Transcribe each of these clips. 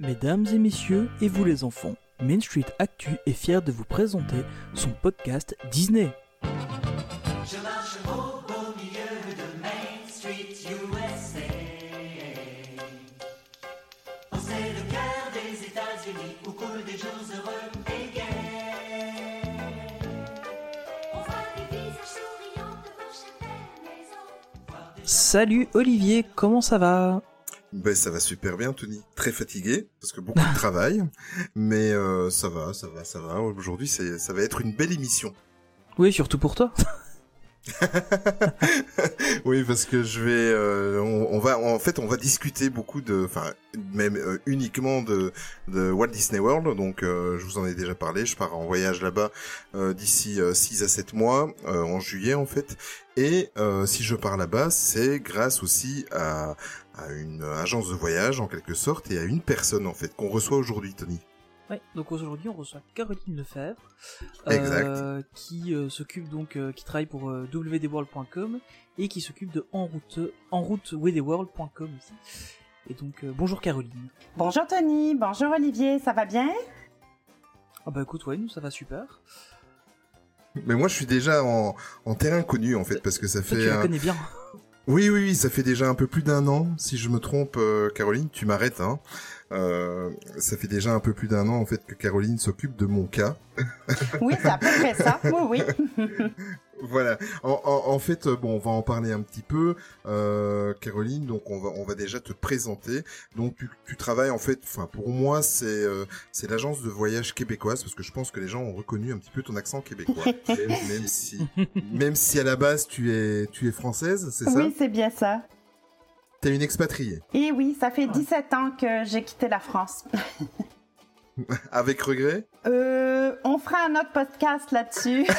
Mesdames et messieurs, et vous les enfants, Main Street Actu est fier de vous présenter son podcast Disney. Je marche au beau milieu de Main Street, USA. Oh, c'est le cœur des États-Unis où coulent des jours heureux et gais. On voit des visages souriants devant chaque belle maison. Salut Olivier, comment ça va? Ben ça va super bien Tony, très fatigué parce que beaucoup de travail, mais euh, ça va, ça va, ça va. Aujourd'hui ça va être une belle émission. Oui, surtout pour toi. oui, parce que je vais, euh, on, va, en fait, on va discuter beaucoup de, enfin, même euh, uniquement de, de Walt Disney World. Donc, euh, je vous en ai déjà parlé. Je pars en voyage là-bas euh, d'ici 6 à 7 mois, euh, en juillet en fait. Et euh, si je pars là-bas, c'est grâce aussi à, à une agence de voyage en quelque sorte et à une personne en fait qu'on reçoit aujourd'hui, Tony. Ouais, donc aujourd'hui on reçoit Caroline Lefebvre, Exact. qui euh, s'occupe donc, euh, qui travaille pour euh, wdworld.com et qui s'occupe de enroute, enroutewdworld.com aussi. Et donc euh, bonjour Caroline. Bonjour Tony, bonjour Olivier, ça va bien? Ah bah écoute, ouais, nous ça va super. Mais moi, je suis déjà en, en terrain connu en fait parce que ça Toi tu fait. la connais bien. Oui, oui, oui, ça fait déjà un peu plus d'un an. Si je me trompe, euh, Caroline, tu m'arrêtes. Hein. Euh, ça fait déjà un peu plus d'un an en fait que Caroline s'occupe de mon cas. Oui, c'est à peu près ça, oui, oui. Voilà. En, en- en fait, euh, bon, on va en parler un petit peu, euh, Caroline. Donc, on va, on va déjà te présenter. Donc, tu, tu travailles en fait. Enfin, pour moi, c'est, euh, c'est l'agence de voyage québécoise parce que je pense que les gens ont reconnu un petit peu ton accent québécois, même, même si, même si à la base tu es, tu es française, c'est ça? Oui, c'est bien ça. T'es une expatriée. Et oui, ça fait 17 ans que j'ai quitté la France. Avec regret Euh, on fera un autre podcast là-dessus.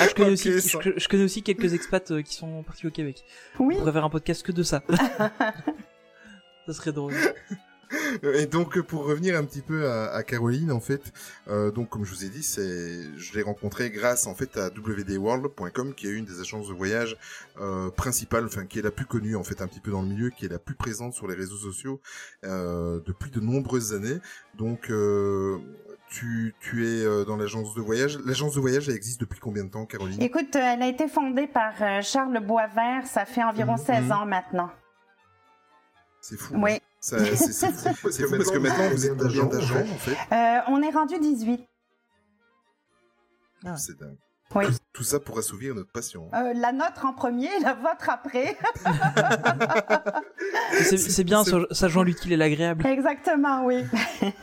Ah, je connais, Ok, aussi, ça. je, je connais aussi quelques expats euh, qui sont partis au Québec. Oui, On pourrait faire un podcast que de ça. ça serait drôle. Et donc pour revenir un petit peu à, à Caroline en fait, euh, donc comme je vous ai dit, c'est je l'ai rencontrée grâce en fait à wdworld.com qui est une des agences de voyage euh, principales, enfin qui est la plus connue en fait un petit peu dans le milieu, qui est la plus présente sur les réseaux sociaux euh, depuis de nombreuses années. Donc euh, tu, tu es dans l'agence de voyage. L'agence de voyage elle existe depuis combien de temps, Caroline? Écoute, elle a été fondée par Charles Boisvert, ça fait environ Mhm, 16 mhm. ans maintenant. C'est fou. Oui. C'est, fou. Parce que maintenant vous êtes combien d'agents en fait Euh, on est rendu 18. Ah. C'est dingue. Oui. Tout, tout ça pour assouvir notre passion. Euh, la nôtre en premier, la vôtre après. C'est bien, joint l'utile et l'agréable. Exactement, oui.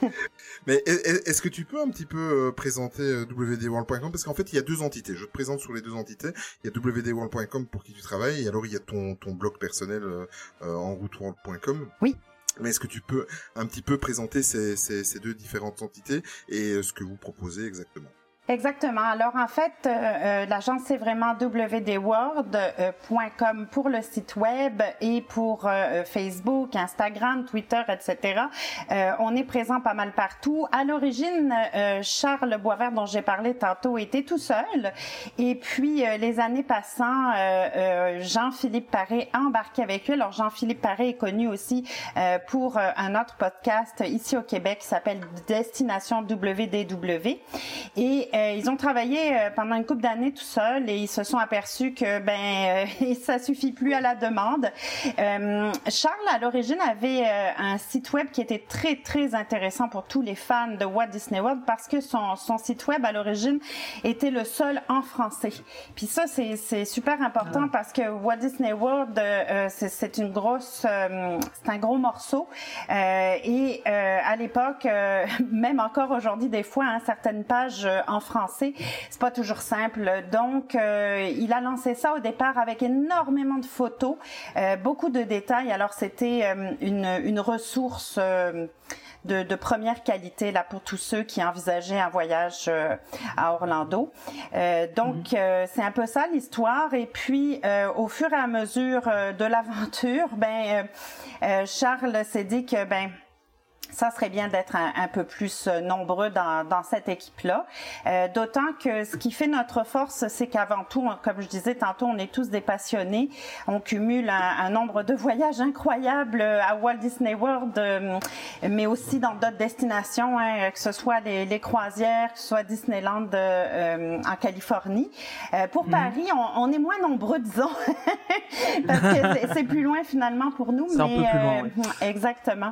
Mais est- est- est-ce que tu peux un petit peu euh, présenter wdworld.com parce qu'en fait il y a deux entités. Je te présente sur les deux entités. Il y a wdworld.com pour qui tu travailles et alors il y a ton ton blog personnel euh, en routeworld.com. Oui. Mais est-ce que tu peux un petit peu présenter ces, deux différentes entités et euh, ce que vous proposez exactement? Exactement. Alors en fait, euh, euh, l'agence c'est vraiment wdworld.com pour le site web et pour euh, Facebook, Instagram, Twitter, etc. Euh, on est présent pas mal partout. À l'origine, euh, Charles Boisvert dont j'ai parlé tantôt était tout seul. Et puis euh, les années passant, euh, euh, Jean-Philippe Paré a embarqué avec lui. Alors Jean-Philippe Paré est connu aussi euh, pour euh, un autre podcast ici au Québec qui s'appelle Destination WDW. Et euh, ils ont travaillé euh, pendant une couple d'années tout seuls et ils se sont aperçus que ben euh, ça suffit plus à la demande. Euh, Charles à l'origine avait euh, un site web qui était très très intéressant pour tous les fans de Walt Disney World parce que son son site web à l'origine était le seul en français. Puis ça c'est c'est super important parce que Walt Disney World c'est c'est une grosse euh, c'est un gros morceau euh, et euh, à l'époque euh, même encore aujourd'hui des fois hein, certaines pages en français c'est pas toujours simple. Donc euh, il a lancé ça au départ avec énormément de photos euh, beaucoup de détails. Alors c'était euh, une une ressource euh, de, de première qualité là pour tous ceux qui envisageaient un voyage euh, à Orlando. Euh, donc euh, c'est un peu ça l'histoire. Et puis euh, au fur et à mesure euh, de l'aventure, ben Charles s'est dit que ben ça serait bien d'être un, un peu plus euh, nombreux dans, dans cette équipe-là. Euh, D'autant que ce qui fait notre force, c'est qu'avant tout, on- comme je disais tantôt, on est tous des passionnés. On cumule un, un nombre de voyages incroyables euh, à Walt Disney World, euh, mais aussi dans d'autres destinations, hein, que ce soit les, les croisières, que ce soit Disneyland euh, euh, en Californie. Euh, pour Paris, on, on est moins nombreux, disons, parce que c'est- plus loin finalement pour nous. C'est un mais, peu plus loin, euh, ouais. Exactement.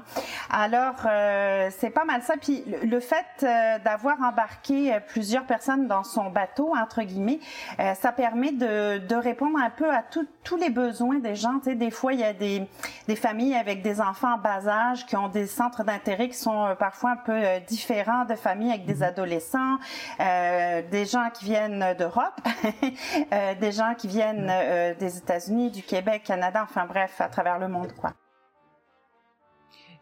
Alors, euh, c'est pas mal ça. Puis le, le fait euh, d'avoir embarqué euh, plusieurs personnes dans son bateau, entre guillemets, euh, ça permet de, de répondre un peu à tout- tous les besoins des gens. Tu sais, des fois, il y a des, des familles avec des enfants en bas âge qui ont des centres d'intérêt qui sont euh, parfois un peu euh, différents de familles avec des adolescents, euh, des gens qui viennent d'Europe, des gens qui viennent euh, des États-Unis, du Québec, Canada, enfin bref, à travers le monde, quoi.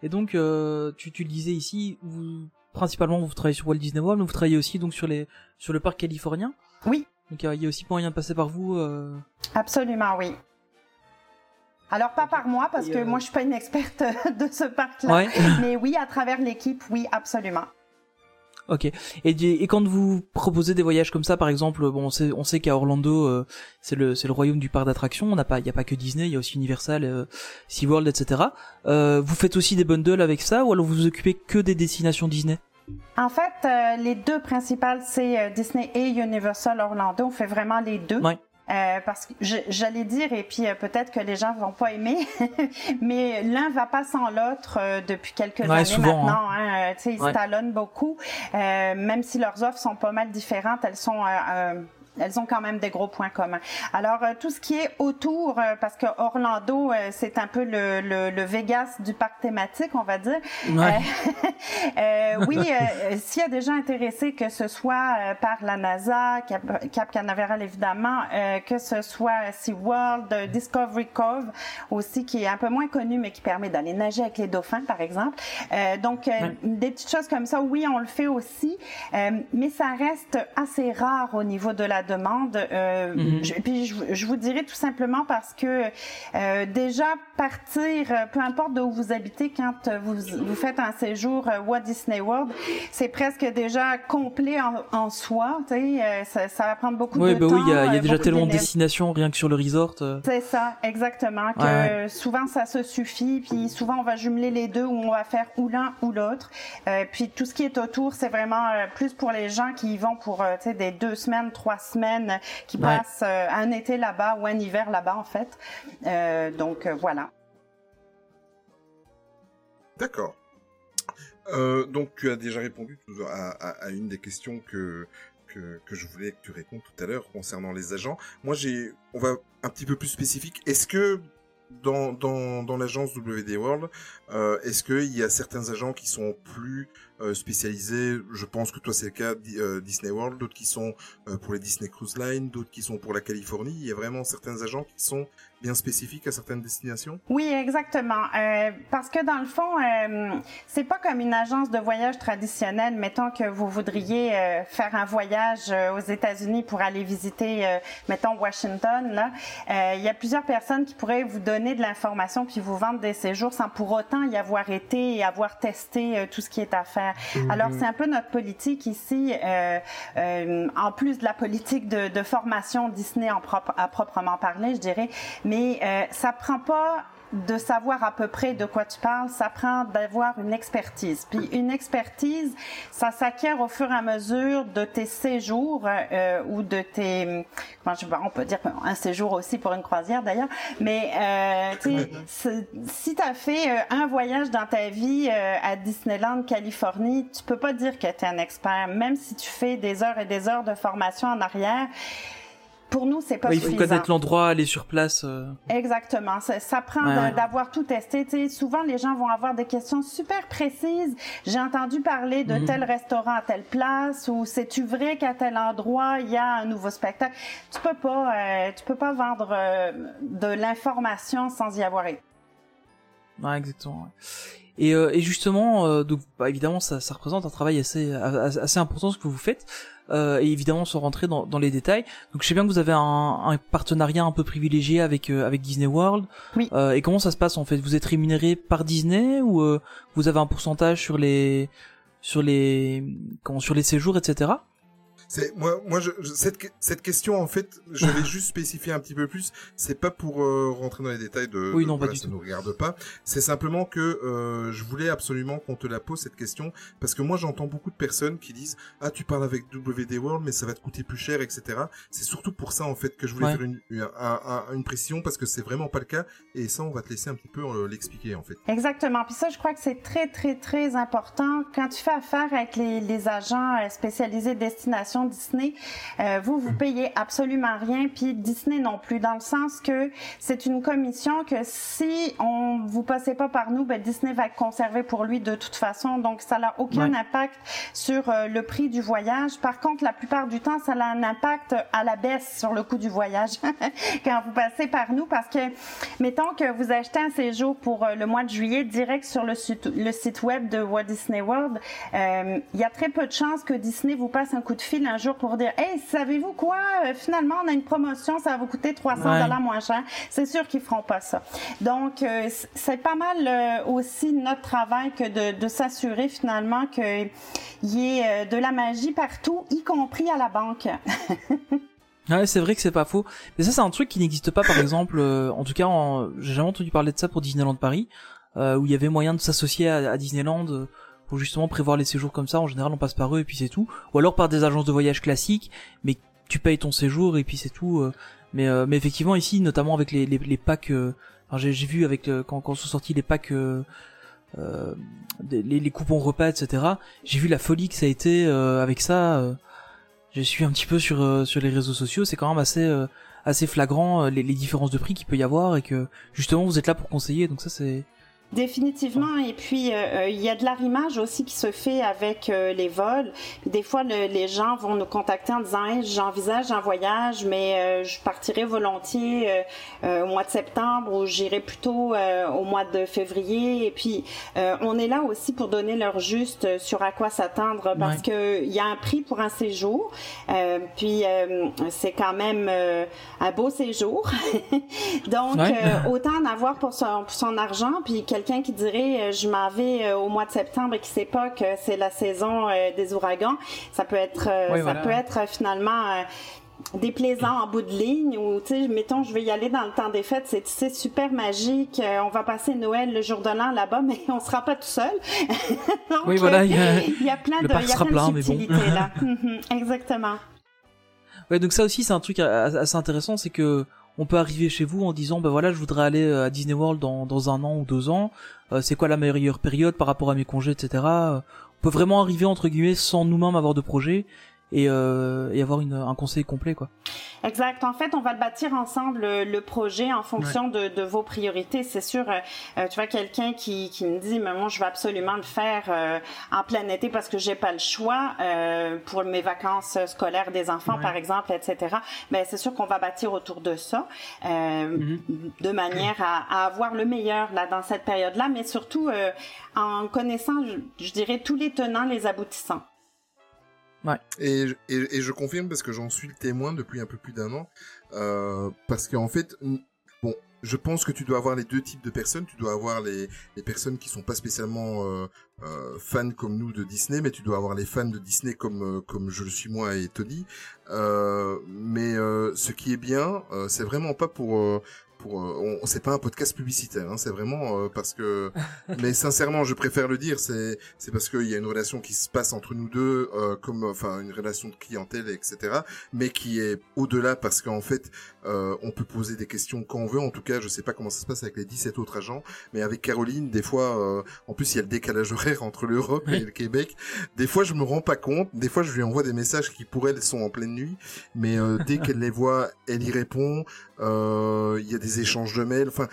Et donc, euh, tu, tu le disais ici, vous, principalement vous travaillez sur Walt Disney World, mais vous travaillez aussi donc sur les sur le parc californien. Oui. Donc il y a- il y a aussi moyen de passer par vous. euh, Absolument, oui. Alors, pas par moi, parce que euh, moi, je suis pas une experte de ce parc-là. Ouais. Mais oui, à travers l'équipe, oui, absolument. Ok. Et, et quand vous proposez des voyages comme ça, par exemple, bon, on sait, on sait qu'à Orlando, euh, c'est le, c'est le royaume du parc d'attractions. On n'a pas, il y a pas que Disney, il y a aussi Universal, euh, SeaWorld, etc. Euh, vous faites aussi des bundles avec ça, ou alors vous vous occupez que des destinations Disney? En fait, euh, les deux principales, c'est euh, Disney et Universal Orlando. On fait vraiment les deux. Ouais. Euh, parce que j'allais dire, et puis euh, peut-être que les gens vont pas aimer, mais l'un va pas sans l'autre euh, depuis quelques Ouais, années souvent, maintenant. Hein. Sais, ils Ouais. se talonnent beaucoup. Euh, même si leurs offres sont pas mal différentes, elles sont... euh, euh, elles ont quand même des gros points communs. Alors euh, tout ce qui est autour, euh, parce que Orlando, euh, c'est un peu le, le, le Vegas du parc thématique, on va dire. Ouais. Euh, oui, euh, s'il y a des gens intéressés, que ce soit euh, par la NASA, Cap, Cap Canaveral évidemment, euh, que ce soit SeaWorld, euh, Discovery Cove aussi, qui est un peu moins connu, mais qui permet d'aller nager avec les dauphins, par exemple. Euh, donc, euh, Ouais. des petites choses comme ça, oui, on le fait aussi, euh, mais ça reste assez rare au niveau de la demande. Euh, Mhm. je, puis je, je vous dirais tout simplement parce que euh, déjà partir, euh, peu importe d'où vous habitez, quand euh, vous, vous faites un séjour Walt Disney World, c'est presque déjà complet en, en soi. Tu sais, ça, ça va prendre beaucoup de bah temps. oui, il y a, y a déjà tellement de destinations rien que sur le resort. C'est ça, exactement. Que Ouais, souvent ça se suffit, puis souvent on va jumeler les deux ou on va faire ou l'un ou l'autre. Euh, puis tout ce qui est autour, c'est vraiment plus pour les gens qui y vont pour des deux semaines, trois semaines, euh, qui Ouais. passent euh, un été là-bas ou un hiver là-bas en fait. Euh, donc euh, voilà. D'accord. Euh, donc tu as déjà répondu à, à- à une des questions que, que que je voulais que tu répondes tout à l'heure concernant les agents. Moi j'ai, on va un petit peu plus spécifique. Est-ce que dans dans dans l'agence WD World, euh, est-ce qu'il y a certains agents qui sont plus spécialisés Je pense que toi c'est le cas euh, Disney World, d'autres qui sont euh, pour les Disney Cruise Line, d'autres qui sont pour la Californie. Il y a vraiment certains agents qui sont bien spécifiques à certaines destinations. Oui, exactement. Euh, parce que dans le fond, euh, c'est pas comme une agence de voyage traditionnelle. Mettons que vous voudriez euh, faire un voyage euh, aux États-Unis pour aller visiter, euh, mettons Washington. Euh, il y a plusieurs personnes qui pourraient vous donner de l'information puis vous vendre des séjours sans pour autant y avoir été et avoir testé euh, tout ce qui est à faire. Alors c'est un peu notre politique ici, euh, euh, en plus de la politique de, de formation Disney en propre, à proprement parler, je dirais. Mais euh, ça prend pas de savoir à peu près de quoi tu parles, ça prend d'avoir une expertise. Puis une expertise, ça s'acquiert au fur et à mesure de tes séjours euh, ou de tes, comment je, on peut dire un séjour aussi pour une croisière d'ailleurs, mais euh, si tu as fait euh, un voyage dans ta vie euh, à Disneyland, Californie, tu peux pas dire que tu es un expert, même si tu fais des heures et des heures de formation en arrière. Pour nous, c'est pas Ouais, il faut suffisant. connaître l'endroit, aller sur place. euh. Exactement. Ça, ça prend Ouais, de- ouais. d'avoir tout testé. Tu sais, souvent, les gens vont avoir des questions super précises. J'ai entendu parler de Mhm. tel restaurant à telle place ou c'est-tu vrai qu'à tel endroit, il y a un nouveau spectacle? Tu peux pas, euh, tu peux pas vendre euh, de l'information sans y avoir été. Ouais, exactement. Et, euh, et justement, euh, donc bah, évidemment, ça, ça représente un travail assez assez important ce que vous faites. Euh, et évidemment sans rentrer dans, dans les détails. Donc je sais bien que vous avez un, un partenariat un peu privilégié avec euh, avec Disney World. Oui. Euh, et comment ça se passe en fait? Vous êtes rémunéré par Disney ou euh, vous avez un pourcentage sur les sur les comment, sur les séjours, etc. C'est moi, moi, je, je- cette cette question en fait, je vais juste spécifier un petit peu plus. C'est pas pour euh, rentrer dans les détails de. Oui, de- non, pas du ça tout. nous regarde pas. C'est simplement que euh, je voulais absolument qu'on te la pose cette question parce que moi j'entends beaucoup de personnes qui disent ah tu parles avec WD World mais ça va te coûter plus cher etc. C'est surtout pour ça en fait que je voulais Ouais. faire une une, un- un- une précision parce que c'est vraiment pas le cas et ça on va te laisser un petit peu euh, l'expliquer en fait. Exactement. Puis ça, je crois que c'est très, très, très important. Quand tu fais affaire avec les, les agents euh, spécialisés destination Disney, euh, vous, vous payez absolument rien, puis Disney non plus, dans le sens que c'est une commission que si on vous passez pas par nous, ben Disney va conserver pour lui de toute façon. Donc, ça n'a aucun Ouais. impact sur euh, le prix du voyage. Par contre, la plupart du temps, ça a un impact à la baisse sur le coût du voyage quand vous passez par nous, parce que Mettons que vous achetez un séjour pour euh, le mois de juillet direct sur le site, le site web de Walt Disney World. euh, Il y a très peu de chances que Disney vous passe un coup de fil un jour pour dire Hey, savez-vous quoi? Euh, Finalement, on a une promotion, ça va vous coûter 300 dollars moins cher. C'est sûr qu'ils feront pas ça. Donc, euh, c'est pas mal euh, aussi notre travail que de, de s'assurer finalement qu'il y ait de la magie partout, y compris à la banque. Ouais, c'est vrai que c'est pas faux. Mais ça, c'est un truc qui n'existe pas, par exemple. euh, en tout cas, en- j'ai jamais entendu parler de ça pour Disneyland Paris, euh, où il y avait moyen de s'associer à, à Disneyland pour justement prévoir les séjours comme ça. En général, on passe par eux et puis c'est tout. Ou alors par des agences de voyage classiques, mais tu payes ton séjour et puis c'est tout. euh. Mais, euh, mais effectivement, ici, notamment avec les, les, les packs, euh, j'ai vu avec le- quand, quand sont sortis les packs. euh, euh, des- les, les coupons repas, etc. J'ai vu la folie que ça a été euh, avec ça. euh, je suis un petit peu sur euh, sur les réseaux sociaux, c'est quand même assez euh, assez flagrant euh, les, les différences de prix qu'il peut y avoir et que justement vous êtes là pour conseiller, donc ça c'est Définitivement. Et puis, euh, euh, il y a de l'arrimage aussi qui se fait avec euh, les vols. Des fois, le- les gens vont nous contacter en disant hey, j'envisage un voyage, mais euh, je partirai volontiers euh, euh, au mois de septembre ou j'irai plutôt euh, au mois de février. Et puis, euh, on est là aussi pour donner leur juste sur à quoi s'attendre parce Ouais. que il y a un prix pour un séjour. Euh, puis, euh, c'est quand même euh, un beau séjour. Donc, Ouais. euh, autant en avoir pour son, pour son argent, puis quelqu'un qui dirait euh, je m'en vais euh, au mois de septembre et qui sait pas que c'est la saison euh, des ouragans, ça peut être Oui, ça voilà. peut être finalement déplaisant en bout de ligne ou tu sais mettons je vais y aller dans le temps des fêtes c'est c'est super magique on va passer Noël le jour de l'an là-bas mais on sera pas tout seul Donc, Oui, voilà, euh, il y y a plein le de y a plein de bon. là Mhm, exactement Ouais, donc ça aussi c'est un truc assez intéressant, c'est que on peut arriver chez vous en disant bah voilà je voudrais aller euh, à Disney World dans, dans un an ou deux ans, Euh, c'est quoi la meilleure période par rapport à mes congés etc. Euh, On peut vraiment arriver entre guillemets sans nous-mêmes avoir de projet et, euh, et avoir une, un conseil complet quoi. Exact. En fait, on va bâtir ensemble le, projet en fonction de, de vos priorités. C'est sûr, euh, euh, tu vois quelqu'un qui, qui me dit, mais moi, je vais absolument le faire euh, en plein été parce que j'ai pas le choix euh, pour mes vacances scolaires des enfants, Ouais. par exemple, etc. Mais c'est sûr qu'on va bâtir autour de ça, euh, Mhm. de manière à, à avoir le meilleur là dans cette période-là, mais surtout euh, en connaissant, je, je dirais, tous les tenants, les aboutissants. Et, et, et je confirme parce que j'en suis le témoin depuis un peu plus d'un an. Euh, parce qu'en fait, bon, je pense que tu dois avoir les deux types de personnes. Tu dois avoir les, les personnes qui sont pas spécialement euh, euh, fans comme nous de Disney, mais tu dois avoir les fans de Disney comme euh, comme je le suis moi et Tony. Euh, mais ce qui est bien, c'est vraiment pas pour pour euh, on c'est pas un podcast publicitaire hein, c'est vraiment euh, parce que mais sincèrement je préfère le dire c'est c'est parce qu'il y a une relation qui se passe entre nous deux euh, comme enfin une relation de clientèle etc mais qui est au-delà parce qu'en fait euh, on peut poser des questions quand on veut en tout cas je sais pas comment ça se passe avec les 17 autres agents mais avec Caroline des fois euh, en plus il y a le décalage horaire entre l'Europe et le Québec des fois je me rends pas compte des fois je lui envoie des messages qui pour elle sont en pleine nuit mais euh, dès qu'elle les voit elle y répond euh, il y a des échanges de mails. Enfin,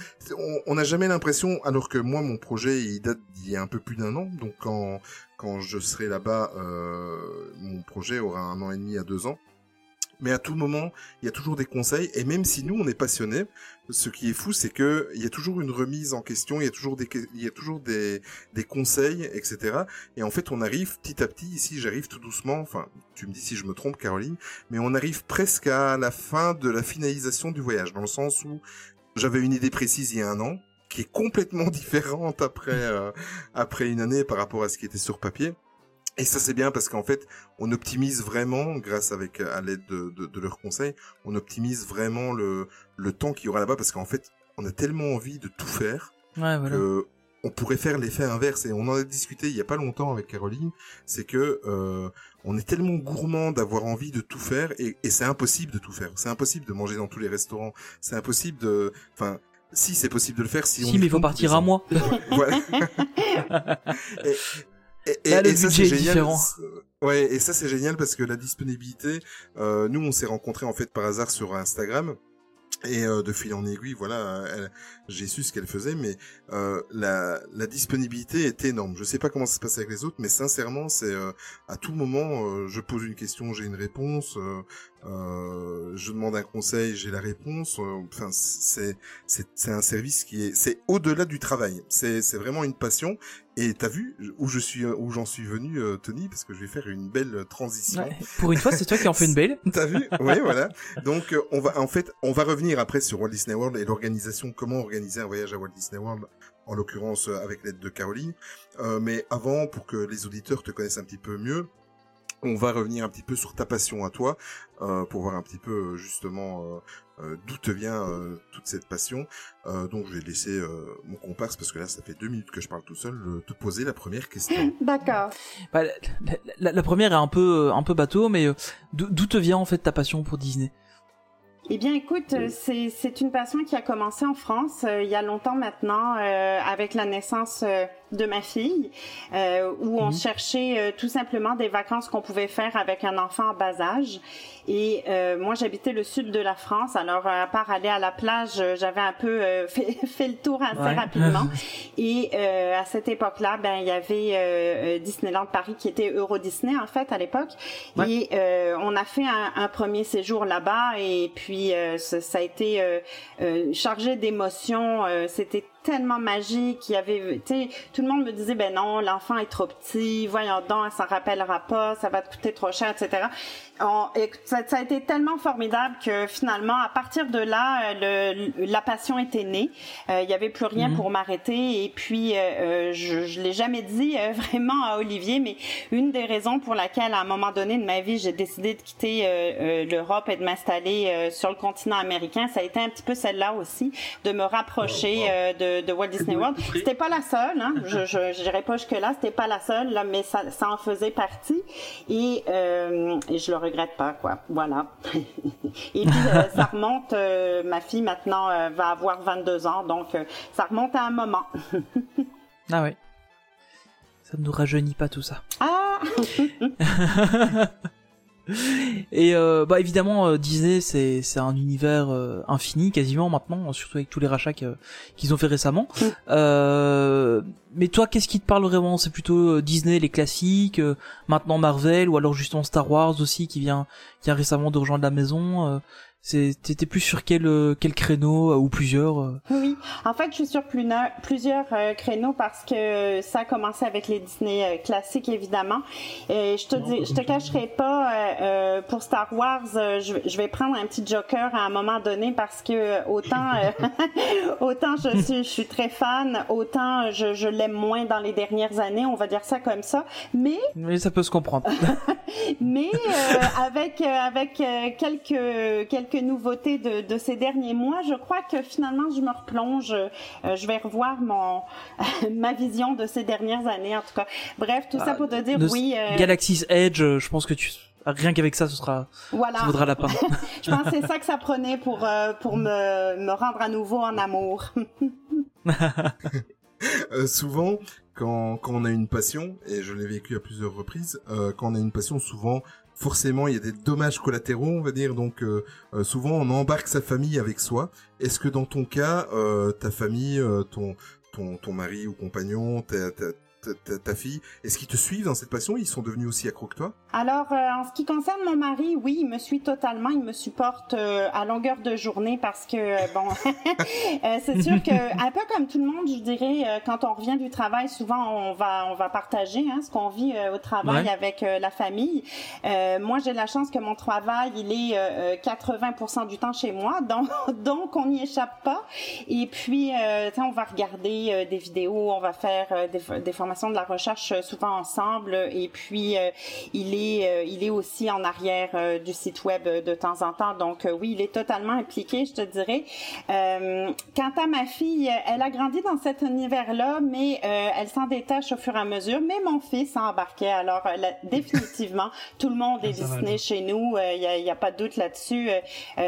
on n'a jamais l'impression, alors que moi, mon projet, il date d'il y a un peu plus d'un an. Donc, quand quand je serai là-bas, euh, mon projet aura un an et demi à deux ans. Mais à tout moment, il y a toujours des conseils. Et même si nous, on est passionnés, ce qui est fou, c'est que il y a toujours une remise en question, il y a toujours des, il y a toujours des, des conseils, etc. Et en fait, on arrive petit à petit. Ici, j'arrive tout doucement. Enfin, tu me dis si je me trompe, Caroline, mais on arrive presque à la fin de la finalisation du voyage, dans le sens où j'avais une idée précise il y a un an, qui est complètement différente après euh, après une année par rapport à ce qui était sur papier. Et ça c'est bien parce qu'en fait, on optimise vraiment, grâce avec à l'aide de, de, de leurs conseils, on optimise vraiment le, le temps qu'il y aura là-bas parce qu'en fait, on a tellement envie de tout faire Ouais, voilà. que on pourrait faire l'effet inverse et on en a discuté il y a pas longtemps avec Caroline, c'est que euh, on est tellement gourmand d'avoir envie de tout faire et, et c'est impossible de tout faire. C'est impossible de manger dans tous les restaurants. C'est impossible de, enfin, si c'est possible de le faire si, on Si, mais il faut partir ans. mois. Voilà. et, et, et- Là, le et ça c'est est génial. différent. Ouais, et ça c'est génial parce que la disponibilité, euh, nous on s'est rencontrés en fait par hasard sur Instagram. Et euh, de fil en aiguille, voilà, elle- j'ai su ce qu'elle faisait, mais euh, la, la disponibilité est énorme. Je sais pas comment ça se passe avec les autres, mais sincèrement, c'est euh, à tout moment, euh, je pose une question, j'ai une réponse, euh, je demande un conseil, j'ai la réponse. euh, Enfin, c'est c'est c'est un service qui est c'est au-delà du travail. C'est c'est vraiment une passion. Et t'as vu où je suis où j'en suis venu, euh, Tony, parce que je vais faire une belle transition. Ouais. Pour une fois, c'est toi qui en fais une belle. T'as vu? Oui, voilà. Donc, euh, on va, en fait, on va revenir après sur Walt Disney World et l'organisation, comment organiser un voyage à Walt Disney World, en l'occurrence avec l'aide de Caroline. Euh, mais avant, pour que les auditeurs te connaissent un petit peu mieux, on va revenir un petit peu sur ta passion à toi, euh, pour voir un petit peu euh, justement euh, euh, d'où te vient euh, toute cette passion. Euh, donc, je vais laisser euh, mon comparse, parce que là, ça fait deux minutes que je parle tout seul, euh, te poser la première question. D'accord. Bah, la, la- la première est un peu, un peu bateau, mais euh, d'où d'où te vient en fait ta passion pour Disney? Eh bien, écoute, euh, c'est c'est une passion qui a commencé en France euh, il y a longtemps maintenant, euh, avec la naissance euh, de ma fille, euh, où on Mhm. cherchait euh, tout simplement des vacances qu'on pouvait faire avec un enfant en bas âge. Et euh, moi, j'habitais le sud de la France, alors à part aller à la plage, j'avais un peu euh, fait, fait le tour assez Ouais. rapidement. Et euh, à cette époque-là, ben il y avait Disneyland Paris qui était Euro Disney en fait à l'époque. Ouais. Et euh, on a fait un, un premier séjour là-bas et puis euh, ça, ça a été euh, euh, chargé d'émotions. euh, C'était tellement magique. Il y avait, tu sais, tout le monde me disait ben non, l'enfant est trop petit. Voyons donc, elle s'en rappellera pas, ça va te coûter trop cher, etc. On- écoute, ça, ça a été tellement formidable que finalement, à partir de là, euh, le, la passion était née. Euh, Il y avait plus rien Mhm. pour m'arrêter. Et puis, euh, euh, je, je l'ai jamais dit euh, vraiment à Olivier, mais une des raisons pour laquelle, à un moment donné de ma vie, j'ai décidé de quitter euh, l'Europe et de m'installer euh, sur le continent américain, ça a été un petit peu celle-là aussi, de me rapprocher euh, de, de Walt Disney World. C'était pas la seule, hein, je, je, je dirais pas jusque là, c'était pas la seule, là, mais ça, ça en faisait partie. Et, euh, et je le regrette pas, quoi. Voilà. et puis euh, ça remonte. euh, ma fille maintenant euh, va avoir 22 ans, donc euh, ça remonte à un moment. Ah ouais. Ça ne nous rajeunit pas tout ça. Ah. Et euh, bah évidemment euh, Disney c'est c'est un univers euh, infini quasiment maintenant surtout avec tous les rachats qu'ils ont fait récemment. Mm. Euh, mais toi qu'est-ce qui te parle vraiment? C'est plutôt Disney les classiques, euh, maintenant Marvel ou alors justement Star Wars aussi qui vient qui a récemment de rejoindre la maison. C'est t'étais plus sur quel euh, quel créneau euh, ou plusieurs euh Oui, en fait, je suis sur plusieurs euh, créneaux parce que ça a commencé avec les Disney euh, classiques, évidemment. Et je te dis, je te cacherai pas, pour Star Wars, euh, je, vais- je vais prendre un petit joker à un moment donné parce que autant, euh, autant je suis, je suis très fan, autant je, je l'aime moins dans les dernières années, on va dire ça comme ça. Mais Mais ça peut se comprendre. mais euh, avec euh, avec euh, quelques quelques nouveautés de, de ces derniers mois, je crois que finalement je me replonge. euh, je vais revoir mon ma vision de ces dernières années en tout cas. Bref, tout ça Ah, pour te dire oui. euh, Galaxy's Edge, euh, je pense que tu rien qu'avec ça ce sera voilà. ça vaudra la peine. Je pense que c'est ça que ça prenait pour euh, pour me me rendre à nouveau en amour. Euh, souvent, quand, quand on a une passion, et je l'ai vécu à plusieurs reprises, euh, quand on a une passion, souvent, forcément, il y a des dommages collatéraux, on va dire. Donc, euh, euh, souvent, on embarque sa famille avec soi. Est-ce que dans ton cas, euh, ta famille, euh, ton, ton, ton mari ou compagnon, ta, ta, fille, est-ce qu'ils te suivent dans cette passion? Ils sont devenus aussi accros que toi? Alors, euh, en ce qui concerne mon mari, oui, il me suit totalement. Il me supporte euh, à longueur de journée parce que, euh, bon, euh, c'est sûr que, un peu comme tout le monde, je dirais, euh, quand on revient du travail, souvent on va, on va partager hein, ce qu'on vit euh, au travail Ouais. avec euh, la famille. Euh, moi, j'ai la chance que mon travail, il est euh, euh, 80% du temps chez moi, donc, donc on n'y échappe pas. Et puis, euh, tu sais, on va regarder euh, des vidéos, on va faire euh, des, des formations de la recherche euh, souvent ensemble. Et puis, euh, il est, euh, il est aussi en arrière euh, du site web de temps en temps. Donc, euh, oui, il est totalement impliqué, je te dirais. Euh, quant à ma fille, elle a grandi dans cet univers-là, mais euh, elle s'en détache au fur et à mesure. Mais mon fils embarquait. Alors, euh, là, définitivement, tout le monde est va, Disney chez nous. Il n'y a, y a pas de doute là-dessus.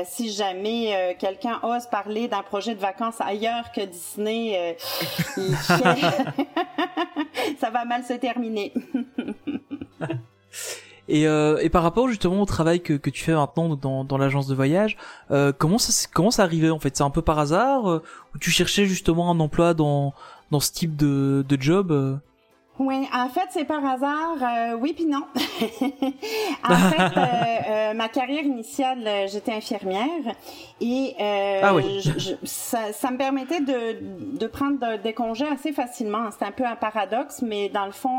Si jamais euh, quelqu'un ose parler d'un projet de vacances ailleurs que Disney, euh, il fait- ça va mal se terminer. Et, euh, et par rapport justement au travail que, que tu fais maintenant dans, dans l'agence de voyage, euh, comment ça comment ça arrivait en fait? C'est un peu par hasard euh, ou tu cherchais justement un emploi dans dans ce type de, de job euh? Oui, en fait, c'est par hasard. euh, oui, puis non. en fait, euh, euh, ma carrière initiale, euh, j'étais infirmière et euh, Ah oui. je- je- ça, ça me permettait de, de prendre de- des congés assez facilement. C'est un peu un paradoxe, mais dans le fond,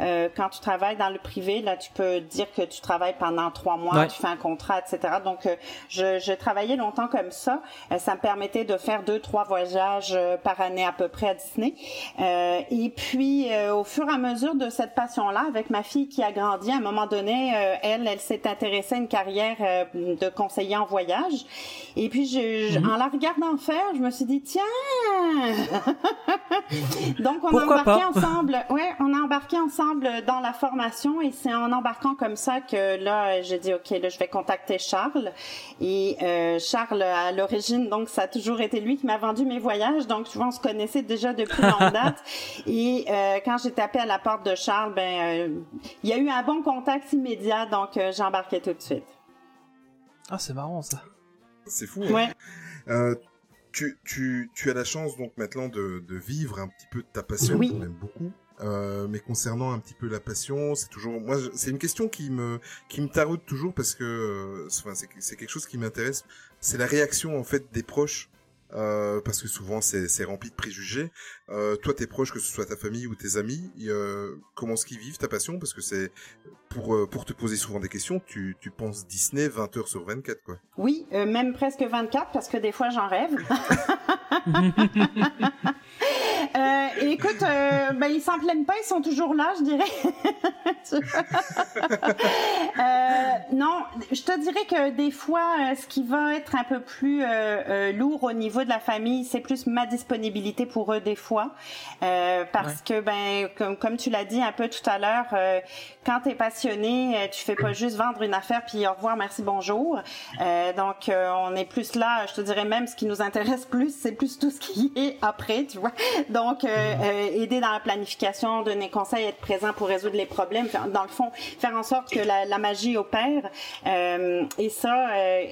quand tu travailles dans le privé, là, tu peux dire que tu travailles pendant trois mois, Ouais. tu fais un contrat, etc. Donc, je, je travaillais longtemps comme ça. Ça me permettait de faire deux, trois voyages par année à peu près à Disney. Euh, et puis, euh, au fur et à mesure de cette passion-là, avec ma fille qui a grandi, à un moment donné, euh, elle, elle s'est intéressée à une carrière euh, de conseiller en voyage. Et puis, je, je- Mhm. en la regardant faire, je me suis dit, tiens! Donc, on a Pourquoi embarqué pas? ensemble. Ouais, on a embarqué ensemble dans la formation et c'est en embarquant comme ça que là, j'ai dit, OK, là, je vais contacter Charles. Et euh, Charles, à l'origine, donc, ça a toujours été lui qui m'a vendu mes voyages. Donc, tu vois, on se connaissait déjà depuis longue date. Et euh, quand j'ai tapé à la porte de Charles, ben, euh, il y a eu un bon contact immédiat. Donc, euh, j'ai embarqué tout de suite. Ah c'est marrant ça. C'est fou. hein. Ouais. Euh, tu, tu, tu as la chance donc maintenant de, de vivre un petit peu de ta passion Oui. qu'on aime beaucoup. Euh, mais concernant un petit peu la passion, c'est toujours moi c'est une question qui me qui me taraude toujours parce que euh, c'est- enfin, c'est c'est quelque chose qui m'intéresse. C'est la réaction en fait des proches euh, parce que souvent c'est c'est rempli de préjugés. Euh, toi tes proches que ce soit ta famille ou tes amis, euh, comment est-ce qu'ils vivent ta passion? Parce que c'est pour euh, pour te poser souvent des questions, tu tu penses Disney 20 heures sur 24 quoi. Oui, même presque 24 parce que des fois j'en rêve. Euh, écoute, euh, ben ils s'en plaignent pas, ils sont toujours là, je dirais. Euh, non, je te dirais que des fois, ce qui va être un peu plus lourd au niveau de la famille, c'est plus ma disponibilité pour eux des fois, Euh, parce que ben comme, comme tu l'as dit un peu tout à l'heure, euh, quand t'es passionné, euh, tu fais pas juste vendre une affaire puis au revoir, merci, bonjour. Euh, donc on est plus là, je te dirais même ce qui nous intéresse plus, c'est plus tout ce qui est après, tu vois. Donc euh, aider dans la planification, donner conseil, être présent pour résoudre les problèmes, dans le fond, faire en sorte que la, la magie opère. Et ça,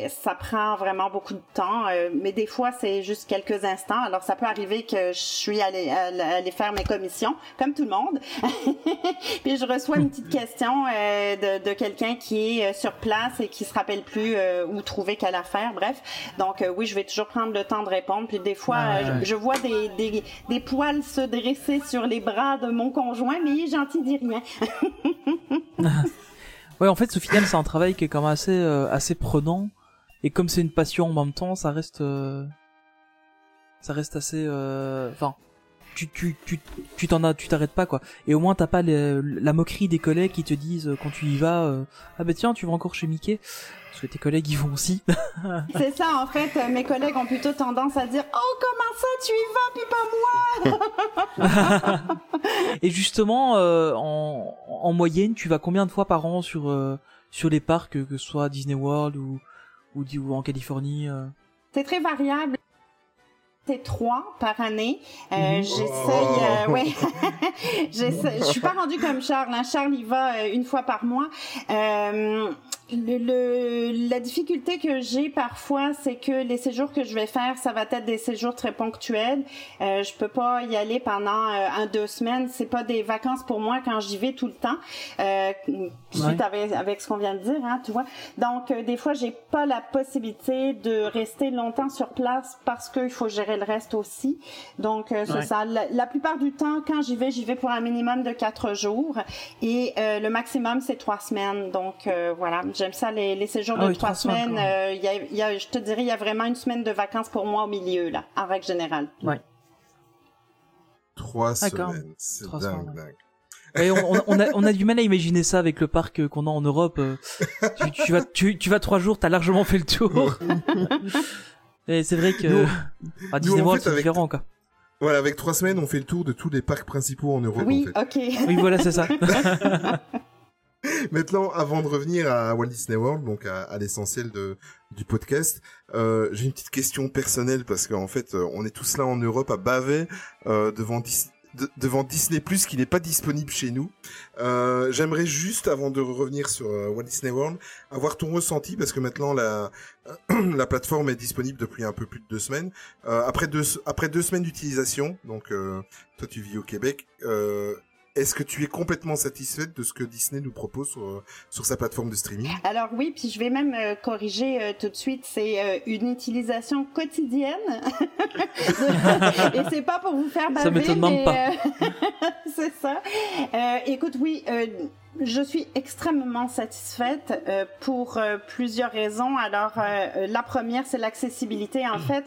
ça prend vraiment beaucoup de temps. mais des fois, c'est juste quelques instants. Alors ça peut arriver que je suis allée, allée faire mes commissions, comme tout le monde. Puis je reçois une petite question euh, de, de quelqu'un qui est euh, sur place et qui se rappelle plus euh, où trouver quelle affaire. Bref, donc euh, oui, je vais toujours prendre le temps de répondre. Puis des fois, je, je vois des, des, des poils se dresser sur les bras de mon conjoint, mais il est gentil, dit rien. Ouais en fait au final c'est un travail qui est quand même assez assez prenant et comme c'est une passion en même temps ça reste ça reste assez euh, enfin tu tu tu tu t'en as tu t'arrêtes pas quoi. Et au moins t'as pas les- la moquerie des collègues qui te disent euh, quand tu y vas euh, ah bah tiens tu vas encore chez Mickey. Parce que tes collègues y vont aussi. C'est ça, en fait, euh, mes collègues ont plutôt tendance à dire Oh, comment ça, tu y vas, puis pas moi et justement euh, en en moyenne tu vas combien de fois par an sur euh, sur les parcs que ce soit Disney World ou ou, ou en Californie C'est très variable. Trois par année. Euh, Mhm. J'essaye, euh, ouais. Je suis pas rendue comme Charles. Hein. Charles, il va euh, une fois par mois. Euh, le, le- la difficulté que j'ai parfois, c'est que les séjours que je vais faire, ça va être des séjours très ponctuels. Euh, je peux pas y aller pendant un deux semaines. C'est pas des vacances pour moi quand j'y vais tout le temps. Euh, suite Ouais. avec, avec ce qu'on vient de dire, hein, tu vois. Donc euh, des fois, j'ai pas la possibilité de rester longtemps sur place parce qu'il faut gérer le reste aussi. Donc euh, c'est Ouais. ça. La, la plupart du temps, quand j'y vais, j'y vais pour un minimum de quatre jours et euh, le maximum c'est trois semaines. Donc euh, voilà, j'aime ça les, les séjours Ah de oui, trois trois semaines, euh, Il y a, il y a, je te dirais, il y a vraiment une semaine de vacances pour moi au milieu là, en règle générale. Trois D'accord. semaines. C'est Trois dingue, semaines. dingue. Et on, a, on a du mal à imaginer ça avec le parc qu'on a en Europe. Tu, tu vas, tu, tu vas trois jours, t'as largement fait le tour. Et c'est vrai que Nous, à nous, Disney en World fait, c'est avec- différent quoi. Voilà, avec trois semaines, on fait le tour de tous les parcs principaux en Europe. Oui, en fait. ok. Oui voilà c'est ça. Maintenant, avant de revenir à Walt Disney World, donc à, à l'essentiel de du podcast, euh, j'ai une petite question personnelle parce qu'en fait, euh, on est tous là en Europe à baver euh, devant Dis- de- devant Disney qui n'est pas disponible chez nous. Euh, J'aimerais juste, avant de revenir sur euh, Walt Disney World, avoir ton ressenti parce que maintenant la la plateforme est disponible depuis un peu plus de deux semaines. Euh, après deux après deux semaines d'utilisation, donc euh, toi tu vis au Québec. Euh, est-ce que tu es complètement satisfaite de ce que Disney nous propose sur, euh, sur sa plateforme de streaming? Alors oui, puis je vais même euh, corriger euh, tout de suite, c'est euh, une utilisation quotidienne. Et c'est pas pour vous faire baver, Ça m'étonne mais, pas. euh, c'est ça. Euh, écoute, oui, euh, je suis extrêmement satisfaite euh, pour euh, plusieurs raisons. Alors, euh, la première, c'est l'accessibilité. En fait,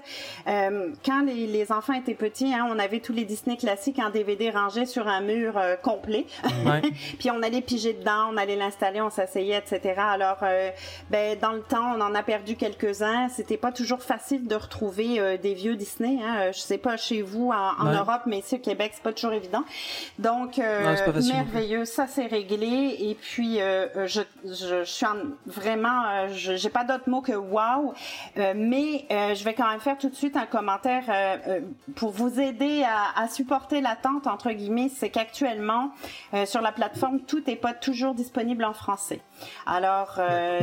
euh, quand les, les enfants étaient petits, hein, on avait tous les Disney classiques en DVD rangés sur un mur euh, complet. Ouais. Puis on allait piger dedans, on allait l'installer, on s'asseyait, etc. Alors, euh, ben dans le temps, on en a perdu quelques-uns. C'était pas toujours facile de retrouver euh, des vieux Disney. Hein. Euh, Je sais pas chez vous en, en Ouais. Europe, mais ici au Québec, c'est pas toujours évident. Donc, euh, pas merveilleux, ça c'est réglé. Et puis, euh, euh, je, je, je suis en- vraiment, euh, je- j'ai pas d'autre mot que wow. Euh, mais je vais quand même faire tout de suite un commentaire pour vous aider à, à supporter l'attente entre guillemets. C'est qu'actuellement sur la plateforme, tout n'est pas toujours disponible en français. Alors,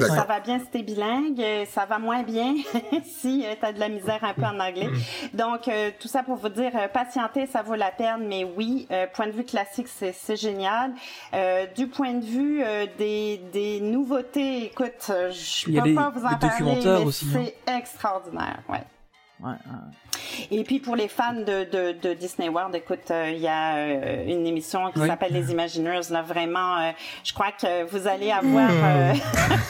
ça va bien si t'es bilingue, ça va moins bien si tu as de la misère un peu en anglais. Donc, tout ça pour vous dire, patienter, ça vaut la peine, mais oui, point de vue classique, c'est génial. Du point de vue euh, des, des nouveautés, écoute, euh, je a peux les- pas vous en parler, mais aussi, hein. c'est extraordinaire, ouais. Ouais, ouais. Et puis pour les fans de, de, de Disney World, écoute, euh, il y a euh, une émission qui Oui. s'appelle Les Imagineers. Là, vraiment, euh, je crois que vous allez avoir, euh,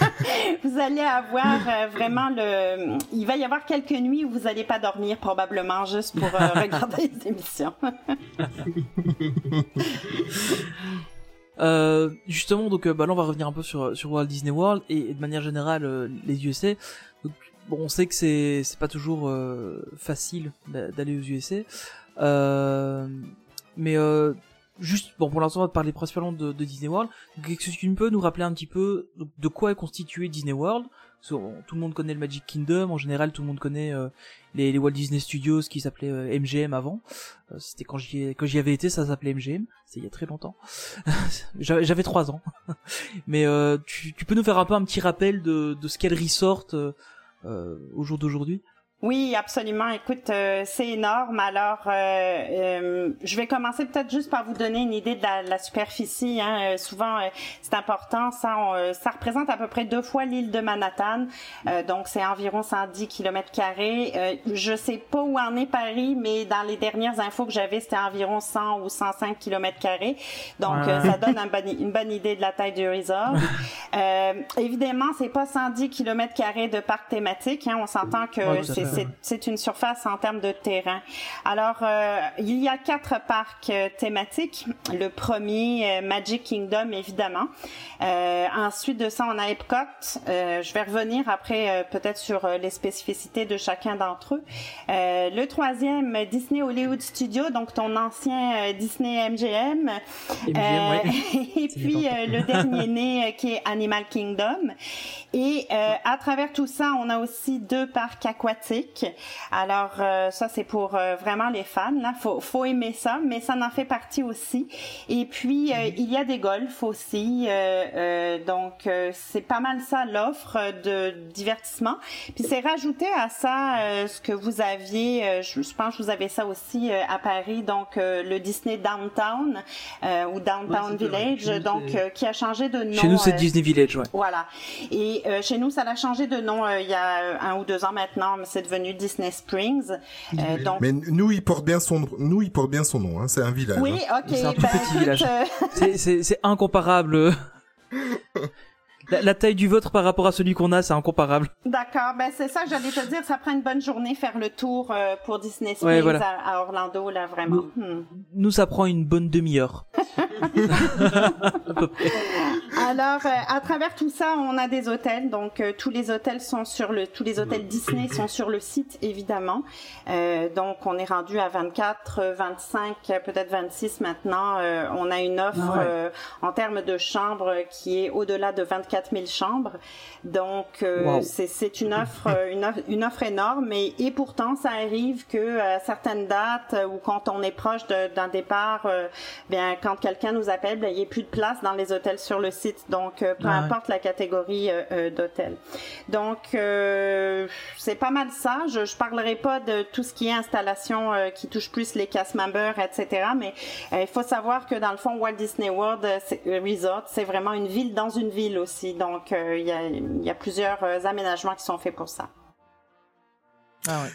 vous allez avoir euh, vraiment le. Il va y avoir quelques nuits où vous n'allez pas dormir probablement juste pour euh, regarder les émissions. Euh, justement, donc euh, bah, là on va revenir un peu sur sur Walt Disney World et, de manière générale euh, les USA. Bon, on sait que c'est c'est pas toujours facile d'a- d'aller aux USA, mais juste bon pour l'instant on va parler principalement de, de Disney World. Est-ce que tu peux nous rappeler un petit peu de quoi est constitué Disney World? Tout le monde connaît le Magic Kingdom, en général tout le monde connaît euh, les, Walt Disney Studios qui s'appelaient euh, MGM avant. Euh, C'était quand j'y avais été, ça s'appelait MGM. C'est il y a très longtemps. J'avais trois ans. Mais euh, tu, peux nous faire un peu un petit rappel de, de ce qu'est le resort euh, euh, au jour d'aujourd'hui? Oui, absolument. Écoute, euh, c'est énorme. Alors, euh, euh, je vais commencer peut-être juste par vous donner une idée de la, de la superficie. Hein. Euh, souvent, euh, c'est important. Ça, on, euh, ça représente à peu près deux fois l'île de Manhattan. Euh, donc, c'est environ 110 kilomètres carrés. Euh, je sais pas où en est Paris, mais dans les dernières infos que j'avais, c'était environ 100 ou 105 kilomètres carrés. Donc, Ouais. euh, ça donne un bon- une bonne idée de la taille du resort. Euh, évidemment, c'est pas 110 kilomètres carrés de parc thématique. Hein. On s'entend que Ouais, c'est c'est- ouais. c'est une surface en termes de terrain. Alors, euh, il y a quatre parcs euh, thématiques. Le premier, euh, Magic Kingdom, évidemment. Euh, ensuite de ça, on a Epcot. Euh, je vais revenir après euh, peut-être sur euh, les spécificités de chacun d'entre eux. Euh, le troisième, Disney Hollywood Studio, donc ton ancien euh, Disney MGM. MGM, Euh, ouais. et puis euh, le dernier né euh, qui est Animal Kingdom. Et euh, à travers tout ça, on a aussi deux parcs aquatiques. Alors euh, ça c'est pour euh, vraiment les fans. Là, faut faut aimer ça, mais ça en fait partie aussi. Et puis euh, il y a des golfs aussi. euh, euh, donc euh, c'est pas mal ça l'offre de divertissement. Puis c'est rajouté à ça euh, ce que vous aviez. euh, je, je pense que vous avez ça aussi euh, à Paris. Donc euh, le Disney Downtown euh, ou Downtown Ouais, vrai. Village, nous, donc euh, qui a changé de nom. Chez nous, c'est Disney Village, ouais. voilà. Et euh, chez nous, ça a changé de nom euh, il y a un ou deux ans maintenant, mais c'est devenu Disney Springs. Euh, donc Mais nous, il porte bien son, nous, il porte bien son nom. Hein. C'est un village. oui, hein. ok. C'est un tout ben, petit village. euh, C'est- incomparable. La, la taille du vôtre par rapport à celui qu'on a, c'est incomparable. D'accord, ben c'est ça que j'allais te dire. Ça prend une bonne journée faire le tour euh, pour Disney Springs Ouais, voilà. à, à Orlando, là vraiment. Hmm. Nous, ça prend une bonne demi-heure. Alors, euh, à travers tout ça, on a des hôtels. Donc, euh, tous les hôtels sont sur le, tous les hôtels Disney sont sur le site, évidemment. Euh, donc, on est rendu à 24, euh, 25, euh, peut-être 26 maintenant. Euh, on a une offre Ah ouais. euh, en termes de chambres qui est au-delà de 24 000 chambres. Donc, Wow. c'est, une offre, une offre, une offre énorme. Et, et pourtant, ça arrive que à certaines dates ou quand on est proche d'un départ, bien, quand quelqu'un nous appelle, ben, il n'y a plus de place dans les hôtels sur le site. Donc, euh, peu Ah ouais. importe la catégorie euh, euh, d'hôtel. Donc, euh, c'est pas mal ça. Je, je parlerai pas de tout ce qui est installation euh, qui touche plus les cast members, etc. Mais euh, il faut savoir que dans le fond, Walt Disney World Resort, c'est vraiment une ville dans une ville aussi. Donc, euh, il y, a, il y a plusieurs euh, aménagements qui sont faits pour ça. Ah ouais.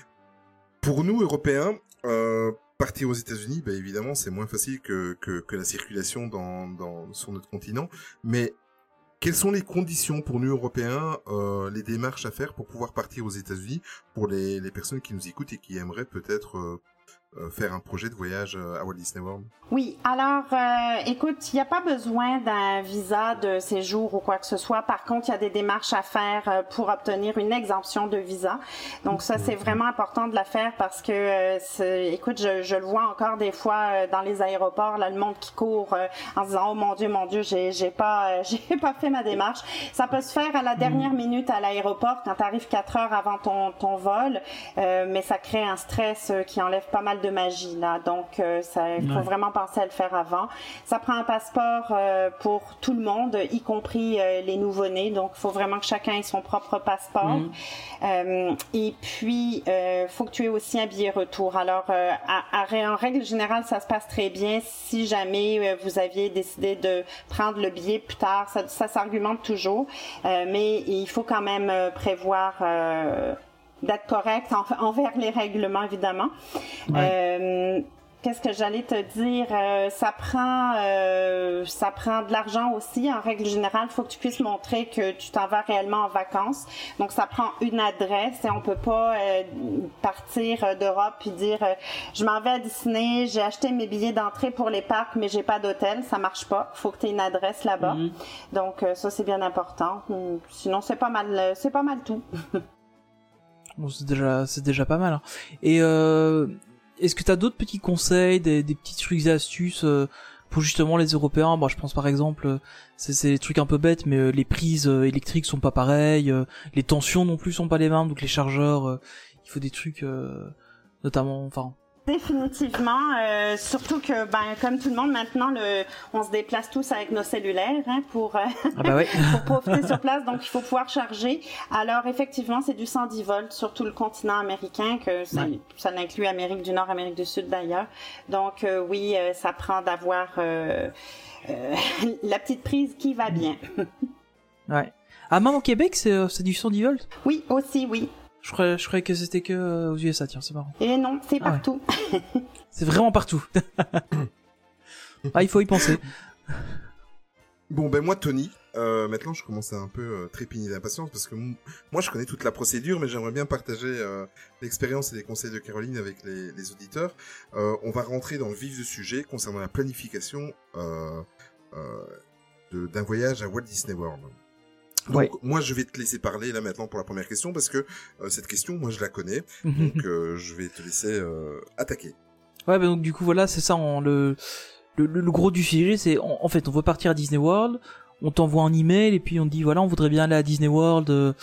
Pour nous, Européens, euh, partir aux États-Unis, bah, évidemment, c'est moins facile que, que, que la circulation dans, dans, sur notre continent. Mais quelles sont les conditions pour nous, Européens, euh, les démarches à faire pour pouvoir partir aux États-Unis pour les, les personnes qui nous écoutent et qui aimeraient peut-être euh, faire un projet de voyage euh, à Walt Disney World? Oui, alors euh, écoute, il n'y a pas besoin d'un visa de séjour ou quoi que ce soit. Par contre, il y a des démarches à faire euh, pour obtenir une exemption de visa. Donc ça, c'est vraiment important de la faire parce que, euh, écoute, je, je le vois encore des fois euh, dans les aéroports, là, le monde qui court euh, en se disant oh mon Dieu, mon Dieu, j'ai j'ai pas, euh, j'ai pas fait ma démarche. Ça peut se faire à la dernière minute à l'aéroport quand tu arrives quatre heures avant ton ton vol, euh, mais ça crée un stress euh, qui enlève pas mal de magie là. Donc euh, ça, il faut Ouais. vraiment penser à le faire avant. Ça prend un passeport euh, pour tout le monde, y compris euh, les nouveau-nés. Donc il faut vraiment que chacun ait son propre passeport. Euh, et puis, euh, faut que tu aies aussi un billet retour. Alors, euh, à, à- en règle générale, ça se passe très bien. Si jamais vous aviez décidé de prendre le billet plus tard, ça, ça s'argumente toujours. Euh, mais il faut quand même prévoir euh, d'être correct en- envers les règlements, évidemment. Euh, Qu'est-ce que j'allais te dire? Euh, Ça prend, euh, ça prend de l'argent aussi. En règle générale, il faut que tu puisses montrer que tu t'en vas réellement en vacances. Donc, ça prend une adresse et on peut pas euh, partir euh, d'Europe puis dire euh, je m'en vais à Disney, j'ai acheté mes billets d'entrée pour les parcs, mais j'ai pas d'hôtel. Ça marche pas. faut que tu aies une adresse là-bas. Mhm. Donc, euh, ça c'est bien important. Sinon, c'est pas mal, c'est pas mal tout. Bon, c'est déjà, c'est déjà pas mal. hein. Et euh, est-ce que t'as d'autres petits conseils, des, des petits trucs et astuces euh, pour justement les Européens? Bon, je pense par exemple, euh, c'est des trucs un peu bêtes, mais euh, les prises euh, électriques sont pas pareilles, les tensions non plus sont pas les mêmes, donc les chargeurs, il faut des trucs, notamment, enfin, Définitivement, euh, surtout que ben comme tout le monde maintenant, le, on se déplace tous avec nos cellulaires hein, pour euh, ah ouais. pour profiter sur place, donc il faut pouvoir charger. Alors effectivement, c'est du 110 volts sur tout le continent américain, que c'est- Ouais. ça inclut Amérique du Nord, Amérique du Sud d'ailleurs. Donc euh, oui, ça prend d'avoir la petite prise qui va bien. ouais. Ah, même au Québec, c'est du 110 volts? Oui, aussi oui. Je croyais, je croyais que c'était que euh, aux USA, tiens, c'est marrant. Et non, c'est Ah ouais. partout. C'est vraiment partout. ah, il faut y penser. Bon, ben moi, Tony, euh, maintenant je commence à un peu euh, trépigner d'impatience parce que m- moi je connais toute la procédure, mais j'aimerais bien partager euh, l'expérience et les conseils de Caroline avec les, les auditeurs. Euh, on va rentrer dans le vif du sujet concernant la planification euh, euh, d'un voyage à Walt Disney World. Donc, Ouais. moi, je vais te laisser parler là maintenant pour la première question parce que euh, cette question, moi, je la connais. Donc, euh, je vais te laisser euh, attaquer. Ouais, bah donc du coup voilà, c'est ça. le, le, le gros du sujet, c'est en, en fait, on veut partir à Disney World. On t'envoie un email et puis on te dit voilà, on voudrait bien aller à Disney World euh,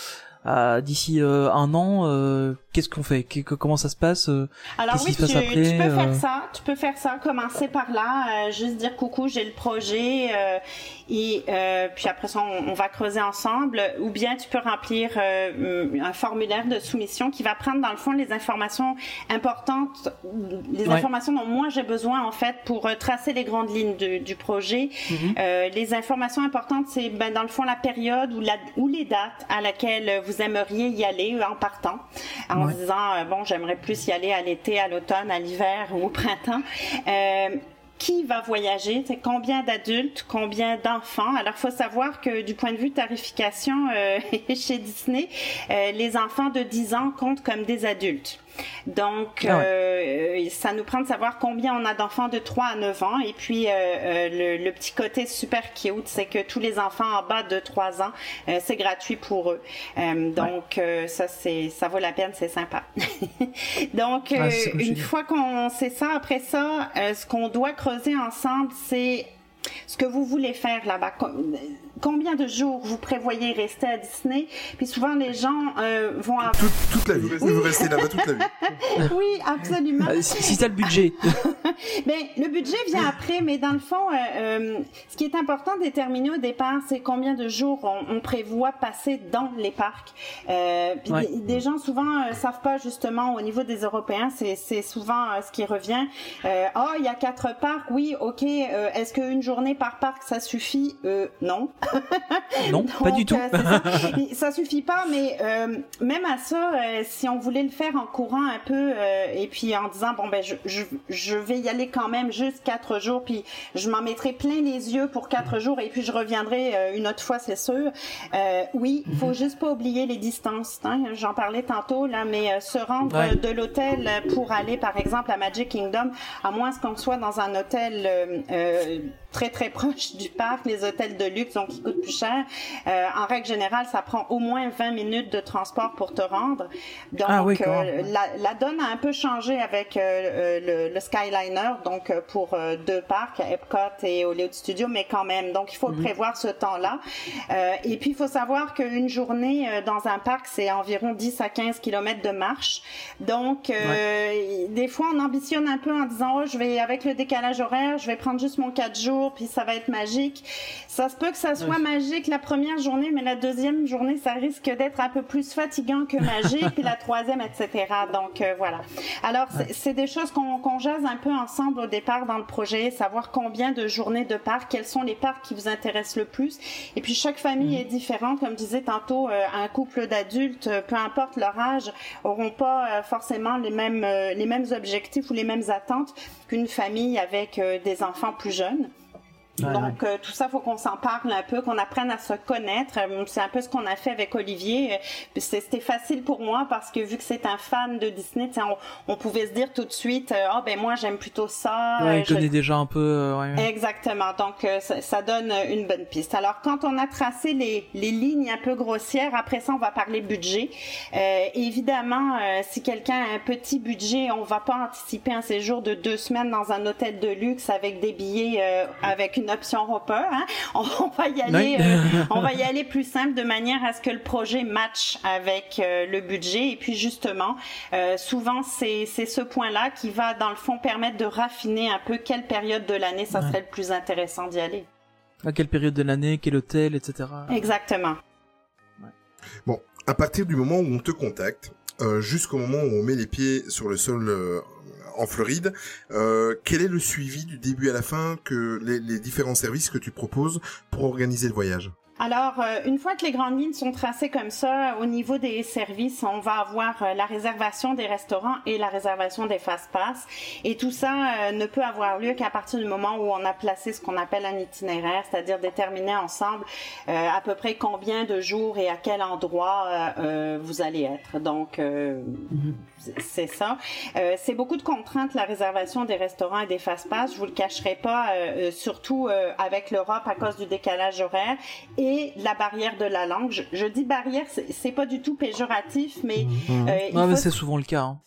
d'ici euh, un an. euh, Qu'est-ce qu'on fait? Que- Comment ça se passe? Euh, Alors oui, se tu, passe après, tu peux faire ça, tu peux faire ça, commencer par là, euh, juste dire coucou, j'ai le projet, euh, et euh, puis après ça, on, on va creuser ensemble, ou bien tu peux remplir euh, un formulaire de soumission qui va prendre dans le fond les informations importantes, les Ouais. informations dont moi j'ai besoin en fait pour tracer les grandes lignes du, du projet. Euh, les informations importantes, c'est ben, dans le fond la période ou, la, ou les dates à laquelle vous aimeriez y aller en partant, en Ouais. disant euh, bon j'aimerais plus y aller à l'été, à l'automne, à l'hiver ou au printemps. Euh, qui va voyager, c'est combien d'adultes, combien d'enfants? Alors, faut savoir que du point de vue tarification euh, chez Disney, euh, les enfants de 10 ans comptent comme des adultes. Donc, Ah ouais. euh, ça nous prend de savoir combien on a d'enfants de 3 à 9 ans. Et puis, euh, euh, le, le petit côté super cute, c'est que tous les enfants en bas de 3 ans, euh, c'est gratuit pour eux. Euh, donc, euh, ça, c'est, ça vaut la peine, c'est sympa. donc, Ah, une fois qu'on sait ça, après ça, euh, ce qu'on doit creuser ensemble, c'est ce que vous voulez faire là-bas. Co- Combien de jours vous prévoyez rester à Disney? Puis souvent les gens euh, vont avoir... Toute, toute la vie. Vous restez là-bas toute la vie. Oui, absolument. Ah, Si, si t'as le budget. Ben, le budget vient après, mais dans le fond, euh, euh, ce qui est important de déterminer au départ, c'est combien de jours on, on prévoit passer dans les parcs. Euh, puis Ouais. des, des gens souvent euh, savent pas justement au niveau des Européens, c'est c'est souvent euh, ce qui revient. Euh, Ah, il y a quatre parcs, oui, ok. euh, Est-ce qu'une journée par parc ça suffit? Euh, Non. pas du tout. euh, ça. Suffit pas, mais euh, même à ça, euh, si on voulait le faire en courant un peu euh, et puis en disant bon ben je, je, je vais y aller quand même juste quatre jours, puis je m'en mettrai plein les yeux pour quatre jours et puis je reviendrai euh, une autre fois, c'est sûr. Euh, oui, il faut juste pas oublier les distances. hein. J'en parlais tantôt là, mais euh, se rendre Ouais. de l'hôtel pour aller par exemple à Magic Kingdom, à moins qu'on soit dans un hôtel euh, euh, très très proche du parc, les hôtels de luxe donc qui coûtent plus cher. Euh, en règle générale, ça prend au moins 20 minutes de transport pour te rendre. Donc Ah oui, euh, la, la donne a un peu changé avec euh, euh, le, le Skyliner, donc pour deux parcs, Epcot et Hollywood Studios, mais quand même. Donc il faut Mhm. prévoir ce temps-là. Euh, et puis il faut savoir qu'une journée dans un parc, c'est environ 10 à 15 kilomètres de marche. Donc euh, des fois on ambitionne un peu en disant oh je vais avec le décalage horaire, je vais prendre juste mon 4 jours puis ça va être magique. Ça se peut que ça soit magique la première journée, mais la deuxième journée ça risque d'être un peu plus fatigant que magique, puis la troisième etc. Donc euh, voilà. Alors c'est- des choses qu'on qu'on jase un peu ensemble au départ dans le projet, savoir combien de journées de parc, quels sont les parcs qui vous intéressent le plus. Et puis chaque famille est différente, comme disait tantôt, euh, un couple d'adultes, euh, peu importe leur âge, auront pas euh, forcément les mêmes euh, les mêmes objectifs ou les mêmes attentes qu'une famille avec des enfants plus jeunes. Ouais, Donc euh, tout ça, faut qu'on s'en parle un peu, qu'on apprenne à se connaître. Euh, C'est un peu ce qu'on a fait avec Olivier. Euh, C'était facile pour moi parce que vu que c'est un fan de Disney, on, on pouvait se dire tout de suite, euh, ah ben moi j'aime plutôt ça. Ouais, il je- connaît déjà un peu. euh, ouais. Exactement. Donc, euh, ça, ça donne une bonne piste. Alors, quand on a tracé les, les lignes un peu grossières, après ça, on va parler budget. Euh, évidemment, si quelqu'un a un petit budget, on va pas anticiper un séjour de deux semaines dans un hôtel de luxe avec des billets euh, avec une option Hopper. Hein. On, on va y aller, euh, on va y aller plus simple de manière à ce que le projet matche avec euh, le budget. Et puis justement, euh, souvent c'est c'est ce point-là qui va dans le fond permettre de raffiner un peu quelle période de l'année ça serait le plus intéressant d'y aller. À quelle période de l'année, quel hôtel, etc. Exactement. Bon, à partir du moment où on te contacte, euh, jusqu'au moment où on met les pieds sur le sol euh, en Floride, euh, quel est le suivi du début à la fin que les, les différents services que tu proposes pour organiser le voyage? Alors, euh, une fois que les grandes lignes sont tracées comme ça, au niveau des services, on va avoir euh, la réservation des restaurants et la réservation des fast-pass. Et tout ça ne peut avoir lieu qu'à partir du moment où on a placé ce qu'on appelle un itinéraire, c'est-à-dire déterminer ensemble euh, à peu près combien de jours et à quel endroit euh, vous allez être. Donc, euh, c'est ça. Euh, c'est beaucoup de contraintes la réservation des restaurants et des fast-pass. Je vous le cacherai pas, euh, euh, surtout euh, avec l'Europe à cause du décalage horaire et la barrière de la langue. Je, je dis barrière, c'est c'est pas du tout péjoratif, mais euh, il Ouais, mais faut c'est souvent le cas. hein.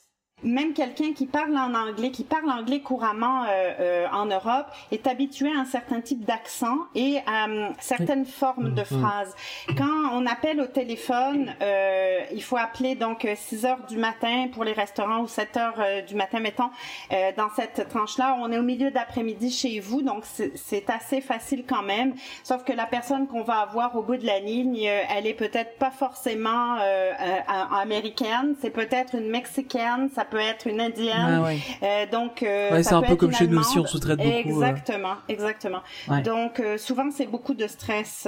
Même quelqu'un qui parle en anglais, qui parle anglais couramment euh, euh, en Europe, est habitué à un certain type d'accent et à euh, certaines formes de phrases. Quand on appelle au téléphone, euh, il faut appeler donc euh, 6 heures du matin pour les restaurants ou 7 heures euh, du matin, mettons, euh, dans cette tranche-là. On est au milieu d'après-midi chez vous, donc c'est assez facile quand même. Sauf que la personne qu'on va avoir au bout de la ligne, euh, elle est peut-être pas forcément euh, euh, américaine, c'est peut-être une mexicaine, ça peut être une indienne. Ouais. Euh, donc, euh, Ouais, c'est un peu comme chez nous aussi, on sous-traite beaucoup, euh. Exactement, exactement. Ouais. Donc, souvent, c'est beaucoup de stress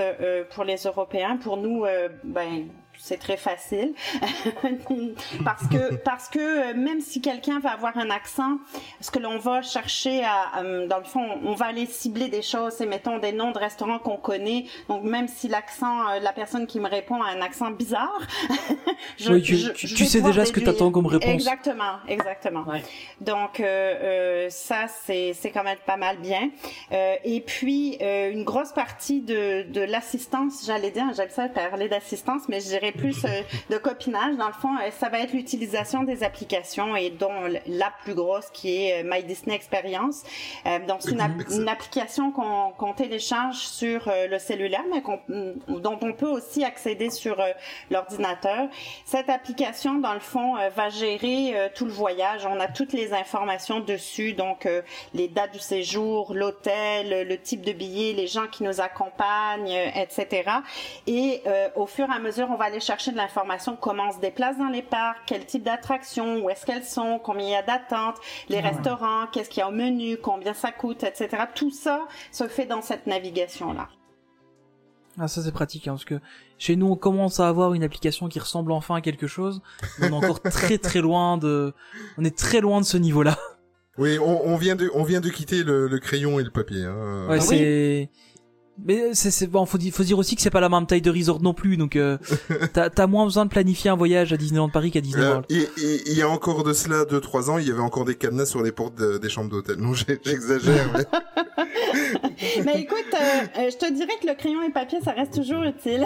pour les Européens. Pour nous, ben c'est très facile parce que parce que euh, même si quelqu'un va avoir un accent, ce que l'on va chercher à euh, dans le fond, on va aller cibler des choses, c'est mettons des noms de restaurants qu'on connaît. Donc même si l'accent, euh, la personne qui me répond a un accent bizarre, je, Oui, tu- je- tu- je tu vais sais déjà ce que déduire. t'attends comme réponse. Exactement, exactement. Ouais. Donc euh, ça c'est c'est quand même pas mal bien. Euh, et puis euh, une grosse partie de de l'assistance, j'allais dire, j'aime ça parler d'assistance, mais je dirais plus euh, de copinage. Dans le fond, euh, ça va être l'utilisation des applications et dont la plus grosse qui est euh, My Disney Experience. Donc c'est une, application qu'on télécharge sur le cellulaire, mais qu'on dont on peut aussi accéder sur l'ordinateur. Cette application, dans le fond, va gérer tout le voyage. On a toutes les informations dessus, donc les dates du séjour, l'hôtel, le type de billet, les gens qui nous accompagnent, etc. Et euh, au fur et à mesure, on va aller chercher de l'information, comment on se déplace dans les parcs, quel type d'attractions, où est-ce qu'elles sont, combien il y a d'attentes, les restaurants, qu'est-ce qu'il y a au menu, combien ça coûte, etc. Tout ça se fait dans cette navigation-là. Ah ça c'est pratique hein, parce que chez nous on commence à avoir une application qui ressemble enfin à quelque chose. mais On est encore très très loin de, on est très loin de ce niveau-là. Oui, on, on vient de, on vient de quitter le, le crayon et le papier. Hein. Ouais, Ah c'est. Mais c'est c'est bon, faut dire, faut dire aussi que c'est pas la même taille de resort non plus, donc euh, t'as t'as moins besoin de planifier un voyage à Disneyland Paris qu'à Disney Euh, World. et, et- il y a encore de cela deux trois ans, il y avait encore des cadenas sur les portes de- des chambres d'hôtel. Non, j'ai- j'exagère. mais... Mais écoute, euh, euh, je te dirais que le crayon et papier, ça reste toujours utile.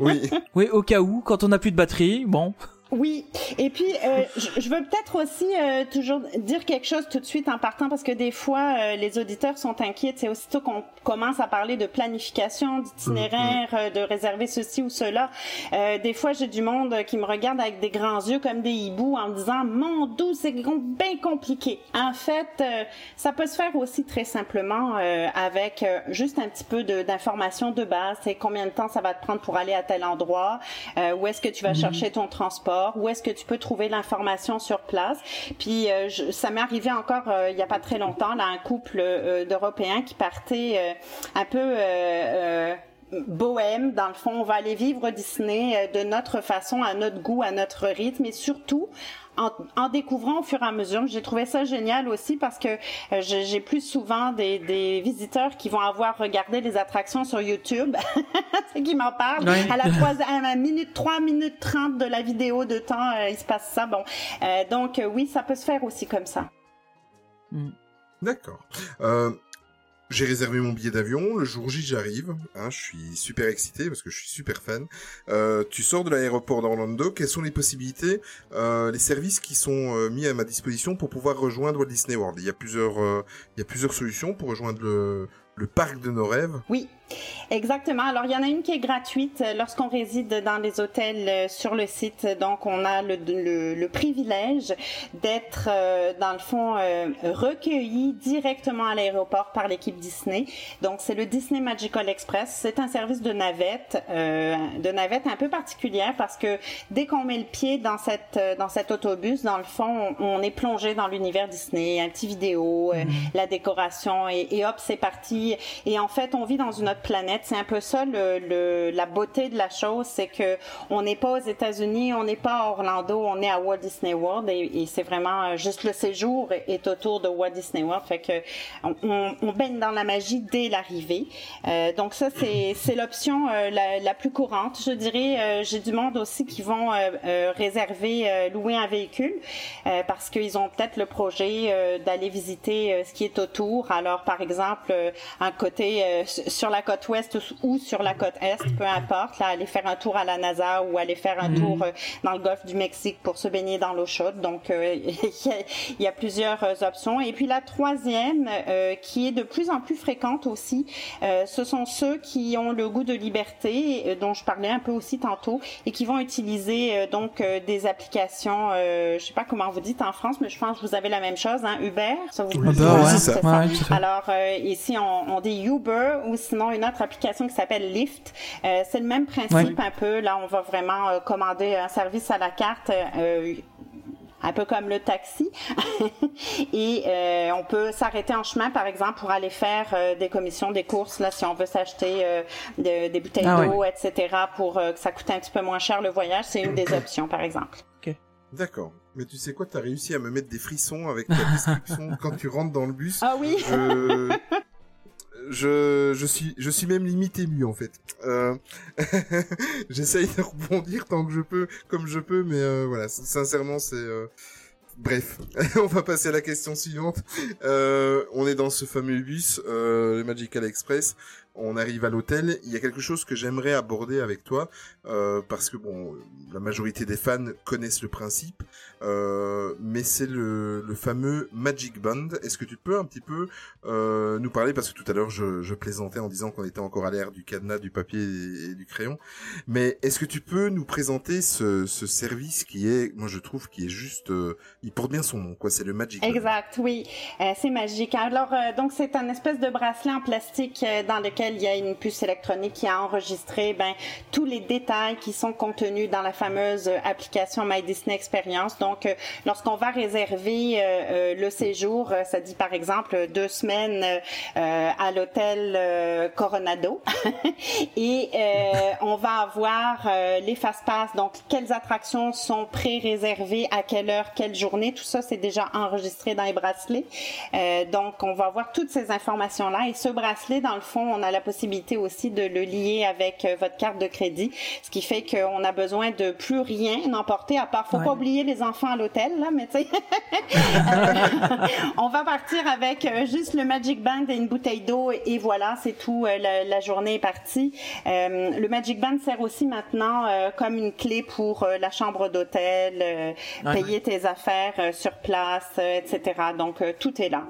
oui. Oui, au cas où, quand on a plus de batterie, bon. Oui, et puis euh, je, veux peut-être aussi euh, toujours dire quelque chose tout de suite en partant parce que des fois euh, les auditeurs sont inquiets. C'est aussitôt qu'on commence à parler de planification, d'itinéraire, euh, de réserver ceci ou cela. Euh, des fois j'ai du monde qui me regarde avec des grands yeux comme des hiboux en me disant mon doux c'est bien compliqué. En fait, euh, ça peut se faire aussi très simplement euh, avec euh, juste un petit peu de- d'informations de, base. C'est combien de temps ça va te prendre pour aller à tel endroit, euh, où est-ce que tu vas chercher ton transport, où est-ce que tu peux trouver l'information sur place. Puis euh, ça m'est arrivé encore euh, il y a pas très longtemps là un couple euh, d'Européens qui partaient un peu bohème dans le fond on va aller vivre Disney de notre façon à notre goût à notre rythme et surtout en, en découvrant au fur et à mesure, j'ai trouvé ça génial aussi parce que euh, j'ai plus souvent des, des visiteurs qui vont avoir regardé les attractions sur YouTube, c'est qui m'en parlent. À la troisième, à la minute 3 minutes 30 de la vidéo de temps, euh, il se passe ça. Bon, Euh, donc euh, oui, ça peut se faire aussi comme ça. D'accord. J'ai réservé mon billet d'avion. Le jour J, j'arrive. Hein, je suis super excité parce que je suis super fan. Euh, tu sors de l'aéroport d'Orlando. Quelles sont les possibilités, euh, les services qui sont euh, mis à ma disposition pour pouvoir rejoindre Walt Disney World? Il y a plusieurs, euh, il y a plusieurs solutions pour rejoindre le, le parc de nos rêves. Oui, exactement. Alors, il y en a une qui est gratuite euh, lorsqu'on réside dans les hôtels euh, sur le site. Donc, on a le, le, le privilège d'être, euh, dans le fond, euh, recueilli directement à l'aéroport par l'équipe Disney. Donc, c'est le Disney Magical Express. C'est un service de navette, euh, de navette un peu particulière parce que dès qu'on met le pied dans cette euh, dans cet autobus, dans le fond, on, on est plongé dans l'univers Disney. Un petit vidéo, euh, la décoration et, et hop, c'est parti. Et en fait, on vit dans une planète. C'est un peu ça le, le- la beauté de la chose, c'est que on n'est pas aux États-Unis, on n'est pas à Orlando, on est à Walt Disney World et, et c'est vraiment euh, juste le séjour est autour de Walt Disney World, fait que on, on- baigne dans la magie dès l'arrivée. Euh, donc ça c'est l'option euh, la, la plus courante, je dirais. Euh, J'ai du monde aussi qui vont euh, euh, réserver louer un véhicule parce qu'ils ont peut-être le projet d'aller visiter ce qui est autour. Alors, par exemple, un côté sur la côte ouest ou sur la côte est, peu importe, là, aller faire un tour à la NASA ou aller faire un tour euh, dans le golfe du Mexique pour se baigner dans l'eau chaude. Donc, euh, il y, a- il y a plusieurs euh, options. Et puis la troisième, euh, qui est de plus en plus fréquente aussi, euh, ce sont ceux qui ont le goût de liberté, euh, dont je parlais un peu aussi tantôt, et qui vont utiliser euh, donc euh, des applications, euh, je sais pas comment vous dites en France, mais je pense que vous avez la même chose, hein, Uber. Ça vous Oui, Uber, hein, ouais. c'est ça. Ouais. Alors euh, ici on, on dit Uber ou sinon une autre application qui s'appelle Lyft. Euh, c'est le même principe un peu. Là on va vraiment euh, commander un service à la carte. euh, un peu comme le taxi. et euh, on peut s'arrêter en chemin, par exemple, pour aller faire euh, des commissions, des courses, là, si on veut s'acheter euh, de- des bouteilles Ah d'eau, etc., pour euh, que ça coûte un petit peu moins cher le voyage. C'est une des options, par exemple. D'accord. Mais tu sais quoi, t'as réussi à me mettre des frissons avec ta description quand tu rentres dans le bus. Ah oui Je... Suis, même limite ému en fait. Euh... J'essaye de rebondir tant que je peux, comme je peux, mais euh, voilà, sincèrement, c'est. euh, Bref, on va passer à la question suivante. On est dans ce fameux bus, le Magical Express. On arrive à l'hôtel. Il y a quelque chose que j'aimerais aborder avec toi, parce que bon, la majorité des fans connaissent le principe, euh, mais c'est le, le fameux Magic Band. Est-ce que tu peux un petit peu euh, nous parler, parce que tout à l'heure je, je plaisantais en disant qu'on était encore à l'ère du cadenas, du papier et, du crayon, mais est-ce que tu peux nous présenter ce, ce service qui est, moi je trouve, qui est juste, euh, il porte bien son nom, quoi. C'est le Magic Band. Exact, oui, Euh, c'est magique. Alors, euh, donc c'est un espèce de bracelet en plastique dans lequel il y a une puce électronique qui a enregistré ben, tous les détails qui sont contenus dans la fameuse application My Disney Experience. Euh, lorsqu'on va réserver euh, euh, le séjour, euh, ça dit par exemple deux semaines euh, à l'hôtel euh, Coronado, et euh, on va avoir euh, les fast-pass, donc quelles attractions sont pré-réservées, à quelle heure, quelle journée, tout ça c'est déjà enregistré dans les bracelets. Euh, donc on va avoir toutes ces informations-là. Et ce bracelet, dans le fond, on a la possibilité aussi de le lier avec votre carte de crédit, ce qui fait qu'on a besoin de plus rien emporter, à part, faut Ouais. pas oublier les enfants à l'hôtel, là, mais tu sais, Euh, on va partir avec euh, juste le Magic Band et une bouteille d'eau et voilà, c'est tout. euh, la, la journée est partie. Le Magic Band sert aussi maintenant comme une clé pour la chambre d'hôtel, Ouais. payer tes affaires sur place, etc. Donc tout est là.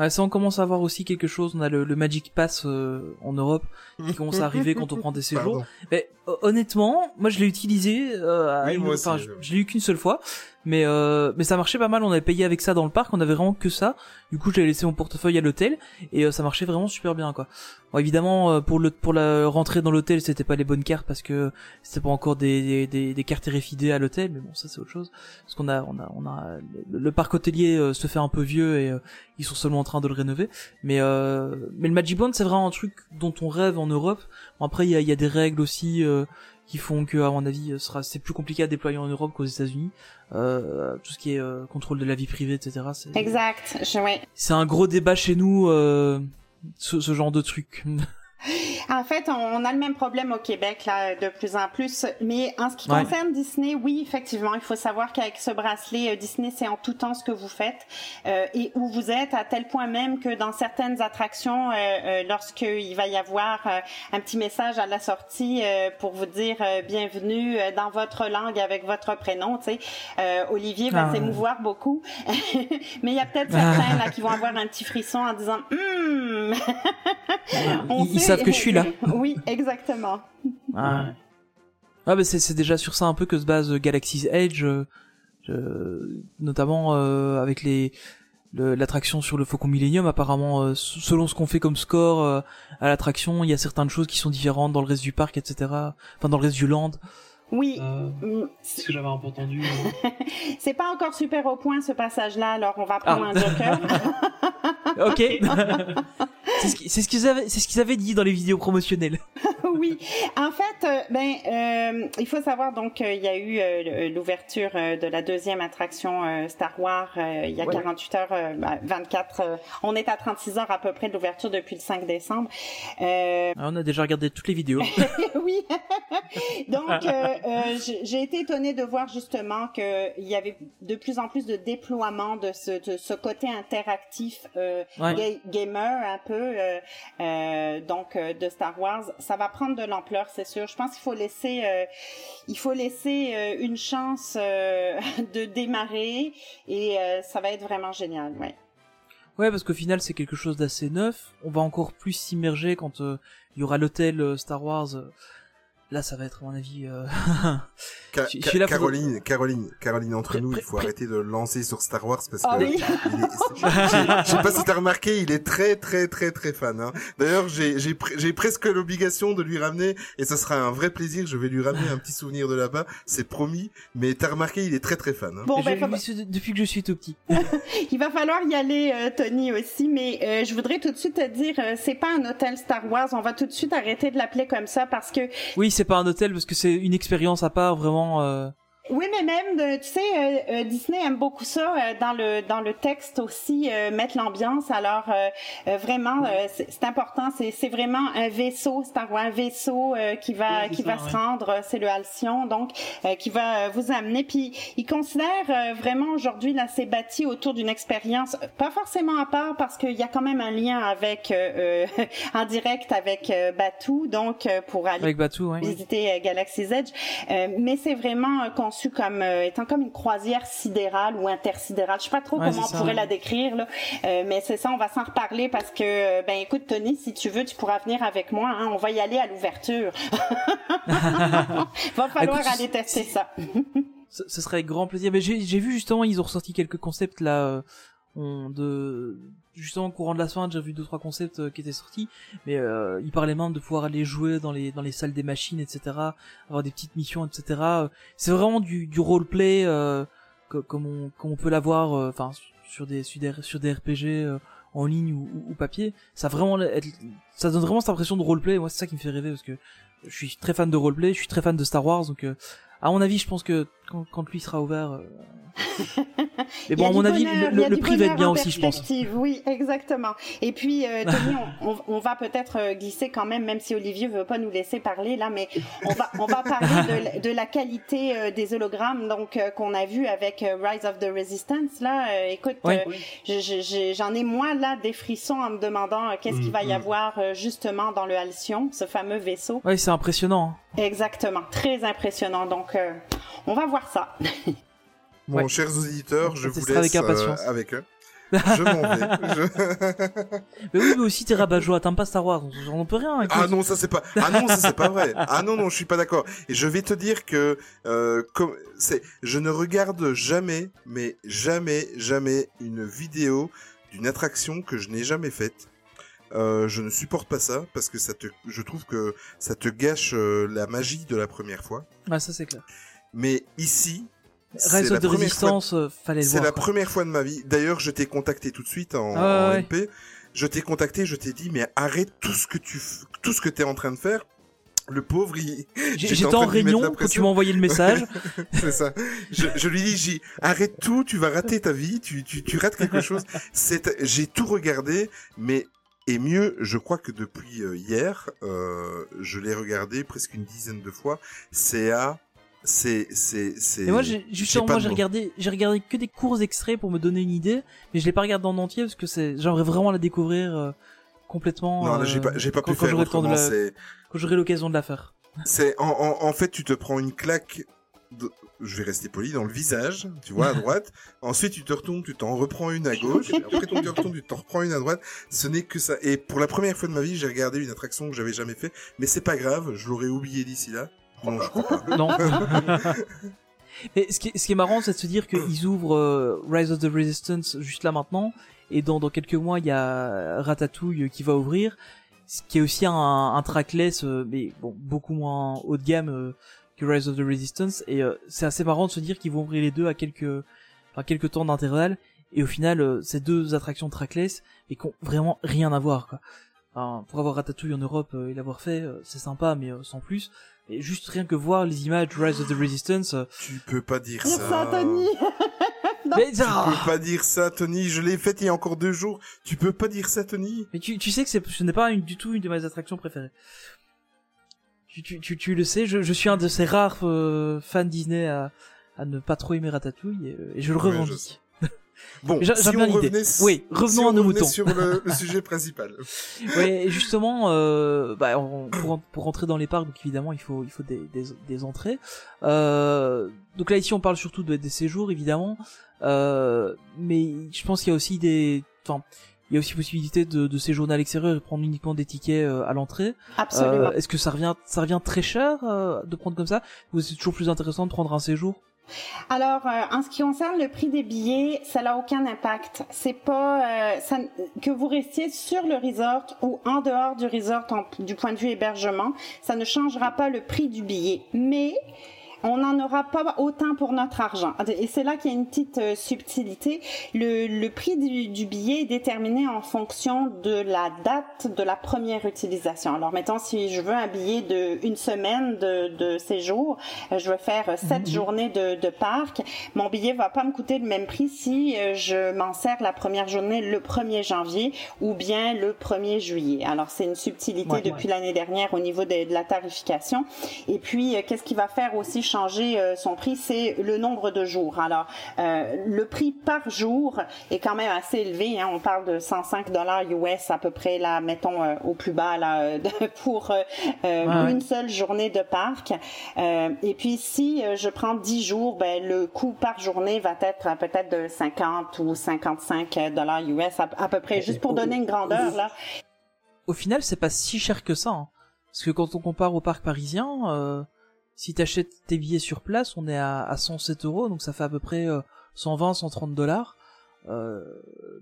Ouais, ça, on commence à voir aussi quelque chose. On a le, le Magic Pass euh, en Europe qui commence à arriver quand on prend des séjours. Pardon. Mais euh, honnêtement, moi je l'ai utilisé. Euh, à Oui, une- moi aussi, enfin, je- je, je l'ai eu qu'une seule fois, mais euh, mais ça marchait pas mal. On avait payé avec ça dans le parc. On avait vraiment que ça. Du coup, j'avais laissé mon portefeuille à l'hôtel et euh, ça marchait vraiment super bien, quoi. Bon, évidemment, euh, pour le pour la rentrée dans l'hôtel, c'était pas les bonnes cartes parce que c'était pas encore des des, des, cartes RFID à l'hôtel. Mais bon, ça c'est autre chose. Parce qu'on a on a on a le, parc hôtelier euh, se fait un peu vieux et ils sont seulement en train de le rénover. Mais mais le Magic Band, c'est vraiment un truc dont on rêve en Europe. Bon, après, il y a, y a des règles aussi qui font que, à mon avis, euh, sera c'est plus compliqué à déployer en Europe qu'aux États-Unis. Euh, tout ce qui est euh, contrôle de la vie privée, etc. C'est, Exact. Je, c'est un gros débat chez nous, euh, ce, ce genre de truc. En fait, on a le même problème au Québec là de plus en plus. Mais en ce qui Ouais. concerne Disney, oui, effectivement, il faut savoir qu'avec ce bracelet, euh, Disney, c'est en tout temps ce que vous faites euh, et où vous êtes, à tel point même que dans certaines attractions, euh, euh, lorsqu'il va y avoir euh, un petit message à la sortie euh, pour vous dire euh, bienvenue dans votre langue avec votre prénom, tu sais, euh, Olivier va Ah s'émouvoir beaucoup. mais il y a peut-être certains là qui vont avoir un petit frisson en disant Hmm, on sait- savent que je suis là. oui, exactement. Ah, ah bah c'est, c'est déjà sur ça un peu que se base Galaxy's Edge, euh, euh, notamment euh, avec les le- l'attraction sur le Faucon Millennium. Apparemment, euh, selon ce qu'on fait comme score euh, à l'attraction, il y a certaines choses qui sont différentes dans le reste du parc, etc. Enfin, dans le reste du land. Oui. Euh, mm, c'est ce que j'avais entendu. euh. C'est pas encore super au point ce passage-là, alors on va prendre Ah. un joker. Ok. C'est ce qu'ils avaient, ce dit dans les vidéos promotionnelles. oui, en fait, euh, ben, euh, il faut savoir donc il y a eu euh, l'ouverture de la deuxième attraction euh, Star Wars euh, il y a Ouais. 48 heures, euh, ben, 24. euh, on est à 36 heures à peu près de l'ouverture depuis le 5 décembre. Euh, Ah, on a déjà regardé toutes les vidéos. oui. Donc, euh, j'ai été étonnée de voir justement qu'il y avait de plus en plus de déploiement de ce, de ce côté interactif euh, Ouais. ga- gamer un peu, euh, euh, donc de Star Wars. Ça va prendre de l'ampleur, c'est sûr. Je pense qu'il faut laisser, il faut laisser une chance de démarrer et ça va être vraiment génial. Ouais. Ouais, parce qu'au final, c'est quelque chose d'assez neuf. On va encore plus s'immerger quand euh, il y aura l'hôtel euh, Star Wars. Là, ça va être, à mon avis... euh, Ca- Je- je Ca- suis là pour- Caroline, Caroline, Caroline, entre Pré- nous, il faut arrêter de le lancer sur Star Wars parce Ah que oui. je sais pas si t'as remarqué, il est très très très très fan. Hein. D'ailleurs, j'ai j'ai pr- j'ai presque l'obligation de lui ramener et ce sera un vrai plaisir. Je vais lui ramener un petit souvenir de là-bas, c'est promis. Mais t'as remarqué, il est très très fan. Hein. Bon, ben, vu ce- depuis que je suis tout petit. Il va falloir y aller, euh, Tony aussi, mais euh, je voudrais tout de suite te dire, euh, c'est pas un hôtel Star Wars. On va tout de suite arrêter de l'appeler comme ça parce que Oui, c'est pas un hôtel parce que c'est une expérience à part, vraiment. Euh, oui, mais même, de- tu sais, euh, euh, Disney aime beaucoup ça euh, dans le dans le texte aussi euh, mettre l'ambiance. Alors euh, euh, vraiment, euh, c'est c'est important. C'est c'est vraiment un vaisseau Wars, un vaisseau euh, qui va Oui, c'est qui ça, va ouais. se rendre. euh, C'est le Halcyon, donc euh, qui va euh, vous amener. Puis il considère euh, vraiment aujourd'hui là, c'est bâti autour d'une expérience, euh, pas forcément à part parce qu'il y a quand même un lien avec euh, euh, en direct avec euh, Batuu, donc euh, pour aller Avec Batou, ouais. visiter euh, Galaxy's Edge, Euh, mais c'est vraiment euh, comme euh, étant comme une croisière sidérale ou intersidérale. Je sais pas trop Ouais, comment on ça, pourrait ouais. la décrire là, Euh, mais c'est ça. On va s'en reparler parce que euh, ben écoute Tony, si tu veux, tu pourras venir avec moi. Hein, on va y aller à l'ouverture. va falloir Écoute, aller tester ça. Ce, ce serait avec grand plaisir. Mais j'ai vu justement, ils ont ressorti quelques concepts là. on, de justement au courant de la semaine, j'ai vu deux trois concepts euh, qui étaient sortis. Mais euh, ils parlaient même de pouvoir aller jouer dans les dans les salles des machines, etc. Avoir des petites missions, etc. Euh, C'est vraiment du du roleplay euh, co- comme on comme on peut l'avoir, euh, enfin sur des sur des sur des RPG. en ligne ou, ou- papier, ça vraiment ça donne vraiment cette impression de roleplay. Moi, c'est ça qui me fait rêver parce que je suis très fan de roleplay, je suis très fan de Star Wars, donc à mon avis, je pense que quand, quand lui sera ouvert. euh, Mais bon, à mon avis, bonheur, le, prix va être bien en aussi, je pense. Oui, exactement. Et puis, euh, Tony, on, on, on va peut-être euh, glisser quand même, même si Olivier veut pas nous laisser parler là, mais on va on va parler de, la- de la qualité euh, des hologrammes donc euh, qu'on a vu avec euh, Rise of the Resistance. Là, Euh, écoute, euh, j'en ai moi là des frissons en me demandant euh, qu'est-ce qu'il va y Mhm. avoir euh, justement dans le Halcyon, ce fameux vaisseau. Ouais, c'est impressionnant. hein. Exactement, très impressionnant. Donc, euh, on va voir ça. Bon, Ouais. chers auditeurs, je vous laisse avec impatience. euh, avec eux. Je m'en vais. Je- Mais oui, mais aussi t'es rabat-joie, t'aimes pas Star Wars, on on peut rien. écoute. Ah non, ça c'est pas. Ah non, ça c'est pas vrai. Ah non non, je suis pas d'accord. Et je vais te dire que euh, comme c'est, je ne regarde jamais, mais jamais, jamais une vidéo d'une attraction que je n'ai jamais faite. Euh, je ne supporte pas ça parce que ça te, je trouve que ça te gâche euh, la magie de la première fois. Ah, ça c'est clair. Mais ici, c'est Rise la of the première fois- Resistance, euh, fallait le c'est voir. la quoi. première fois de ma vie. D'ailleurs, je t'ai contacté tout de suite en, Ah en ouais. MP. Je t'ai contacté, je t'ai dit, mais arrête tout ce que tu, f- tout ce que t'es en train de faire. Le pauvre, il, j'étais en en de réunion la quand tu m'as envoyé le message. c'est ça. Je, je lui dis, j'ai, arrête tout, tu vas rater ta vie, tu, tu, tu rates quelque chose. C'est, j'ai tout regardé, mais, et mieux, je crois que depuis euh, hier, euh, je l'ai regardé presque une dizaine de fois. C'est à, c'est, c'est, c'est. Moi, j'ai, justement, j'ai regardé, j'ai regardé que des courts extraits pour me donner une idée, mais je l'ai pas regardé en entier parce que c'est, j'aimerais vraiment la découvrir euh, complètement. Non, là, j'ai pas, j'ai pas quand, pu quand faire j'aurai autrement. la- quand l'occasion de la faire. C'est en, en, en fait, tu te prends une claque. Je vais rester poli dans le visage, tu vois à droite. Ensuite, tu te retournes, tu t'en reprends une à gauche. et après, tu te retournes, tu t'en reprends une à droite. Ce n'est que ça. Et pour la première fois de ma vie, j'ai regardé une attraction que j'avais jamais fait. Mais c'est pas grave, je l'aurais oublié d'ici là. Non, je crois pas. Non. Mais ce qui est, ce qui est marrant, c'est de se dire qu'ils ouvrent euh, Rise of the Resistance juste là maintenant, et dans, dans quelques mois, il y a Ratatouille qui va ouvrir, ce qui est aussi un, un trackless, euh, mais bon, beaucoup moins haut de gamme euh, que Rise of the Resistance, et euh, c'est assez marrant de se dire qu'ils vont ouvrir les deux à quelques, enfin, quelques temps d'intervalle, et au final, euh, ces deux attractions trackless, et qui ont vraiment rien à voir, quoi. Enfin, pour avoir Ratatouille en Europe euh, et l'avoir fait, euh, c'est sympa, mais euh, sans plus. Et juste rien que voir les images de Rise of the Resistance. euh, Tu peux pas dire ça. ça, Tony. mais, Tu ah peux pas dire ça, Tony. Je l'ai faite il y a encore deux jours. Tu peux pas dire ça, Tony. Mais tu, tu sais que ce n'est pas une, du tout une de mes attractions préférées. Tu, tu, tu, tu le sais, je, je suis un de ces rares euh, fans Disney à, à ne pas trop aimer Ratatouille et, euh, et je le revendique. Bon, J'a- si j'aime bien l'idée. Oui, revenons si à nos moutons. sur le, le sujet principal. Et justement, euh, bah, on- pour, pour rentrer dans les parcs, donc évidemment, il faut, il faut des, des, des entrées. Euh, donc là, ici, on parle surtout de, des séjours, évidemment. Euh, mais je pense qu'il y a aussi des, enfin, il y a aussi possibilité de, de séjourner à l'extérieur et prendre uniquement des tickets euh, à l'entrée. Absolument. Euh, Est-ce que ça revient, ça revient très cher euh, de prendre comme ça ou c'est toujours plus intéressant de prendre un séjour? Alors, euh, en ce qui concerne le prix des billets, ça n'a aucun impact. C'est pas euh, ça, que vous restiez sur le resort ou en dehors du resort en- du point de vue hébergement, ça ne changera pas le prix du billet. Mais on n'en aura pas autant pour notre argent. Et c'est là qu'il y a une petite euh, subtilité. Le, le prix du, du billet est déterminé en fonction de la date de la première utilisation. Alors, mettons, si je veux un billet de une semaine de, de séjour, euh, je veux faire sept journées de, de parc, mon billet va pas me coûter le même prix si euh, je m'en sers la première journée le 1er janvier ou bien le 1er juillet. Alors, c'est une subtilité Ouais. depuis l'année dernière au niveau de, de la tarification. Et puis, qu'est-ce qui va faire aussi changer euh, son prix, c'est le nombre de jours. Alors, euh, le prix par jour est quand même assez élevé. Hein. On parle de 105 dollars US à peu près là, mettons euh, au plus bas là, pour Ouais, une seule journée de parc. Et puis, si je prends 10 jours, ben le coût par journée va être peut-être de 50 ou 55 dollars US à, à peu près, juste pour donner une grandeur là. Au final, c'est pas si cher que ça. hein. Parce que quand on compare au parc parisien, euh, si t'achètes tes billets sur place, on est à, à 107 euros, donc ça fait à peu près euh, 120, 130 dollars. Euh,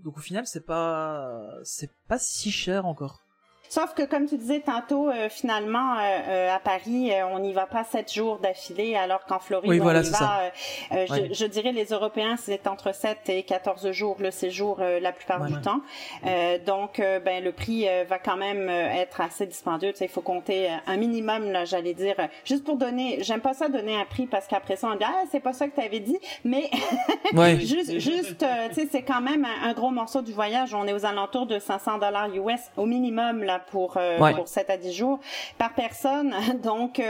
donc au final, c'est pas, c'est pas si cher encore. Sauf que, comme tu disais tantôt, euh, finalement, euh, euh, à Paris, euh, on n'y va pas sept jours d'affilée, alors qu'en Floride, Oui, voilà, on y va. euh, euh, je- Ouais. je, dirais les Européens, c'est entre 7 et 14 jours le séjour euh, la plupart du temps. Euh, donc, ben, le prix euh, va quand même euh, être assez dispendieux. Tu sais, il faut compter un minimum, là, j'allais dire, juste pour donner. J'aime pas ça donner un prix parce qu'après ça, on dit ah c'est pas ça que tu avais dit, mais Ouais. juste, juste, tu sais, c'est quand même un, un gros morceau du voyage. On est aux alentours de 500 dollars US au minimum là pour euh, Ouais. pour 7 à 10 jours par personne. Donc, euh,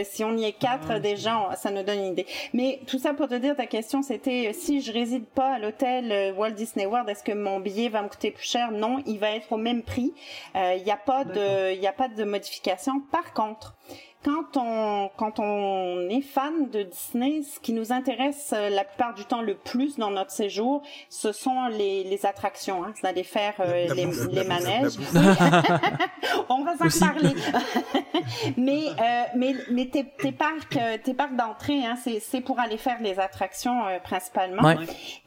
euh, si on y est quatre déjà, on- ça nous donne une idée. Mais tout ça pour te dire, ta question, c'était euh, si je réside pas à l'hôtel euh, Walt Disney World, est-ce que mon billet va me coûter plus cher? Non, il va être au même prix. Euh, Il n'y a pas de, il y a pas de modification. Par contre, quand on quand on est fan de Disney, ce qui nous intéresse euh, la plupart du temps le plus dans notre séjour, ce sont les, les attractions, hein, c'est-à-dire faire euh, La les, bouffe, les manèges. on va s'en reparler. mais euh, mais mais tes, tes parcs euh, tes parcs d'entrée, hein, c'est c'est pour aller faire les attractions euh, principalement. Ouais.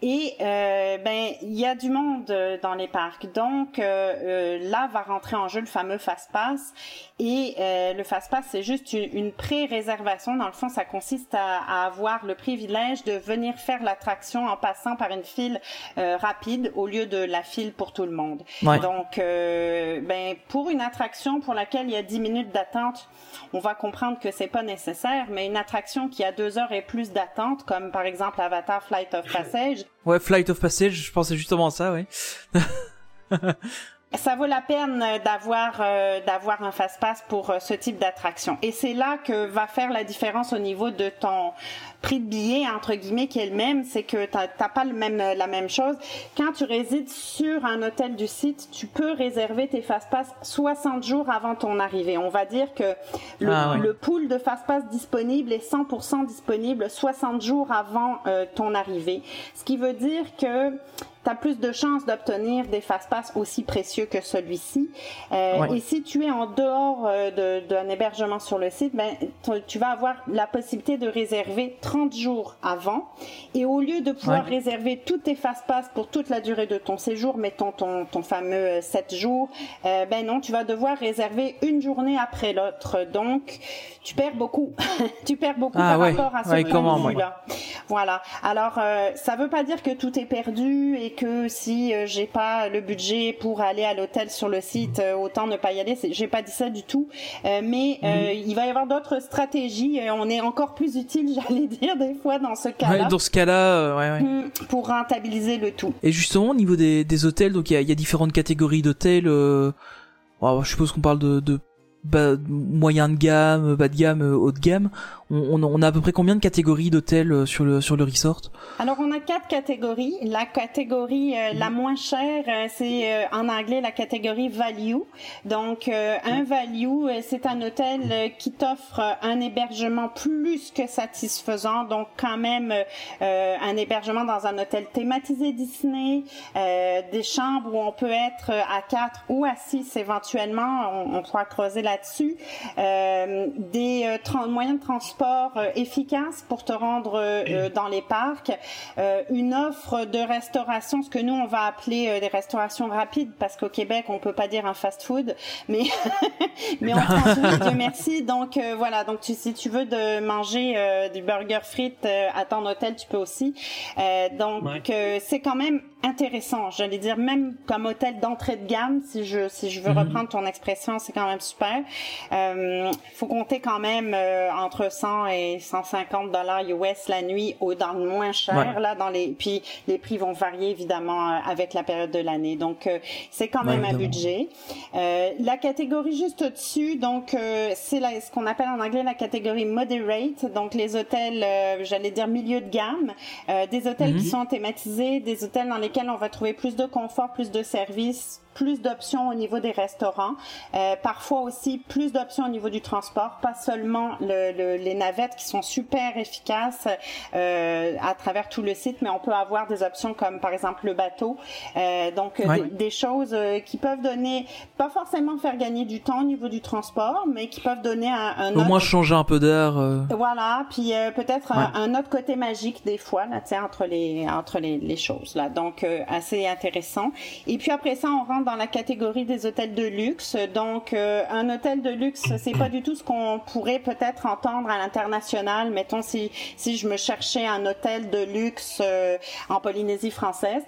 Et euh, ben il y a du monde euh, dans les parcs, donc là va rentrer en jeu le fameux fast pass. Et euh, le fast pass c'est juste une, une pré-réservation. Dans le fond, ça consiste à, à avoir le privilège de venir faire l'attraction en passant par une file euh, rapide au lieu de la file pour tout le monde. Ouais. Donc, euh, ben, pour une attraction pour laquelle il y a 10 minutes d'attente, on va comprendre que c'est pas nécessaire, mais une attraction qui a deux heures et plus d'attente, comme par exemple Avatar Flight of Passage, Ouais, Flight of Passage, je pensais justement à ça, ouais. ça vaut la peine euh, d'avoir euh, d'avoir un fast pass pour euh, ce type d'attraction. Et c'est là que va faire la différence au niveau de ton prix de billet entre guillemets qui est le même, c'est que t'as pas le même la même chose. Quand tu résides sur un hôtel du site, tu peux réserver tes fast pass 60 jours avant ton arrivée. On va dire que le, Ah le pool de fast pass disponible est 100% disponible 60 jours avant euh, ton arrivée. Ce qui veut dire que tu as plus de chances d'obtenir des fast-pass aussi précieux que celui-ci. Euh. Et si tu es en dehors euh, de- d'un hébergement sur le site, ben, tu- tu vas avoir la possibilité de réserver 30 jours avant. Et au lieu de pouvoir réserver tous tes fast-pass pour toute la durée de ton séjour, mettons ton, ton fameux 7 jours, euh, ben non, tu vas devoir réserver une journée après l'autre. Donc, tu perds beaucoup. tu perds beaucoup Ah par rapport à ce de ouais. vue-là. Voilà. Alors, euh, ça veut pas dire que tout est perdu et que si euh, j'ai pas le budget pour aller à l'hôtel sur le site, euh, autant ne pas y aller. J'ai pas dit ça du tout, Euh, mais euh, il va y avoir d'autres stratégies. On est encore plus utile, j'allais dire des fois dans ce cas-là. Ouais, dans ce cas-là, ouais, ouais. Hmm, pour rentabiliser le tout. Et justement, au niveau des, des hôtels, donc il y a, il y a différentes catégories d'hôtels. Euh, bon, je suppose qu'on parle de, de bas- moyen de gamme, bas de gamme, euh, haut de gamme. On, on, on a à peu près combien de catégories d'hôtels euh, sur le sur le resort? Alors, on a quatre catégories. La catégorie euh, la moins chère, euh, c'est euh, en anglais la catégorie value. Donc, un value, c'est un hôtel qui t'offre un hébergement plus que satisfaisant. Donc, quand même, un hébergement dans un hôtel thématisé Disney, des chambres où on peut être à quatre ou à six éventuellement. On, on pourra creuser là-dessus. Euh, des euh, moyens de transport euh, efficaces pour te rendre euh, euh, dans les parcs. Une offre de restauration, ce que nous on va appeler des restaurations rapides, parce qu'au Québec on peut pas dire un fast-food, mais mais en France oui, Dieu merci. Donc voilà, donc tu, si tu veux de manger du burger frites à ton hôtel, tu peux aussi. Donc Ouais. c'est quand même intéressant. J'allais dire même comme hôtel d'entrée de gamme, si je si je veux Mhm. reprendre ton expression, c'est quand même super. Euh, faut compter quand même euh, entre 100 et 150 dollars US la nuit au dans le moins cher Ouais. là dans les puis les prix vont varier évidemment euh, avec la période de l'année. Donc euh, c'est quand Ouais, même un budget. Euh, la catégorie juste au-dessus, donc euh, c'est ce qu'on appelle en anglais la catégorie moderate, donc les hôtels, euh, j'allais dire milieu de gamme, euh, des hôtels Mhm. qui sont thématisés, des hôtels dans on va trouver plus de confort, plus de services plus d'options au niveau des restaurants, euh, parfois aussi plus d'options au niveau du transport, pas seulement le, le- les navettes qui sont super efficaces euh, à travers tout le site, mais on peut avoir des options comme par exemple le bateau, Euh, donc des, des choses euh, qui peuvent donner, pas forcément faire gagner du temps au niveau du transport, mais qui peuvent donner un, un Au autre moins changer un peu d'air. euh. voilà, puis euh, peut-être un, Ouais. un autre côté magique des fois là, tu sais, entre les entre les, les choses là. Donc euh, assez intéressant. Et puis après ça, on rentre dans la catégorie des hôtels de luxe. Donc euh, un hôtel de luxe, c'est pas du tout ce qu'on pourrait peut-être entendre à l'international. Mettons si si je me cherchais un hôtel de luxe euh, en Polynésie française,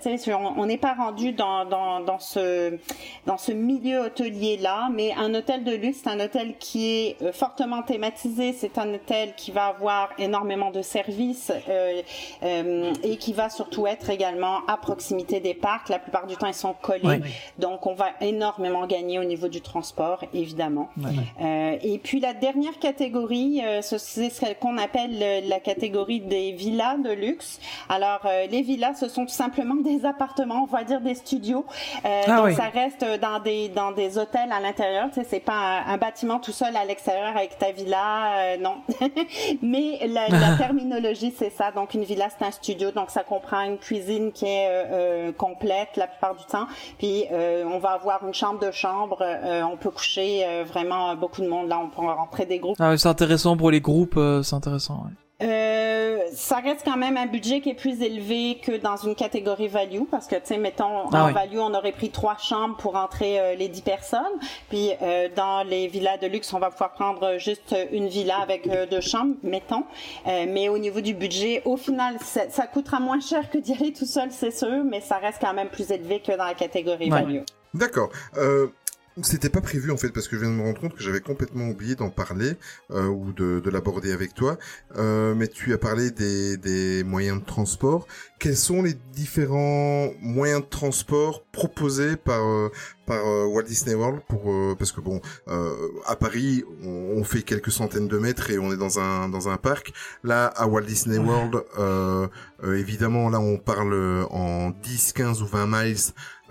on n'est pas rendu dans dans dans ce dans ce milieu hôtelier là, mais un hôtel de luxe, c'est un hôtel qui est euh, fortement thématisé, c'est un hôtel qui va avoir énormément de services euh, et qui va surtout être également à proximité des parcs. La plupart du temps, ils sont collés. Donc on va énormément gagner au niveau du transport, évidemment. Ouais. Euh, et puis la dernière catégorie, euh, ce- c'est ce qu'on appelle euh, la catégorie des villas de luxe. Alors euh, les villas, ce sont tout simplement des appartements, on va dire des studios. Ah donc oui. ça reste dans des dans des hôtels à l'intérieur. Tu sais, c'est pas un, un bâtiment tout seul à l'extérieur avec ta villa, non. Mais la, la terminologie, c'est ça. Donc une villa, c'est un studio. Donc ça comprend une cuisine qui est complète la plupart du temps. Puis euh, on va avoir une chambre de chambre. euh, on peut coucher euh, vraiment beaucoup de monde. Là, on peut rentrer des groupes. Ah c'est intéressant pour les groupes, euh, c'est intéressant. Euh, ça reste quand même un budget qui est plus élevé que dans une catégorie value parce que tu sais mettons Ah en oui. value on aurait pris trois chambres pour entrer euh, les dix personnes puis euh, dans les villas de luxe on va pouvoir prendre juste une villa avec euh, deux chambres mettons Euh, mais au niveau du budget au final ça, ça coûtera moins cher que d'y aller tout seul c'est sûr mais ça reste quand même plus élevé que dans la catégorie Ouais. value D'accord. C'était pas prévu en fait parce que je viens de me rendre compte que j'avais complètement oublié d'en parler euh, ou de, de l'aborder avec toi. Euh, mais tu as parlé des, des moyens de transport. Quels sont les différents moyens de transport proposés par euh, par euh, Walt Disney World pour euh, parce que bon euh, à Paris on, on fait quelques centaines de mètres et on est dans un dans un parc. Là à Walt Disney World euh, euh, évidemment là on parle en 10, 15 ou 20 miles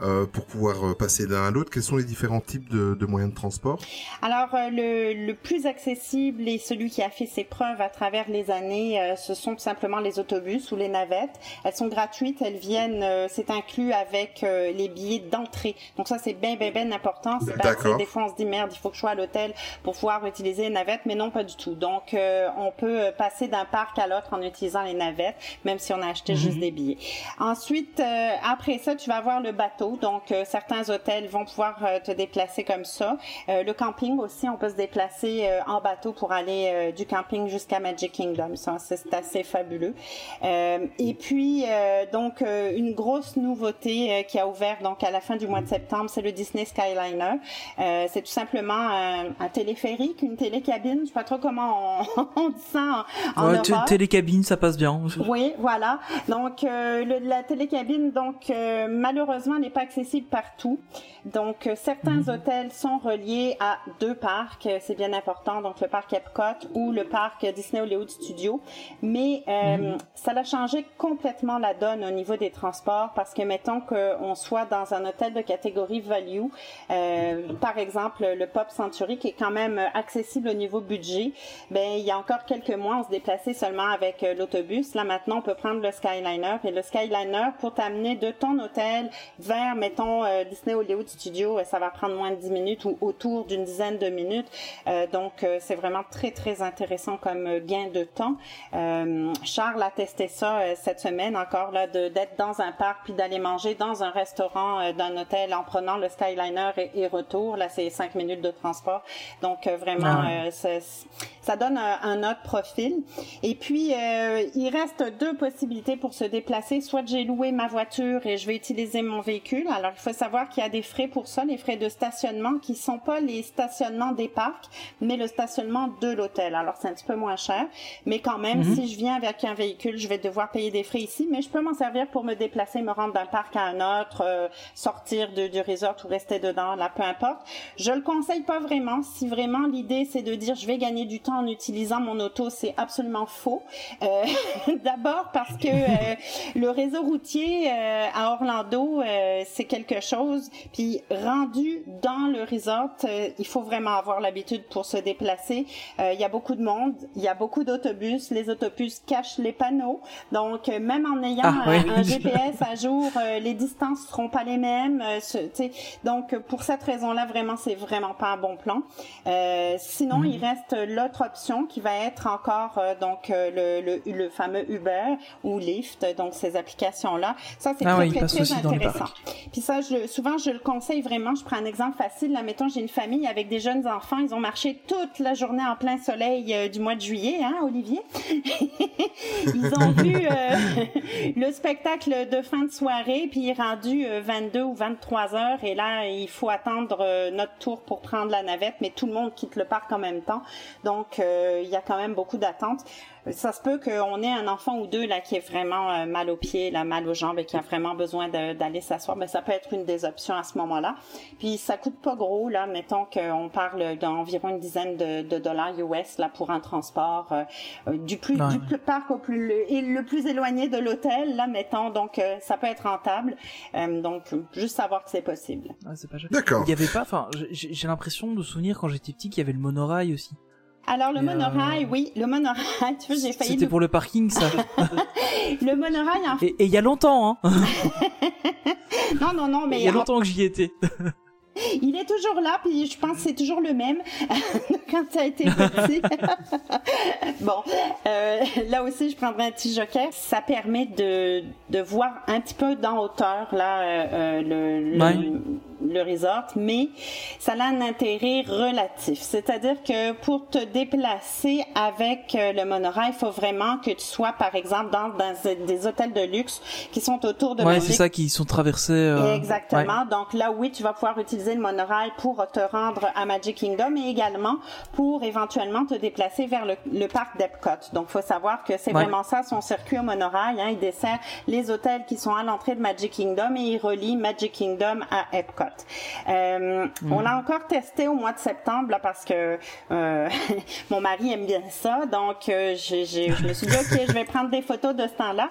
euh, pour pouvoir euh, passer d'un à l'autre. Quels sont les différents types de, de moyens de transport? Alors, euh, le, le plus accessible et celui qui a fait ses preuves à travers les années, euh, ce sont tout simplement les autobus ou les navettes. Elles sont gratuites, elles viennent, euh, c'est inclus avec euh, les billets d'entrée. Donc ça, c'est bien, bien, bien important. C'est D'accord. des fois, on se dit, merde, il faut que je sois à l'hôtel pour pouvoir utiliser les navettes, mais non, pas du tout. Donc, euh, on peut passer d'un parc à l'autre en utilisant les navettes, même si on a acheté juste des billets. Ensuite, euh, après ça, tu vas avoir le bateau. Donc, euh, certains hôtels vont pouvoir euh, te déplacer comme ça. Euh, le camping aussi, on peut se déplacer euh, en bateau pour aller euh, du camping jusqu'à Magic Kingdom. Ça, c'est assez fabuleux. Euh, et puis, euh, donc, euh, une grosse nouveauté euh, qui a ouvert donc à la fin du mois de septembre, c'est le Disney Skyliner. Euh, c'est tout simplement un, un téléphérique, une télécabine. Je sais pas trop comment on, on dit ça en, en Ouais, Europe. télécabine, ça passe bien. Oui, voilà. Donc euh, le- la télécabine, donc euh, malheureusement, n'est pas accessible partout. Donc euh, certains hôtels sont reliés à deux parcs, euh, c'est bien important. Donc le parc Epcot ou le parc Disney Hollywood Studios. Mais euh, ça a changé complètement la donne au niveau des transports parce que mettons qu'on soit dans un hôtel de catégorie value, euh, par exemple le Pop Century qui est quand même accessible au niveau budget. Ben il y a encore quelques mois, on se déplaçait seulement avec l'autobus. Là maintenant, on peut prendre le Skyliner. Et le Skyliner pour t'amener de ton hôtel vers, mettons, euh, Disney Hollywood Studio, euh, ça va prendre moins de 10 minutes ou autour d'une dizaine de minutes. Euh, donc c'est vraiment très très intéressant comme gain de temps. Charles a testé ça cette semaine encore là, d'être dans un parc puis d'aller manger dans un restaurant d'un hôtel en prenant le Skyliner et, et retour. Là, c'est cinq minutes de transport. Donc vraiment, Ah ouais. ça, ça donne un, un autre profil. Et puis, euh, il reste deux possibilités pour se déplacer. Soit j'ai loué ma voiture et je vais utiliser mon véhicule. Alors, il faut savoir qu'il y a des frais pour ça, les frais de stationnement qui sont pas les stationnements des parcs, mais le stationnement de l'hôtel. Alors, c'est un petit peu moins cher. Mais quand même, si je viens avec un véhicule, je vais devoir payer des frais ici, mais je peux m'en servir pour me déplacer, me rendre d'un parc à un autre, euh, sortir de, du resort ou rester dedans, là, peu importe. Je le conseille pas vraiment. Si vraiment l'idée c'est de dire je vais gagner du temps en utilisant mon auto, c'est absolument faux. Euh, D'abord parce que euh, le réseau routier euh, à Orlando, euh, c'est quelque chose. Puis rendu dans le resort, euh, il faut vraiment avoir l'habitude pour se déplacer. Euh, Il y a beaucoup de monde, il y a beaucoup d'autobus. Les autobus cachent les panneaux. Donc même en ayant Ah, un, oui. un GPS à jour, euh, les distances seront pas les mêmes. euh, ce- donc pour cette raison-là, vraiment, c'est vraiment pas un bon plan. Euh, sinon, Mhm. il reste l'autre option qui va être encore euh, donc euh, le, le, le fameux Uber ou Lyft, donc ces applications-là. Ça, c'est Ah très, oui, très, très intéressant. Puis ça, je, souvent, je le conseille vraiment. Je prends un exemple facile. Là, mettons, j'ai une famille avec des jeunes enfants. Ils ont marché toute la journée en plein soleil euh, du mois de juillet, hein, Olivier? Ils ont vu euh, le spectacle de fin de soirée, puis il est rendu euh, 22 ou 23 heures, et là, il faut attendre notre tour pour prendre la navette, mais tout le monde quitte le parc en même temps. Donc, euh, il y a quand même beaucoup d'attentes. Ça se peut qu'on ait un enfant ou deux là qui est vraiment euh, mal aux pieds, là, mal aux jambes et qui a vraiment besoin de- d'aller s'asseoir, mais ça peut être une des options à ce moment-là. Puis ça coûte pas gros là, mettons qu'on parle d'environ une dizaine de, de dollars US là pour un transport euh, euh, du plus Ouais. du plus parc au plus le, et le plus éloigné de l'hôtel là, mettons. Donc euh, ça peut être rentable. Euh, donc juste savoir que c'est possible. Ah, c'est pas cher. D'accord. Il y avait pas, enfin, j'ai j'ai l'impression de souvenir quand j'étais petit qu'il y avait le monorail aussi. Alors le euh, monorail, oui, le monorail. Tu vois, j'ai failli. C'était le- pour le parking, ça. Le monorail, en Et et il y a longtemps, hein. non, non, non, mais Il y a en- longtemps que j'y étais. Il est toujours là, puis je pense que c'est toujours le même quand ça a été petit. bon, euh, là aussi, je prendrai un petit joker. Ça permet de, de voir un petit peu dans hauteur là euh, euh, le, le, Ouais. le resort, mais ça a un intérêt relatif. C'est-à-dire que pour te déplacer avec euh, le monorail, il faut vraiment que tu sois, par exemple, dans, dans des hôtels de luxe qui sont autour de Ouais, c'est ça qui sont traversés. euh, Exactement. Donc là, oui, tu vas pouvoir utiliser le monorail pour te rendre à Magic Kingdom et également pour éventuellement te déplacer vers le, le parc d'Epcot. Donc, faut savoir que c'est Ouais. vraiment ça son circuit au monorail. Hein. Il dessert les hôtels qui sont à l'entrée de Magic Kingdom et il relie Magic Kingdom à Epcot. Euh, On l'a encore testé au mois de septembre là, parce que euh, mon mari aime bien ça. Donc, euh, je me suis dit, OK, je vais prendre des photos de ce temps-là.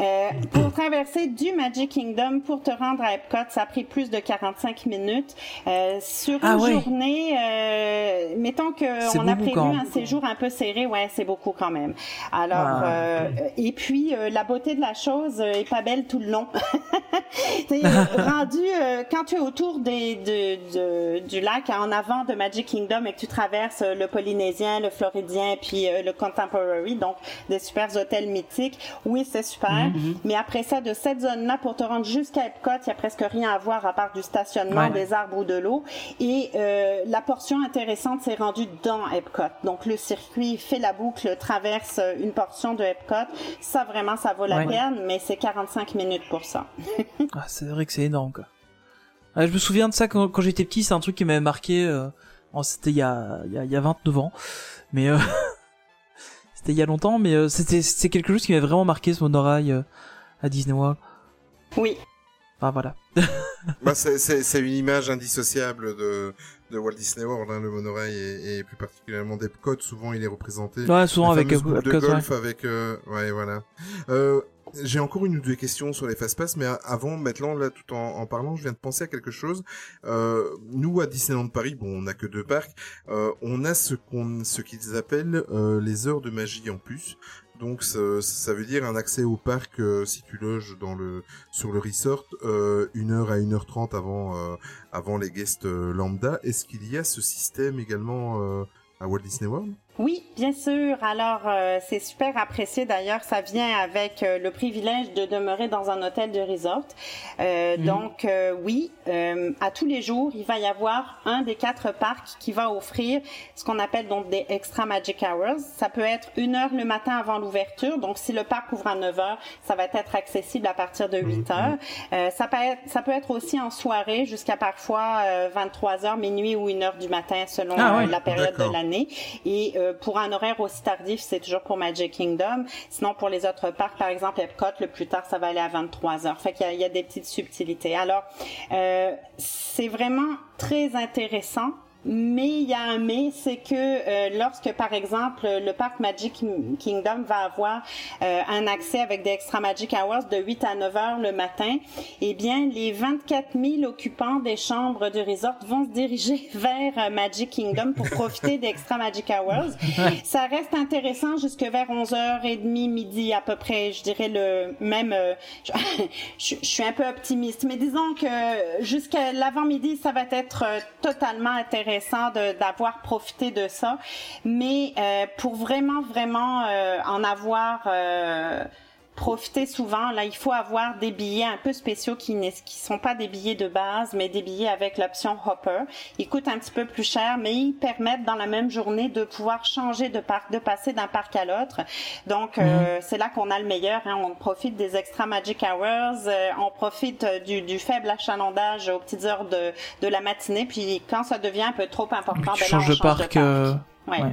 Euh, pour traverser du Magic Kingdom, pour te rendre à Epcot, ça a pris plus de 45 minutes. Euh, sur Ah une ouais. journée, euh, mettons qu'on a prévu un séjour un peu serré, ouais, c'est beaucoup quand même. Alors, Ah. euh, et puis, euh, la beauté de la chose euh, est pas belle tout le long. Rendu, euh, quand tu es autour tour des, de, de- du lac en avant de Magic Kingdom et que tu traverses le Polynésien, le Floridien, puis le Contemporary, donc des super hôtels mythiques, oui, c'est super. Mais après ça, de cette zone-là, pour te rendre jusqu'à Epcot, il y a presque rien à voir à part du stationnement, Ouais. des arbres ou de l'eau. Et euh, la portion intéressante, c'est rendu dans Epcot. Donc le circuit fait la boucle, traverse euh, une portion de Epcot. Ça, vraiment, ça vaut la Ouais. peine, mais c'est 45 minutes pour ça. Ah, c'est vrai que c'est énorme, quoi. Ah, je me souviens de ça quand, quand j'étais petit, c'est un truc qui m'avait marqué. Euh, c'était il y a, il y, a, il y a 29 ans, mais euh, c'était il y a longtemps, mais c'était c'était quelque chose qui m'avait vraiment marqué ce monorail à Disney World. Oui. Enfin voilà. Bah, c'est- une image indissociable de, de Walt Disney World, hein, le monorail, et, et plus particulièrement d'Epcot. Souvent, il est représenté. Ouais, souvent avec de Epcot, ouais. golf avec euh, ouais voilà. Euh, j'ai encore une ou deux questions sur les fast-pass, mais avant, maintenant, là, tout en, en parlant, je viens de penser à quelque chose. Euh, nous, à Disneyland Paris, bon, on n'a que deux parcs, euh, on a ce qu'on, ce qu'ils appellent euh, les heures de magie en plus. Donc, ça, veut dire un accès au parc euh, si tu loges sur le resort euh, une heure à 1h30 avant euh, avant les guests euh, lambda. Est-ce qu'il y a ce système également euh, à Walt Disney World? Oui, bien sûr. Alors, euh, c'est super apprécié. D'ailleurs, ça vient avec euh, le privilège de demeurer dans un hôtel de resort. Euh, Mhm. Donc, euh, oui, euh, à tous les jours, il va y avoir un des quatre parcs qui va offrir ce qu'on appelle donc des extra magic hours. Ça peut être une heure le matin avant l'ouverture. Donc, si le parc ouvre à 9 heures, ça va être accessible à partir de 8 heures. Euh, ça peut être, ça peut être aussi en soirée jusqu'à parfois euh, 23 heures, minuit ou 1 heure du matin selon Ah la période de l'année. Et euh, pour un horaire aussi tardif, c'est toujours pour Magic Kingdom. Sinon, pour les autres parcs, par exemple Epcot, le plus tard, ça va aller à 23 heures. Fait qu'il y y a des petites subtilités. Alors, euh, c'est vraiment très intéressant. Mais il y a un mais, c'est que euh, lorsque, par exemple, le parc Magic Kingdom va avoir euh, un accès avec des extra Magic Hours de 8 à 9 heures le matin, eh bien, les 24 000 occupants des chambres du resort vont se diriger vers euh, Magic Kingdom pour profiter des extra Magic Hours. Ça reste intéressant jusque vers 11h30, midi à peu près, je dirais le même... euh, je, je- suis un peu optimiste, mais disons que jusqu'à l'avant-midi, ça va être euh, totalement intéressant d'avoir profité de ça. Mais euh, pour vraiment, vraiment euh, en avoir... profiter souvent. Là, il faut avoir des billets un peu spéciaux qui ne qui sont pas des billets de base, mais des billets avec l'option Hopper. Ils coûtent un petit peu plus cher, mais ils permettent dans la même journée de pouvoir changer de parc, de passer d'un parc à l'autre. Donc, euh, c'est là qu'on a le meilleur. hein. On profite des extra Magic Hours, euh, on profite euh, du, du faible achalandage aux petites heures de, de la matinée. Puis quand ça devient un peu trop important, ben là, changes on de parc. euh, Ouais. ouais.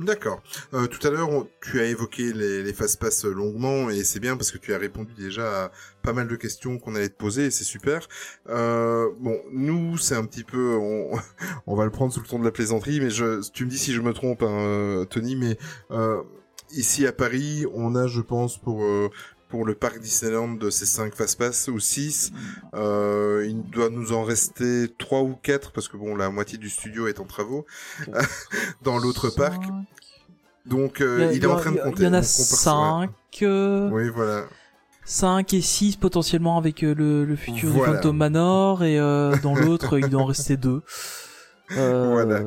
D'accord. Euh, tout à l'heure, tu as évoqué les, les fast-pass longuement et c'est bien parce que tu as répondu déjà à pas mal de questions qu'on allait te poser et c'est super. Euh, bon, nous, c'est un petit peu, on, on va le prendre sous le ton de la plaisanterie, mais je, tu me dis si je me trompe, hein, Tony, mais euh, ici à Paris, on a, je pense, pour euh, pour le parc Disneyland de ces 5 fast-pass ou 6, euh, il doit nous en rester 3 ou 4 parce que bon, la moitié du studio est en travaux dans l'autre parc. Donc euh, il, est en train de compter. Il y en a donc on perçoit- 5 Oui, voilà. 5 et 6 potentiellement avec euh, le, le futur Voilà. du Phantom Manor et euh, dans l'autre il doit en rester deux. Euh, Voilà.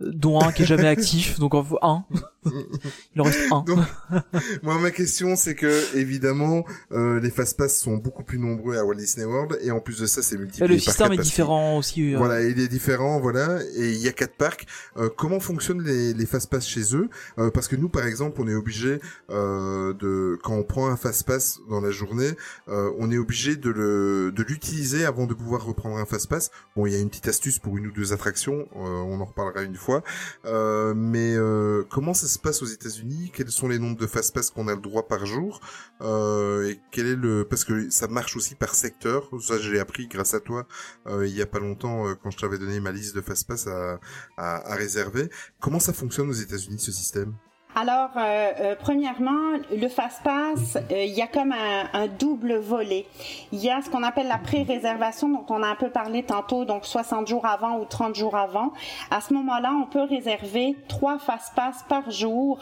dont un qui est jamais actif, donc en faut un. il en reste un. Donc, moi, ma question, c'est que évidemment, euh, les fast-pass sont beaucoup plus nombreux à Walt Disney World, et en plus de ça, c'est multiplié Et le par système est différent aussi. euh, Voilà, il est différent, voilà, et il y a quatre parcs. Euh, comment fonctionnent les, les fast-pass chez eux? Euh, Parce que nous, par exemple, on est obligé euh, de, quand on prend un fast-pass dans la journée, euh, on est obligé de le, de l'utiliser avant de pouvoir reprendre un fast-pass. Bon, il y a une petite astuce pour une ou deux attractions, euh, on en reparlera une fois. Euh, mais euh, comment ça se passe aux États-Unis Quels sont les nombres de fast-pass qu'on a le droit par jour euh, Et quel est le Parce que ça marche aussi par secteur. Ça, j'ai appris grâce à toi euh, il y a pas longtemps euh, quand je t'avais donné ma liste de fast-pass à, à, à réserver. Comment ça fonctionne aux États-Unis ce système? Alors, euh, euh, premièrement, le fast-pass, euh, il y a comme un, un double volet. Il y a ce qu'on appelle la pré-réservation, dont on a un peu parlé tantôt, donc 60 jours avant ou 30 jours avant. À ce moment-là, on peut réserver trois fast-pass par jour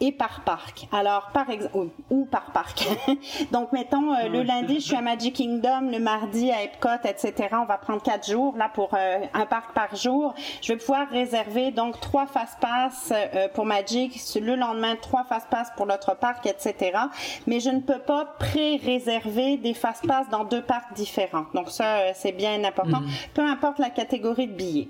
et par parc. Alors, par exemple, ou, ou par parc. donc, mettons, euh, le lundi, je suis à Magic Kingdom, le mardi à Epcot, etc. On va prendre quatre jours, là, pour euh, un parc par jour. Je vais pouvoir réserver, donc, trois fast-pass euh, pour Magic, le lendemain, trois fast-pass pour l'autre parc, etc. Mais je ne peux pas pré-réserver des fast-pass dans deux parcs différents. Donc, ça, euh, c'est bien important. Peu importe la catégorie de billets.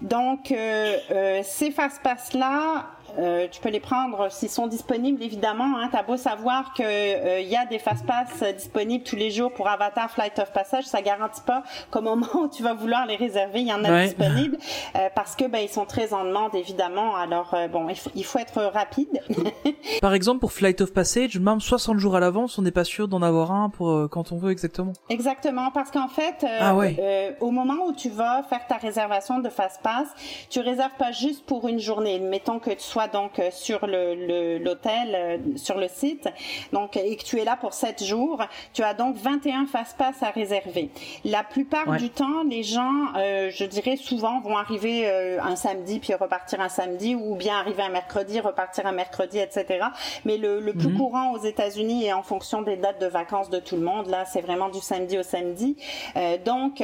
Donc, euh, euh, ces fast-pass-là, euh, tu peux les prendre s'ils sont disponibles, évidemment. Hein. T'as beau savoir que euh, y a des fast-pass euh, disponibles tous les jours pour Avatar Flight of Passage, ça garantit pas qu'au moment où tu vas vouloir les réserver, il y en a Ouais. disponibles euh, parce que ben ils sont très en demande, évidemment. Alors euh, bon, il faut, il faut être rapide. Par exemple, pour Flight of Passage, même 60 jours à l'avance, on n'est pas sûr d'en avoir un pour euh, quand on veut exactement. Exactement, parce qu'en fait, euh, Ah ouais. euh, au moment où tu vas faire ta réservation de fast-pass, tu réserves pas juste pour une journée. Mettons que tu sois donc euh, sur le le- l'hôtel, euh, sur le site, donc et que tu es là pour 7 jours, tu as donc 21 fast-pass à réserver. La plupart Ouais. du temps, les gens, euh, je dirais souvent, vont arriver euh, un samedi puis repartir un samedi, ou bien arriver un mercredi, repartir un mercredi, etc. Mais le, le plus Mhm. courant aux États-Unis et en fonction des dates de vacances de tout le monde, là, c'est vraiment du samedi au samedi. Euh, donc,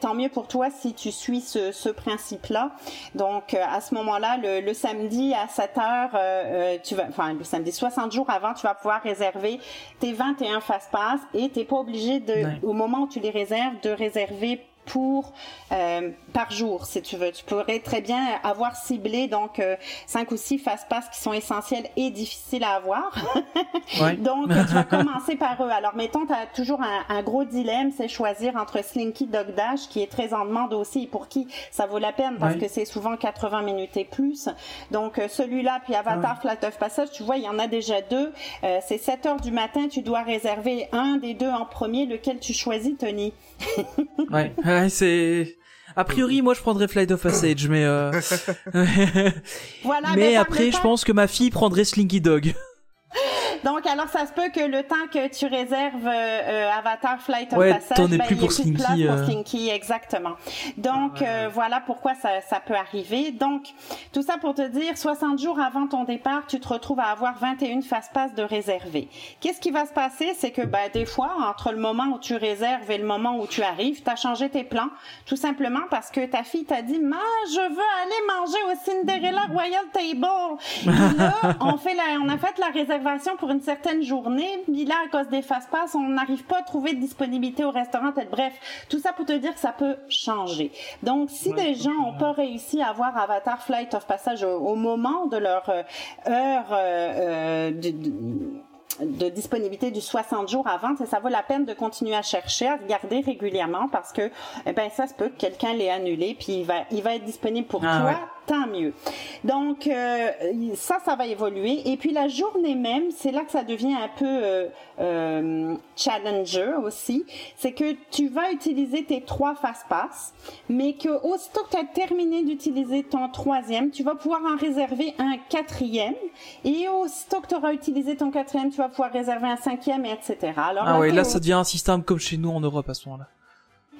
tant mieux pour toi si tu suis ce, ce principe-là. Donc, à ce moment-là, le, le samedi à 7 heures, euh, euh, tu vas, enfin, le samedi 60 jours avant, tu vas pouvoir réserver tes 21 fast-pass et t'es pas obligé de, Ouais. au moment où tu les réserves, de réserver pour euh, par jour si tu veux tu pourrais très bien avoir ciblé donc euh, cinq ou six fast-pass qui sont essentiels et difficiles à avoir Ouais. donc, tu vas commencer par eux. Alors, mettons, tu as toujours un, un gros dilemme, c'est choisir entre Slinky Dog Dash, qui est très en demande aussi, et pour qui ça vaut la peine, parce Ouais. que c'est souvent 80 minutes et plus. Donc, euh, celui-là, puis Avatar Flight of Passage, tu vois, il y en a déjà deux. Euh, c'est 7 heures du matin, tu dois réserver un des deux en premier. Lequel tu choisis, Tony? Ouais, ouais c'est. A priori, moi, je prendrais Flight of Passage, mais. Euh... Voilà. mais ben, après, je pense que ma fille prendrait Slinky Dog. Donc, alors, ça se peut que le temps que tu réserves euh, Avatar Flight of Ouais, Passage, t'en aies ben, plus il y ait pour plus de place Slinky, pour euh. Slinky, exactement. Donc, Ouais, euh, voilà pourquoi ça, ça peut arriver. Donc, tout ça pour te dire, 60 jours avant ton départ, tu te retrouves à avoir 21 fast-pass de réservés. Qu'est-ce qui va se passer? C'est que, ben, des fois, entre le moment où tu réserves et le moment où tu arrives, tu as changé tes plans, tout simplement parce que ta fille t'a dit, ma, je veux aller manger au Cinderella Royal Table. Là, on fait la, on a fait la réservation pour une certaine journée, puis là, à cause des fast-pass, on n'arrive pas à trouver de disponibilité au restaurant. Bref, tout ça pour te dire que ça peut changer. Donc, si Ouais, des gens comprends. ont pas réussi à avoir Avatar Flight of Passage au, au moment de leur euh, heure euh, euh, de- de- de disponibilité du 60 jours avant, ça, ça vaut la peine de continuer à chercher, à regarder régulièrement parce que eh ben ça se peut que quelqu'un l'ait annulé puis il va il va être disponible pour Ah toi, ouais. Tant mieux. Donc euh, ça ça va évoluer et puis la journée même, c'est là que ça devient un peu euh, euh, challenger aussi, c'est que tu vas utiliser tes trois fast-pass, mais que aussitôt que tu as terminé d'utiliser ton troisième, tu vas pouvoir en réserver un quatrième et aussitôt que tu auras utilisé ton quatrième, tu vas pouvoir réserver un cinquième, et etc. Alors, Ah ouais, là, ça devient un système comme chez nous en Europe à ce moment-là.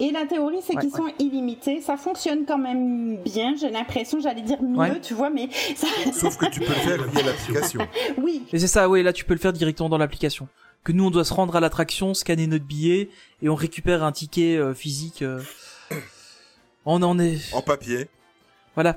Et la théorie, c'est Ouais, qu'ils sont illimités. Ça fonctionne quand même bien. J'ai l'impression, j'allais dire mieux, Ouais. tu vois, mais ça, Sauf que tu peux le faire via l'application. oui, Et c'est ça, ouais, là, tu peux le faire directement dans l'application. Que nous, on doit se rendre à l'attraction, scanner notre billet, et on récupère un ticket euh, physique. euh. On en est... En papier. Voilà.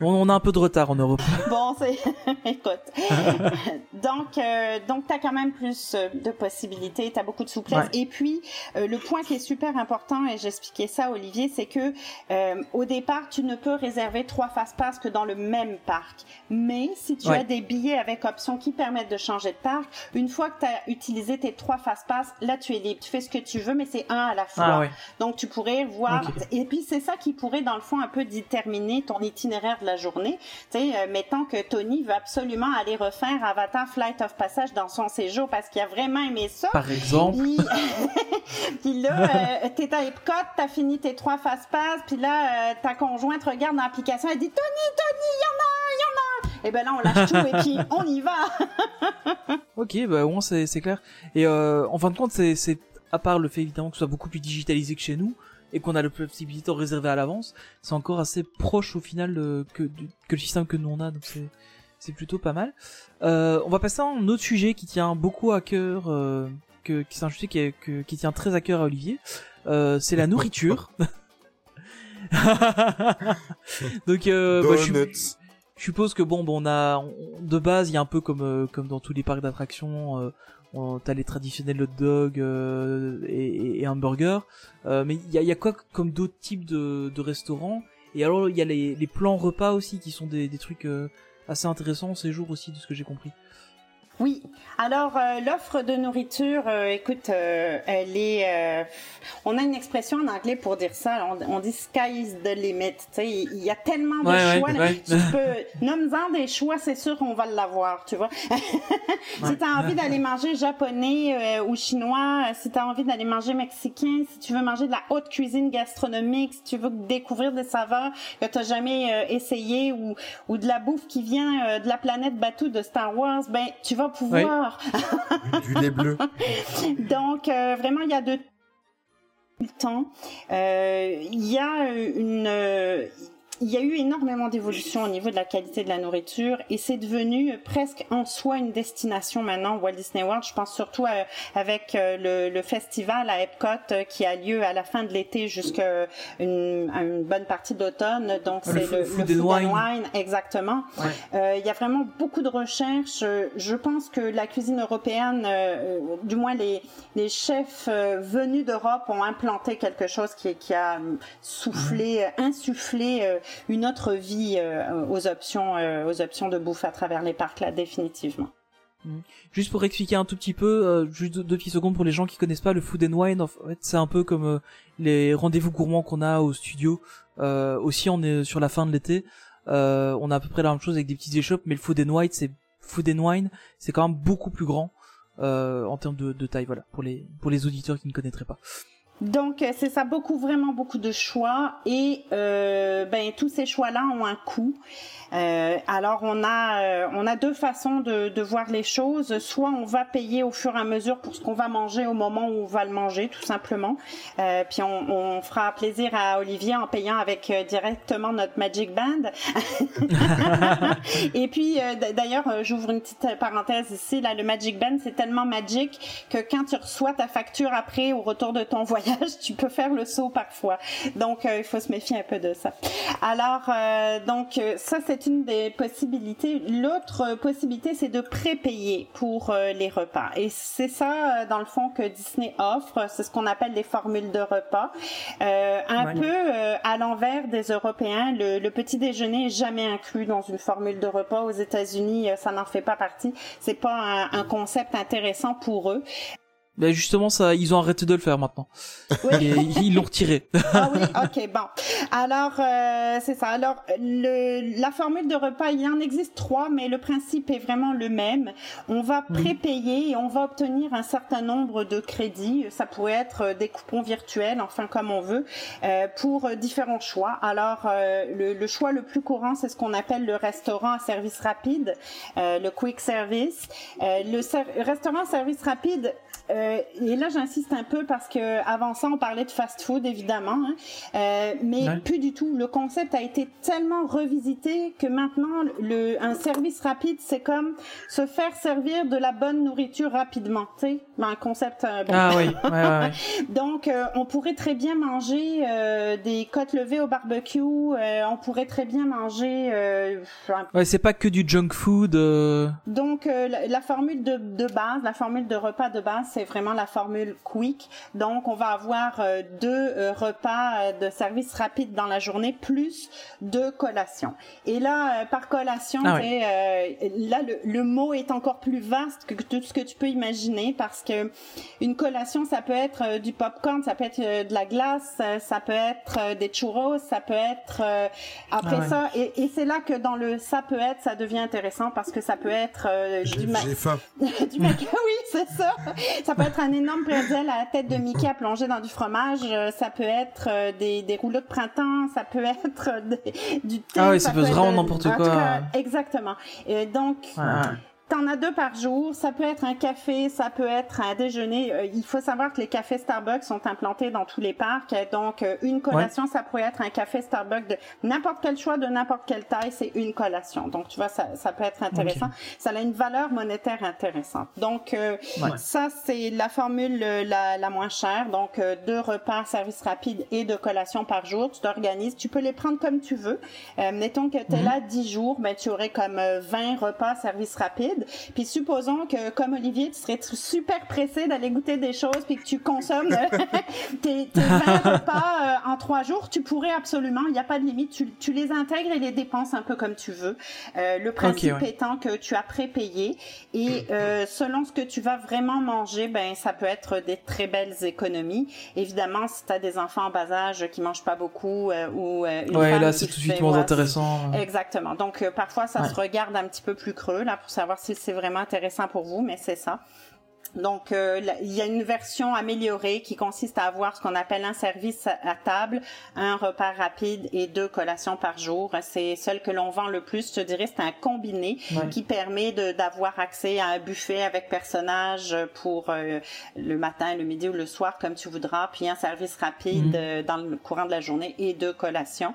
On, on a un peu de retard en Europe. Bon, c'est. Écoute. donc, euh, donc tu as quand même plus euh, de possibilités, tu as beaucoup de souplesse. Ouais. Et puis, euh, le point qui est super important, et j'expliquais ça Olivier, c'est que euh, au départ, tu ne peux réserver trois fast-pass que dans le même parc. Mais si tu Ouais. as des billets avec options qui permettent de changer de parc, une fois que tu as utilisé tes trois fast-pass, là, tu es libre. Tu fais ce que tu veux, mais c'est un à la fois. Ah ouais. Donc tu pourrais voir et puis c'est ça qui pourrait dans le fond un peu déterminer ton itinéraire de la journée. Tu sais, euh, mettons que Tony veut absolument aller refaire Avatar Flight of Passage dans son séjour parce qu'il a vraiment aimé ça. Par exemple. Puis, puis là, euh, t'es à Epcot, t'as fini tes trois fast pass, puis là, euh, ta conjointe regarde dans l'application, elle dit Tony, Tony, il y en a, y en a. Et ben là, on lâche tout et puis on y va. Ok, bah au moins c'est clair. Et euh, en fin de compte, c'est c'est à part le fait évidemment que ce soit beaucoup plus digitalisé que chez nous et qu'on a la possibilité de réserver à l'avance, c'est encore assez proche au final euh, que du- que le système que nous on a. Donc c'est c'est plutôt pas mal. Euh, on va passer à un autre sujet qui tient beaucoup à cœur, euh, que qui c'est un sujet qui, est- que- qui tient très à cœur à Olivier. Euh, c'est la nourriture. donc euh, bah, je suppose que bon, bon on a on- de base il y a un peu comme euh, comme dans tous les parcs d'attractions, euh, on- t'as les traditionnels hot dogs euh, et, et, hamburgers, euh, mais il y a, y a quoi comme d'autres types de, de restaurants? Et alors il y a les, les plans repas aussi qui sont des, des trucs euh, assez intéressants ces jours aussi de ce que j'ai compris. Oui. Alors euh, l'offre de nourriture, euh, écoute, euh, elle est. euh, on a une expression en anglais pour dire ça. On, on dit sky is the limit. Tu sais, il y a tellement de Ouais, choix. ouais. Tu peux nomme-en des choix, c'est sûr qu'on va l'avoir. Tu vois. si tu as envie d'aller manger japonais euh, ou chinois, si tu as envie d'aller manger mexicain, si tu veux manger de la haute cuisine gastronomique, si tu veux découvrir des saveurs que tu jamais essayé ou, ou de la bouffe qui vient de la planète Batuu de Star Wars, ben tu vas pouvoir. Du lait bleu. Donc euh, vraiment il y a de temps. Euh, Il y a une euh, il y a eu énormément d'évolution au niveau de la qualité de la nourriture et c'est devenu presque en soi une destination maintenant Walt Disney World. Je pense surtout à- avec euh, le, le festival à Epcot euh, qui a lieu à la fin de l'été jusqu'à une, bonne partie d'automne. Donc Ah, le c'est le, le Food and Wine. Wine, exactement. Ouais. Euh, Il y a vraiment beaucoup de recherches. Euh, Je pense que la cuisine européenne, euh, euh, du moins les, les chefs euh, venus d'Europe, ont implanté quelque chose qui, qui a euh, soufflé, euh, insufflé euh, une autre vie euh, aux options, euh, aux options de bouffe à travers les parcs là, définitivement. Juste pour expliquer un tout petit peu, euh, juste deux, petites secondes pour les gens qui connaissent pas le Food and Wine. En fait, c'est un peu comme les rendez-vous gourmands qu'on a au studio. Aussi, on est sur la fin de l'été. On a à peu près la même chose avec des petites échoppes, mais le Food and Wine, c'est Food and Wine, c'est quand même beaucoup plus grand en termes de, de taille. Voilà, pour les pour les auditeurs qui ne connaîtraient pas. Donc euh, c'est ça, beaucoup vraiment beaucoup de choix et euh, ben tous ces choix-là ont un coût. Euh, alors on a euh, on a deux façons de, de voir les choses. Soit on va payer au fur et à mesure pour ce qu'on va manger au moment où on va le manger, tout simplement. Euh, puis on, on fera plaisir à Olivier en payant avec euh, directement notre Magic Band. et puis euh, d'ailleurs j'ouvre une petite parenthèse ici. Là le Magic Band c'est tellement magique que quand tu reçois ta facture après au retour de ton voyage, tu peux faire le saut parfois. Donc il faut se méfier un peu de ça. Alors euh, donc ça c'est une des possibilités. L'autre possibilité c'est de prépayer pour euh, les repas. Et c'est ça euh, dans le fond que Disney offre. C'est ce qu'on appelle les formules de repas. Euh, un peu euh, à l'envers des Européens, le, le petit déjeuner est jamais inclus dans une formule de repas. Aux États-Unis, ça n'en fait pas partie. C'est pas un, un concept intéressant pour eux. Ben justement, ça, ils ont arrêté de le faire maintenant. Oui. Et ils l'ont retiré. Ah oui, ok, bon. Alors, euh, c'est ça. Alors, le, la formule de repas, il en existe trois, mais le principe est vraiment le même. On va prépayer et on va obtenir un certain nombre de crédits. Ça pourrait être euh, des coupons virtuels, enfin comme on veut, euh, pour euh, différents choix. Alors, euh, le, le choix le plus courant, c'est ce qu'on appelle le restaurant à service rapide, euh, le quick service. Euh, le ser- restaurant à service rapide, euh, et là j'insiste un peu parce que avant ça on parlait de fast-food évidemment, hein, euh, mais plus du tout. Le concept a été tellement revisité que maintenant le un service rapide c'est comme se faire servir de la bonne nourriture rapidement, tu sais, un concept. euh, bon. Ah oui, ouais, ouais, ouais. Donc, euh, on pourrait très bien manger euh, des côtes levées au barbecue. euh, on pourrait très bien manger. euh, un- Ouais, c'est pas que du junk food. euh, donc, euh, la, la formule de, de base, la formule de repas de base, c'est vraiment la formule quick. Donc, on va avoir euh, deux euh, repas euh, de service rapide dans la journée plus deux collations. Et là, par collation, Ah là, le, le mot est encore plus vaste que tout ce que tu peux imaginer parce que une collation, ça peut être du popcorn, ça peut être de la glace, ça peut être des churros, ça peut être après Ah ouais. ça. Et, et c'est là que dans le ça peut être, ça devient intéressant parce que ça peut être euh, J'ai du, ma- du oui, c'est ça. Ça peut être un énorme pretzel à la tête de Mickey à plonger dans du fromage. euh, Ça peut être euh, des, des rouleaux de printemps. Ça peut être euh, des- du thé. Ah oui, ça peut être être, vraiment n'importe quoi. cas, exactement. Et donc, ouais. T'en as deux par jour. Ça peut être un café, ça peut être un déjeuner. Euh, il faut savoir que les cafés Starbucks sont implantés dans tous les parcs. Donc, euh, une collation, ça pourrait être un café Starbucks de n'importe quel choix, de n'importe quelle taille. C'est une collation. Donc, tu vois, ça, ça peut être intéressant. Ça a une valeur monétaire intéressante. Donc, euh, Ouais. ça, c'est la formule euh, la, la moins chère. Donc, euh, deux repas, service rapide et deux collations par jour. Tu t'organises. Tu peux les prendre comme tu veux. Euh, mettons que tu es là 10 jours, ben, tu aurais comme euh, 20 repas service rapide. Puis supposons que, comme Olivier, tu serais super pressé d'aller goûter des choses puis que tu consommes euh, tes, tes 20 repas euh, en trois jours, tu pourrais absolument, il n'y a pas de limite, tu, tu les intègres et les dépenses un peu comme tu veux. Euh, le principe ouais. étant que tu as prépayé et euh, selon ce que tu vas vraiment manger, ben ça peut être des très belles économies. Évidemment, si tu as des enfants en bas âge qui mangent pas beaucoup ou une Ouais, femme là, c'est tout de suite moins intéressant. Exactement. Donc parfois ça Ouais. se regarde un petit peu plus creux là pour savoir si c'est vraiment intéressant pour vous, mais c'est ça. Donc euh, là, il y a une version améliorée qui consiste à avoir ce qu'on appelle un service à table, un repas rapide et deux collations par jour. C'est celle que l'on vend le plus, je te dirais, c'est un combiné Ouais. qui permet d'avoir accès à un buffet avec personnage pour euh, le matin, le midi ou le soir comme tu voudras, puis un service rapide Mhm. euh, dans le courant de la journée et deux collations.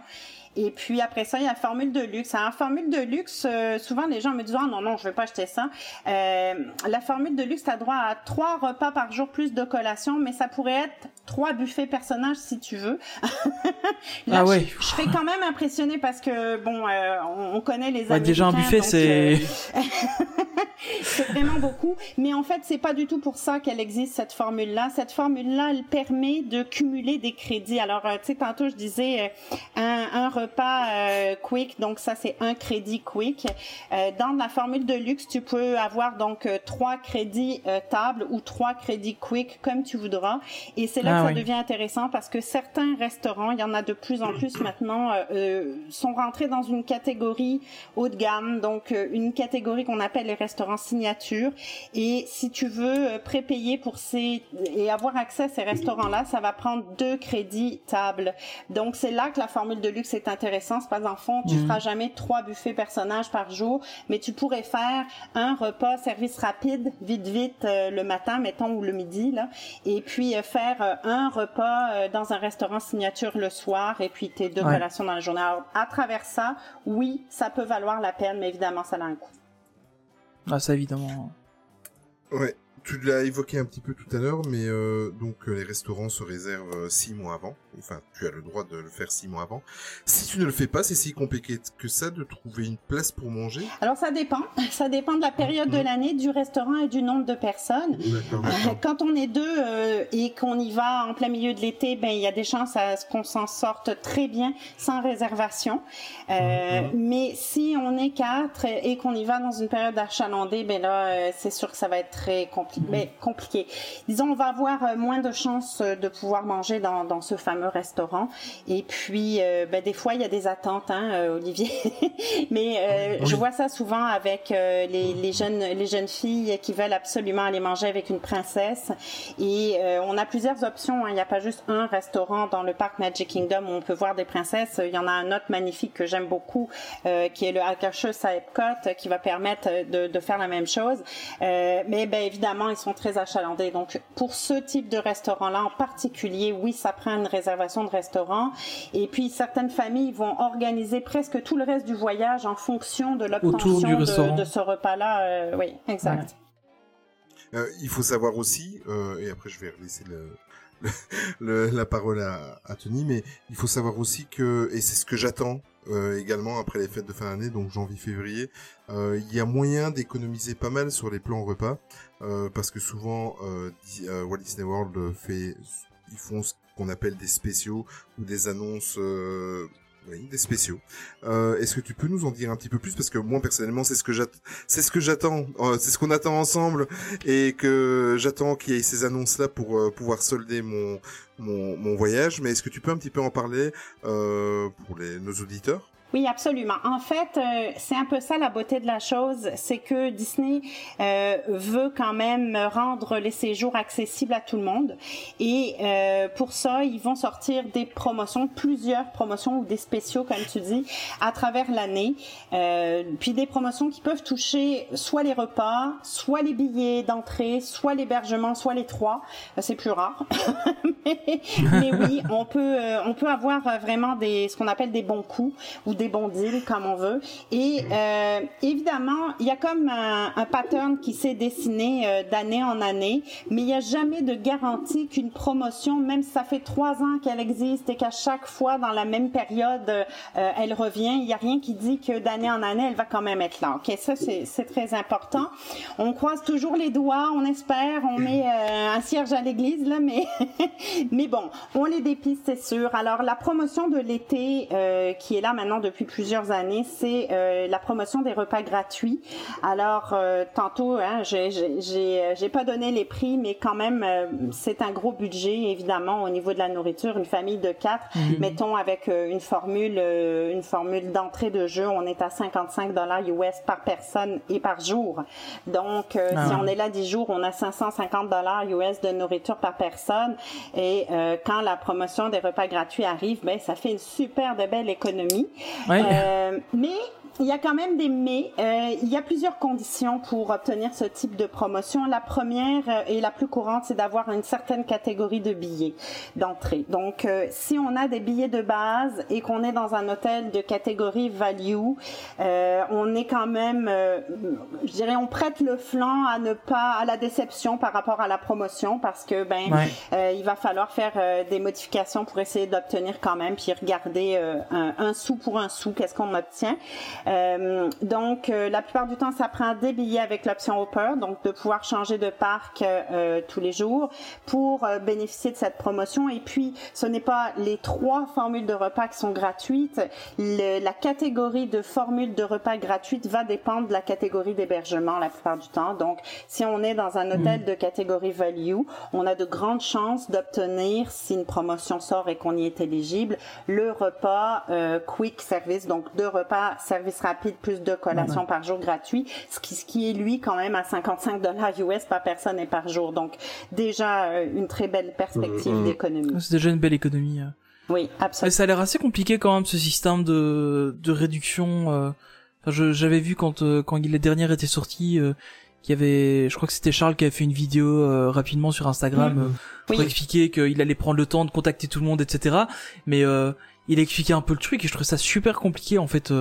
Et puis après ça, il y a la formule de luxe. Alors, formule de luxe, euh, souvent les gens me disent ah non non, je veux pas acheter ça. Euh, la formule de luxe, tu as droit à trois repas par jour plus de collations, mais ça pourrait être trois buffets personnages si tu veux. Là, Ah ouais. je, je serais quand même impressionnée parce que bon, euh, on, on connaît les Ouais, déjà un buffet, c'est. euh, c'est vraiment beaucoup. Mais en fait, c'est pas du tout pour ça qu'elle existe, cette formule-là. Cette formule-là, elle permet de cumuler des crédits. Alors, euh, tu sais, tantôt, je disais un, un repas euh, quick, donc ça, c'est un crédit quick. Euh, dans la formule de luxe, tu peux avoir donc euh, trois crédits euh, table ou trois crédits quick, comme tu voudras. Et c'est là Ah que ça oui. devient intéressant parce que certains restaurants, il y en a de plus en plus maintenant, euh, sont rentrés dans une catégorie haut de gamme, donc euh, une catégorie qu'on appelle les restaurants signature. Et si tu veux prépayer pour ces et avoir accès à ces restaurants-là, ça va prendre deux crédits table. Donc c'est là que la formule de luxe est intéressante. C'est pas en fond, tu Mhm. feras jamais trois buffets personnages par jour, mais tu pourrais faire un repas service rapide, vite vite euh, le matin, mettons ou le midi là, et puis euh, faire euh, un repas euh, dans un restaurant signature le soir, et puis tes deux Ouais. collations dans la journée. Alors, à travers ça, oui, ça peut valoir la peine, mais évidemment, ça a un coût. Ah, ça évidemment. Ouais, tu l'as évoqué un petit peu tout à l'heure, mais euh, donc euh, les restaurants se réservent euh, six mois avant. Enfin, tu as le droit de le faire six mois avant. Si tu ne le fais pas, c'est si compliqué que ça de trouver une place pour manger. Alors, ça dépend. Ça dépend de la période de Mhm. l'année, du restaurant et du nombre de personnes. Euh, Quand on est deux euh, et qu'on y va en plein milieu de l'été, ben il y a des chances à ce qu'on s'en sorte très bien sans réservation. Euh, Mais si on est quatre et qu'on y va dans une période achalandée, ben là c'est sûr que ça va être très compli- ben, compliqué. Disons, on va avoir euh, moins de chances euh, de pouvoir manger dans, dans ce fameux restaurant. Et puis, euh, ben, des fois il y a des attentes, hein, Olivier. Mais euh, Oui. je vois ça souvent avec euh, les, les jeunes les jeunes filles qui veulent absolument aller manger avec une princesse. Et euh, on a plusieurs options. hein. Il n'y a pas juste un restaurant dans le parc Magic Kingdom où on peut voir des princesses. Il y en a un autre magnifique que j'aime beaucoup, euh, qui est le Akershus à Epcot, qui va permettre de, de faire la même chose. Euh, mais ben évidemment, ils sont très achalandés. Donc pour ce type de restaurant-là en particulier, oui, ça prend une réservation de restaurant. Et puis certaines familles vont organiser presque tout le reste du voyage en fonction de l'obtention de, ce repas-là. Euh, oui, exact. Euh, il faut savoir aussi, euh, et après je vais laisser le, le- la parole à, à Tony, mais il faut savoir aussi que, et c'est ce que j'attends euh, également après les fêtes de fin d'année, donc janvier-février, euh, il y a moyen d'économiser pas mal sur les plans repas, euh, parce que souvent euh, euh, Walt Disney World fait, ils font ce qu'on appelle des spéciaux ou des annonces. euh, oui, des spéciaux. Euh, Est-ce que tu peux nous en dire un petit peu plus? Parce que moi personnellement c'est ce que j'attends, c'est ce euh, qu'on attend ensemble et que j'attends qu'il y ait ces annonces-là pour euh, pouvoir solder mon, mon, mon voyage. Mais est-ce que tu peux un petit peu en parler euh, pour les, nos auditeurs? Oui, absolument. En fait, euh, c'est un peu ça la beauté de la chose, c'est que Disney euh, veut quand même rendre les séjours accessibles à tout le monde. Et euh, pour ça, ils vont sortir des promotions, plusieurs promotions ou des spéciaux, comme tu dis, à travers l'année. Euh, puis des promotions qui peuvent toucher soit les repas, soit les billets d'entrée, soit l'hébergement, soit les trois. Euh, C'est plus rare. mais, mais oui, on peut, euh, on peut avoir vraiment des, ce qu'on appelle des bons coups ou des bons deals, comme on veut. Et euh, évidemment, il y a comme un, pattern qui s'est dessiné euh, d'année en année, mais il n'y a jamais de garantie qu'une promotion, même si ça fait trois ans qu'elle existe et qu'à chaque fois dans la même période euh, elle revient, il n'y a rien qui dit que d'année en année elle va quand même être là. Ok, ça c'est très important. On croise toujours les doigts, on espère, on met euh, un cierge à l'église là, mais mais bon, on les dépiste, c'est sûr. Alors, la promotion de l'été, euh, qui est là maintenant depuis plusieurs années, c'est euh, la promotion des repas gratuits. Alors, euh, tantôt, hein, j'ai j'ai- pas donné les prix, mais quand même, euh, c'est un gros budget, évidemment, au niveau de la nourriture. Une famille de quatre, mettons avec euh, une formule, euh, une formule d'entrée de jeu, on est à 55 dollars US par personne et par jour. Donc, euh, Ah si on est là 10 jours, on a 550 dollars US de nourriture par personne. Et euh, quand la promotion des repas gratuits arrive, ben ça fait une super de belle économie. Ouais. Euh, mais il y a quand même des mais. Euh, il y a plusieurs conditions pour obtenir ce type de promotion. La première euh, et la plus courante, c'est d'avoir une certaine catégorie de billets d'entrée. Donc, euh, si on a des billets de base et qu'on est dans un hôtel de catégorie value, euh, on est quand même, euh, je dirais, on prête le flanc à ne pas à la déception par rapport à la promotion parce que ben Ouais. euh, il va falloir faire euh, des modifications pour essayer d'obtenir quand même, puis regarder euh, un, un sou pour un sou, qu'est-ce qu'on obtient. Euh, donc, euh, la plupart du temps, ça prend des billets avec l'option Hopper, donc de pouvoir changer de parc euh, tous les jours pour euh, bénéficier de cette promotion. Et puis, ce n'est pas les trois formules de repas qui sont gratuites. Le- la catégorie de formules de repas gratuites va dépendre de la catégorie d'hébergement la plupart du temps. Donc, si on est dans un hôtel de catégorie value, on a de grandes chances d'obtenir, si une promotion sort et qu'on y est éligible, le repas euh, quick service, donc deux repas service rapide plus deux collations par jour gratuits, ce qui, ce qui est lui quand même à 55 dollars US par personne et par jour. Donc déjà euh, une très belle perspective Mhm. d'économie. C'est déjà une belle économie. euh. Oui, Mais absolument. ça a l'air assez compliqué quand même ce système de, de réduction. euh. Enfin, j'avais vu quand euh, quand la dernière était sortie, euh, qu'il y avait, je crois que c'était Charles qui avait fait une vidéo euh, rapidement sur Instagram euh, pour Oui. expliquer qu'il allait prendre le temps de contacter tout le monde, etc. Mais euh, il expliquait un peu le truc et je trouvais ça super compliqué en fait.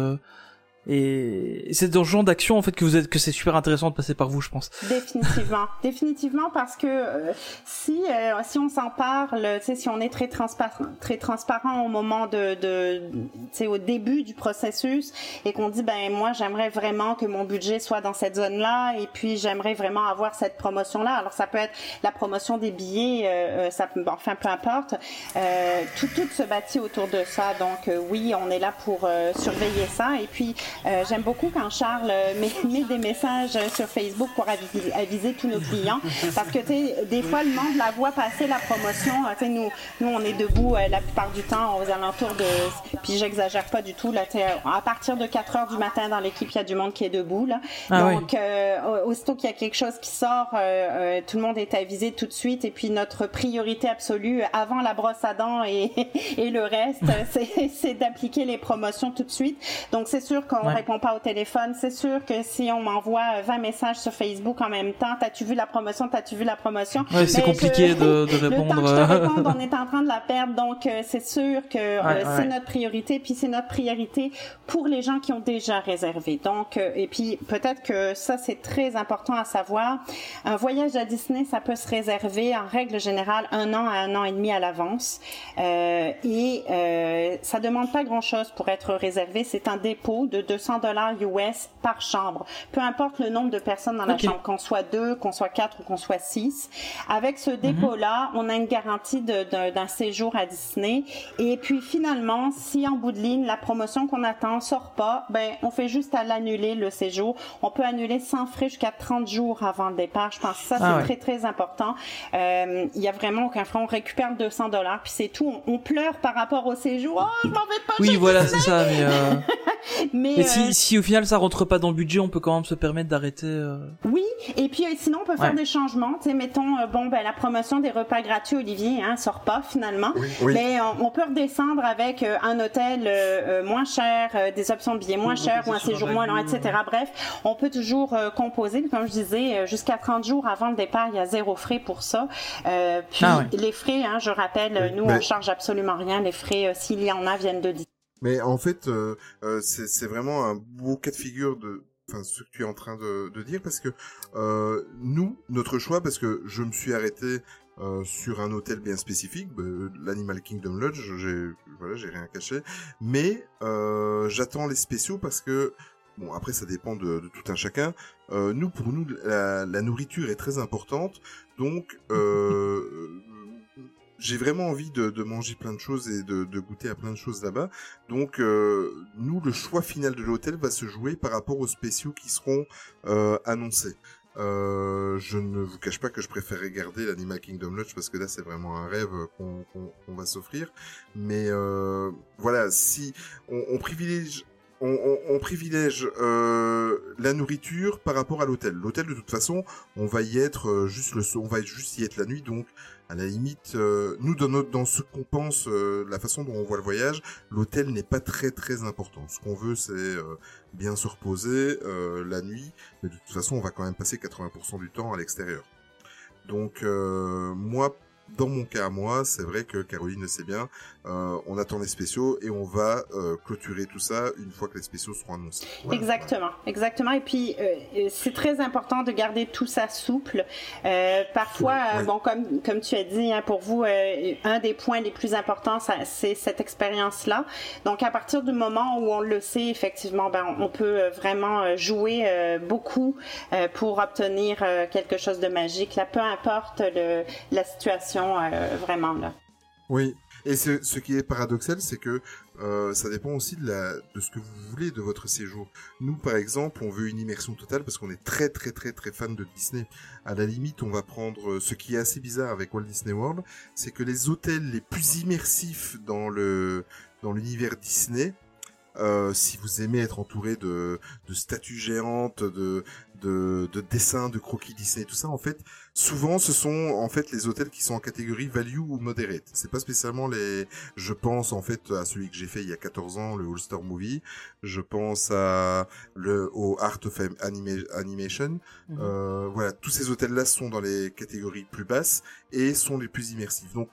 Et c'est dans ce genre d'action en fait que vous êtes que c'est super intéressant de passer par vous, je pense. Définitivement, définitivement parce que euh, si euh, si on s'en parle, tu sais, si on est très transparent, très transparent au moment de, de tu sais, au début du processus et qu'on dit ben moi j'aimerais vraiment que mon budget soit dans cette zone-là et puis j'aimerais vraiment avoir cette promotion-là. Alors ça peut être la promotion des billets, euh, euh, ça bon, enfin peu importe. Euh, tout tout se bâtit autour de ça. Donc euh, oui, on est là pour euh, surveiller ça et puis euh, j'aime beaucoup quand Charles met, met des messages sur Facebook pour aviser, aviser tous nos clients. Parce que tu sais des fois le monde la voit passer la promotion. Euh, tu sais nous nous on est debout euh, la plupart du temps aux alentours de puis j'exagère pas du tout là à partir de 4 heures du matin dans l'équipe il y a du monde qui est debout là. Ah oui. donc euh, aussitôt qu'il y a quelque chose qui sort euh, tout le monde est avisé tout de suite. Et puis notre priorité absolue avant la brosse à dents et, et le reste c'est c'est d'appliquer les promotions tout de suite. Donc c'est sûr qu'on Ouais. répond pas au téléphone c'est sûr que si on m'envoie 20 messages sur Facebook en même temps t'as-tu vu la promotion? T'as-tu vu la promotion? Ouais, c'est compliqué je- de, de le temps répondre. que je te euh. réponde, on est en train de la perdre, donc euh, c'est sûr que euh, Ouais, c'est notre priorité, puis c'est notre priorité pour les gens qui ont déjà réservé. Donc, euh, et puis peut-être que ça c'est très important à savoir. Un voyage à Disney, ça peut se réserver en règle générale un an à un an et demi à l'avance, euh, et euh, ça demande pas grand-chose pour être réservé. C'est un dépôt de 200 dollars US par chambre, peu importe le nombre de personnes dans la chambre, qu'on soit deux, qu'on soit quatre ou qu'on soit six. Avec ce dépôt-là, on a une garantie d'un séjour à Disney. Et puis finalement, si en bout de ligne, la promotion qu'on attend sort pas, ben on fait juste à l'annuler le séjour. On peut annuler sans frais jusqu'à 30 jours avant le départ. Je pense que ça, c'est Ah ouais. très, très important. Euh, Il y a vraiment aucun frais. On récupère 200 dollars, puis c'est tout. On, on pleure par rapport au séjour. Oh, je m'en vais pas Oui, voilà, c'est ça. Mais euh, Mais, Mais euh, si, si au final ça rentre pas dans le budget, on peut quand même se permettre d'arrêter. euh, Oui, et puis euh, sinon on peut faire Ouais. des changements. Tu sais, mettons, euh, bon, ben la promotion des repas gratuits, Olivier, hein, sort pas finalement. Oui, oui. Mais on, on peut redescendre avec euh, un hôtel euh, euh, moins cher, euh, des options de billets moins chères ou un séjour moins long, etc. Bref, on peut toujours euh, composer. Comme je disais, euh, jusqu'à 30 jours avant le départ, il y a zéro frais pour ça. Euh, puis Ah ouais. les frais, hein, je rappelle, euh, Oui, nous mais- on charge absolument rien. Les frais, euh, s'il y en a, viennent de Disney. Mais en fait, euh, euh, c'est vraiment un beau cas de figure de, enfin, ce que tu es en train de, de dire, parce que euh, nous, notre choix, parce que je me suis arrêté euh, sur un hôtel bien spécifique, euh, l'Animal Kingdom Lodge, j'ai, voilà, j'ai rien caché, mais euh, j'attends les spéciaux parce que Bon, après, ça dépend de, de tout un chacun. Euh, nous, pour nous, la, la nourriture est très importante. Donc, euh, j'ai vraiment envie de, de manger plein de choses et de, de goûter à plein de choses là-bas. Donc, euh, nous, le choix final de l'hôtel va se jouer par rapport aux spéciaux qui seront euh, annoncés. Euh, je ne vous cache pas que je préférerais garder l'Animal Kingdom Lodge parce que là c'est vraiment un rêve qu'on qu'on- va s'offrir. Mais euh, voilà, si on, on privilège on, on- on privilège euh, la nourriture par rapport à l'hôtel. L'hôtel, de toute façon, on va y être euh, juste le, on va juste y être la nuit. Donc, à la limite, euh, nous dans notre, dans ce qu'on pense, euh, la façon dont on voit le voyage, l'hôtel n'est pas très très important. Ce qu'on veut, c'est euh, bien se reposer la nuit, mais de toute façon, on va quand même passer 80% du temps à l'extérieur. Donc, moi. Dans mon cas à moi, c'est vrai que Caroline le sait bien, euh, on attend les spéciaux et on va euh, clôturer tout ça une fois que les spéciaux seront annoncés. Voilà. Exactement, exactement. Et puis euh, c'est très important de garder tout ça souple. Parfois, Oui. bon, comme comme tu as dit, hein, pour vous, un des points les plus importants, c'est cette expérience-là. Donc, à partir du moment où on le sait, effectivement, ben, on, peut vraiment jouer beaucoup pour obtenir quelque chose de magique. Là, peu importe le, la situation, euh, vraiment là. Oui. Et ce, qui est paradoxal, c'est que euh, ça dépend aussi de, ce que vous voulez de votre séjour. Nous, par exemple, on veut une immersion totale parce qu'on est très très très très fan de Disney. À la limite, on va prendre euh, ce qui est assez bizarre avec Walt Disney World, c'est que les hôtels les plus immersifs dans l'univers Disney, euh, si vous aimez être entouré de, de statues géantes, de, de, de dessins, de croquis Disney, tout ça, en fait, souvent ce sont en fait les hôtels qui sont en catégorie value ou moderate. C'est pas spécialement les. Je pense en fait à celui que j'ai fait il y a 14 ans, le All Star Movie. Je pense à le au Art of Anima- Animation. Mhm. Euh, voilà, tous ces hôtels-là sont dans les catégories plus basses et sont les plus immersifs. Donc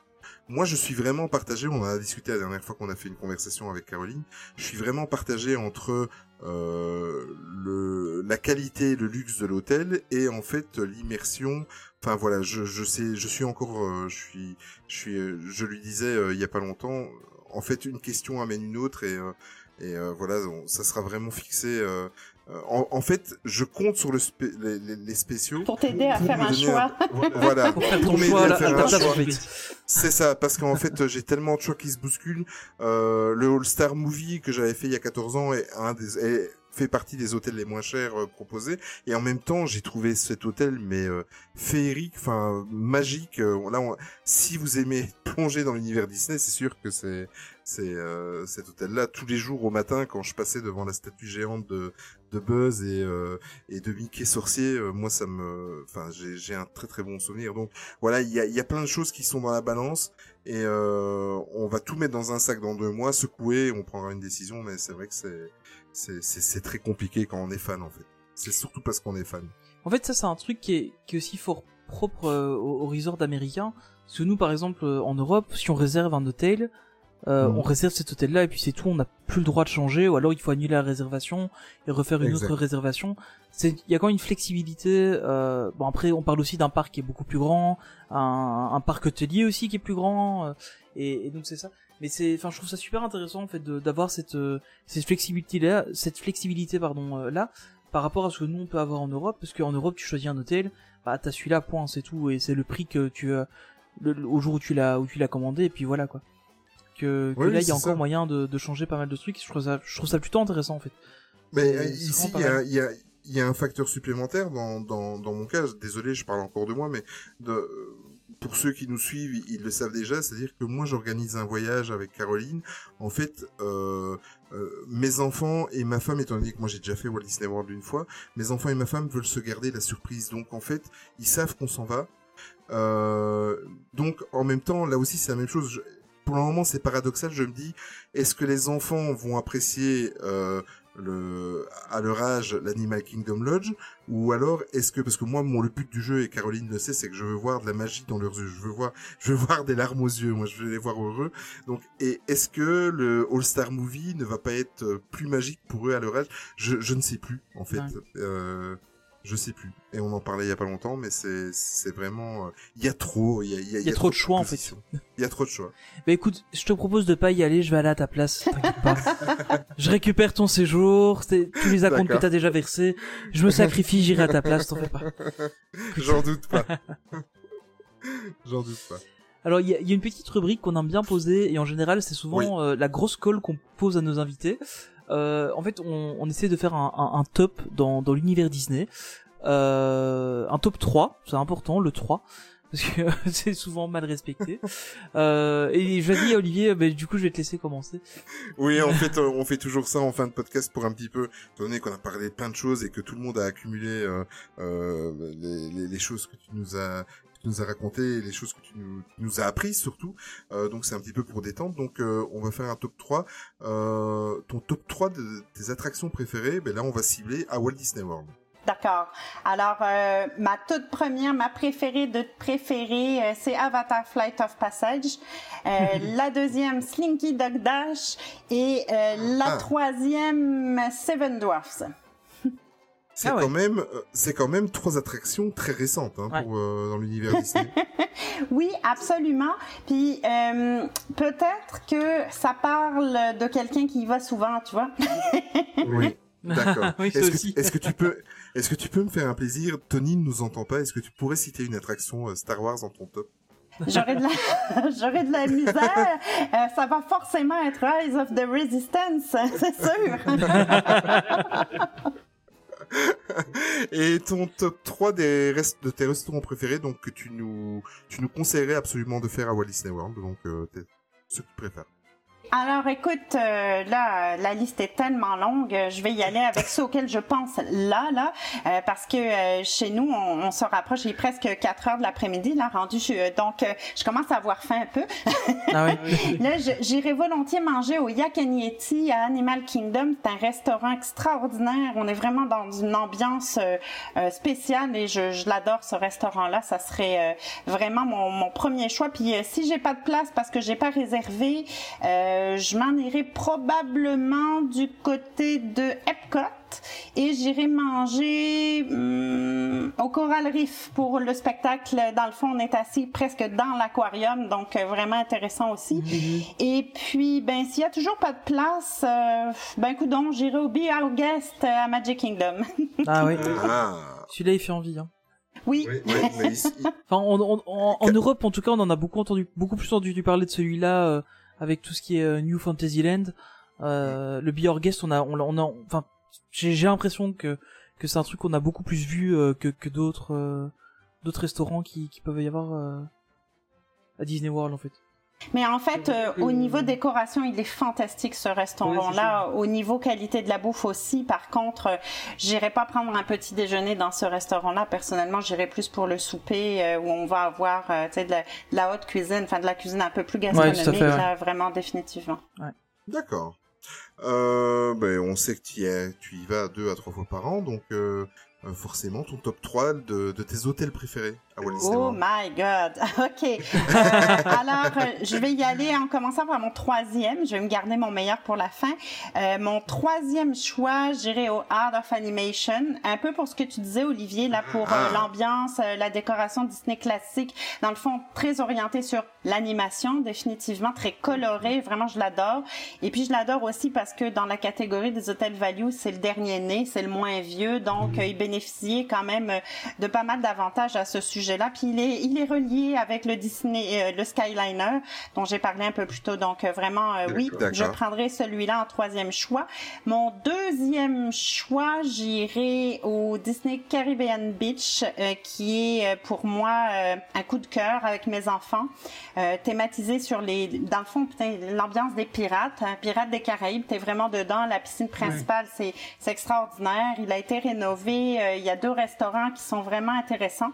moi, je suis vraiment partagé. On en a discuté la dernière fois qu'on a fait une conversation avec Caroline. Je suis vraiment partagé entre euh, le, la qualité, le luxe de l'hôtel et en fait l'immersion. Enfin voilà, je, je sais, je suis encore, euh, je suis, je suis, euh, je lui disais euh, il y a pas longtemps. En fait, une question amène une autre et euh, et euh, voilà, ça sera vraiment fixé. Euh, euh, en, en fait, je compte sur le spé- les, les- les spéciaux Pour t'aider à pour faire un choix. Voilà, Pour pour m'aider à faire un choix. C'est ça, parce qu'en fait, j'ai tellement de choix qui se bousculent. Euh, le All-Star Movie que j'avais fait il y a 14 ans est un des, est- fait partie des hôtels les moins chers euh, proposés. Et en même temps, j'ai trouvé cet hôtel, mais euh, féerique, enfin magique. Euh, là, si vous aimez plonger dans l'univers Disney, c'est sûr que c'est c'est euh, cet hôtel-là tous les jours au matin quand je passais devant la statue géante de de Buzz et et de Mickey sorcier. moi, ça me, enfin, j'ai j'ai un très très bon souvenir. Donc voilà, il y a, il y a plein de choses qui sont dans la balance et on va tout mettre dans un sac dans deux mois, secouer, on prendra une décision, mais c'est vrai que c'est c'est très compliqué quand on est fan en fait. C'est surtout parce qu'on est fan. En fait, ça, c'est un truc qui est, qui est aussi fort propre euh, aux, aux resorts américains. Parce que nous, par exemple, euh, en Europe, si on réserve un hôtel, euh, Mhm. on réserve cet hôtel-là et puis c'est tout, on n'a plus le droit de changer, ou alors il faut annuler la réservation et refaire une Exact. autre réservation. C'est, il y a quand même une flexibilité. Euh, bon après, on parle aussi d'un parc qui est beaucoup plus grand, un, un parc hôtelier aussi qui est plus grand, euh, et, et donc c'est ça. Mais c'est, enfin, je trouve ça super intéressant en fait d'avoir cette euh, cette flexibilité là, cette flexibilité pardon euh, là par rapport à ce que nous on peut avoir en Europe, parce qu'en Europe tu choisis un hôtel, bah t'as celui-là point c'est tout et c'est le prix que tu as le, le- au jour où tu l'as où tu l'as commandé et puis voilà quoi. Que, que Oui, là il y a encore ça. moyen de, de changer pas mal de trucs. Je trouve ça je trouve ça plutôt intéressant en fait. Mais euh, ici, il y a, y, a, il y a un facteur supplémentaire dans, dans, dans mon cas. Désolé, je parle encore de moi, mais de, euh, pour ceux qui nous suivent, ils- le savent déjà, c'est-à-dire que moi j'organise un voyage avec Caroline. En fait, euh, euh, mes enfants et ma femme, étant donné que moi j'ai déjà fait Walt Disney World une fois, mes enfants et ma femme veulent se garder la surprise. Donc en fait, ils savent qu'on s'en va. Euh, donc en même temps, là aussi c'est la même chose. Pour le moment, c'est paradoxal. Je me dis, est-ce que les enfants vont apprécier le, à leur âge l'Animal Kingdom Lodge ou alors est-ce que parce que moi mon le but du jeu et Caroline le sait c'est que je veux voir de la magie dans leurs yeux. Je veux voir je veux voir des larmes aux yeux. Moi je veux les voir heureux. Donc et est-ce que le All Star Movie ne va pas être euh, plus magique pour eux à leur âge? Je, je ne sais plus en fait. Ouais. euh, je sais plus. Et on en parlait il y a pas longtemps mais c'est c'est vraiment euh, il y a trop il y a, il y a, Il y a trop de choix, en fait. il y a trop de choix. Bah écoute, je te propose de pas y aller, je vais aller à ta place, t'inquiète pas. je récupère ton séjour, tu les acomptes que t'as déjà versés, je me sacrifie, j'irai à ta place, t'en fais pas. j'en doute pas. J'en doute pas. Alors il y, a- il y a une petite rubrique qu'on aime bien poser et en général c'est souvent euh, la grosse colle qu'on pose à nos invités. Euh, en fait on, essaie de faire un, top dans, l'univers Disney. Euh, un top 3, c'est important le 3 parce que c'est souvent mal respecté. Euh, et je vais dire Olivier, bah, du coup je vais te laisser commencer. Oui, en fait, on fait toujours ça en fin de podcast pour un petit peu, donné qu'on a parlé de plein de choses et que tout le monde a accumulé les, choses que tu nous as tu nous as racontées, les choses que tu nous, tu nous as apprises surtout. Euh, donc c'est un petit peu pour détendre. Donc euh, on va faire un top 3. Euh, ton top 3 de tes attractions préférées, ben là on va cibler à Walt Disney World. D'accord. Alors, euh, ma toute première, ma préférée de préférée, euh, c'est Avatar Flight of Passage. Euh, la deuxième, Slinky Dog Dash. Et la Ah. troisième, Seven C'est. Ah ouais. quand même, euh, c'est quand même trois attractions très récentes hein, Ouais. pour euh, dans l'univers Disney. Oui, absolument. Puis euh, peut-être que ça parle de quelqu'un qui y va souvent, tu vois. oui. D'accord. Oui, est-ce, que, est-ce que tu peux, est-ce que tu peux me faire un plaisir? Tony ne nous entend pas. Est-ce que tu pourrais citer une attraction euh, Star Wars dans ton top? J'aurais de la, j'aurais de la misère. Euh, ça va forcément être Rise of the Resistance, c'est sûr. Et ton top 3 des restes de tes restaurants préférés, donc que tu nous, conseillerais absolument de faire à Walt Disney World, donc euh, ceux que tu préfères. Alors, écoute, euh, là, la liste est tellement longue. euh, Je vais y aller avec ceux auxquels je pense là, là, euh, parce que euh, chez nous, on, on se rapproche. Il est presque 4 heures de l'après-midi, là, rendu. je- donc, euh, je commence à avoir faim un peu. Ah ouais. Là, j'irai volontiers manger au Yak Yeti à Animal Kingdom. C'est un restaurant extraordinaire. On est vraiment dans une ambiance euh, euh, spéciale et je, je l'adore ce restaurant-là. Ça serait euh, vraiment mon, mon premier choix. Puis euh, si j'ai pas de place parce que j'ai pas réservé, euh, je m'en irai probablement du côté de Epcot et j'irai manger hum, au Coral Reef pour le spectacle. Dans le fond, on est assis presque dans l'aquarium, donc euh, vraiment intéressant aussi. Et puis, ben, s'il y a toujours pas de place, euh, ben, écoute donc, j'irai au Be Our Guest à Magic Kingdom. Ah oui. Ah. Celui-là il fait envie. Hein. oui. Oui, oui, mais ici- Enfin, en Europe, en tout cas, on en a beaucoup entendu, beaucoup plus entendu parler de celui-là euh, avec tout ce qui est euh, New Fantasyland. Euh, le Be Your Guest, on a, on, a- on a, enfin, j'ai j'ai l'impression que que c'est un truc qu'on a beaucoup plus vu euh, que que d'autres euh, d'autres restaurants qui qui peuvent y avoir euh, à Disney World en fait. Mais en fait, euh, au niveau décoration, il est fantastique ce restaurant-là. au niveau qualité de la bouffe aussi. Par contre, euh, j'irai pas prendre un petit déjeuner dans ce restaurant-là. Personnellement, j'irai plus pour le souper euh, où on va avoir, euh, de, la- de la haute cuisine, enfin de la cuisine un peu plus gastronomique, fait, ouais. là, vraiment définitivement. D'accord. Euh, ben, on sait que tu y, es- tu y vas deux à trois fois par an, donc forcément ton top 3 de, de tes hôtels préférés Oh World. my God. OK. Euh, alors, euh, je vais y aller en commençant par mon troisième. Je vais me garder mon meilleur pour la fin. Euh, mon troisième choix, j'irai au Art of Animation. Un peu pour ce que tu disais, Olivier, là, pour euh, Ah. l'ambiance, la décoration Disney classique. Dans le fond, très orienté sur l'animation, définitivement, très coloré. Vraiment, je l'adore. Et puis, je l'adore aussi parce que dans la catégorie des hôtels value, c'est le dernier né, c'est le moins vieux. Donc, il bénéficiait quand même de pas mal d'avantages à ce sujet sujet-là. Puis il est, il est relié avec le Disney, euh, le Skyliner, dont j'ai parlé un peu plus tôt. Donc euh, vraiment, euh, oui, je prendrai celui-là en troisième choix. Mon deuxième choix, j'irai au Disney Caribbean Beach, euh, qui est pour moi euh, un coup de cœur avec mes enfants, euh, thématisé sur les, dans le fond, putain, l'ambiance des pirates, hein, pirates des Caraïbes. T'es vraiment dedans. La piscine principale, c'est c'est extraordinaire. Il a été rénové. euh, il y a deux restaurants qui sont vraiment intéressants.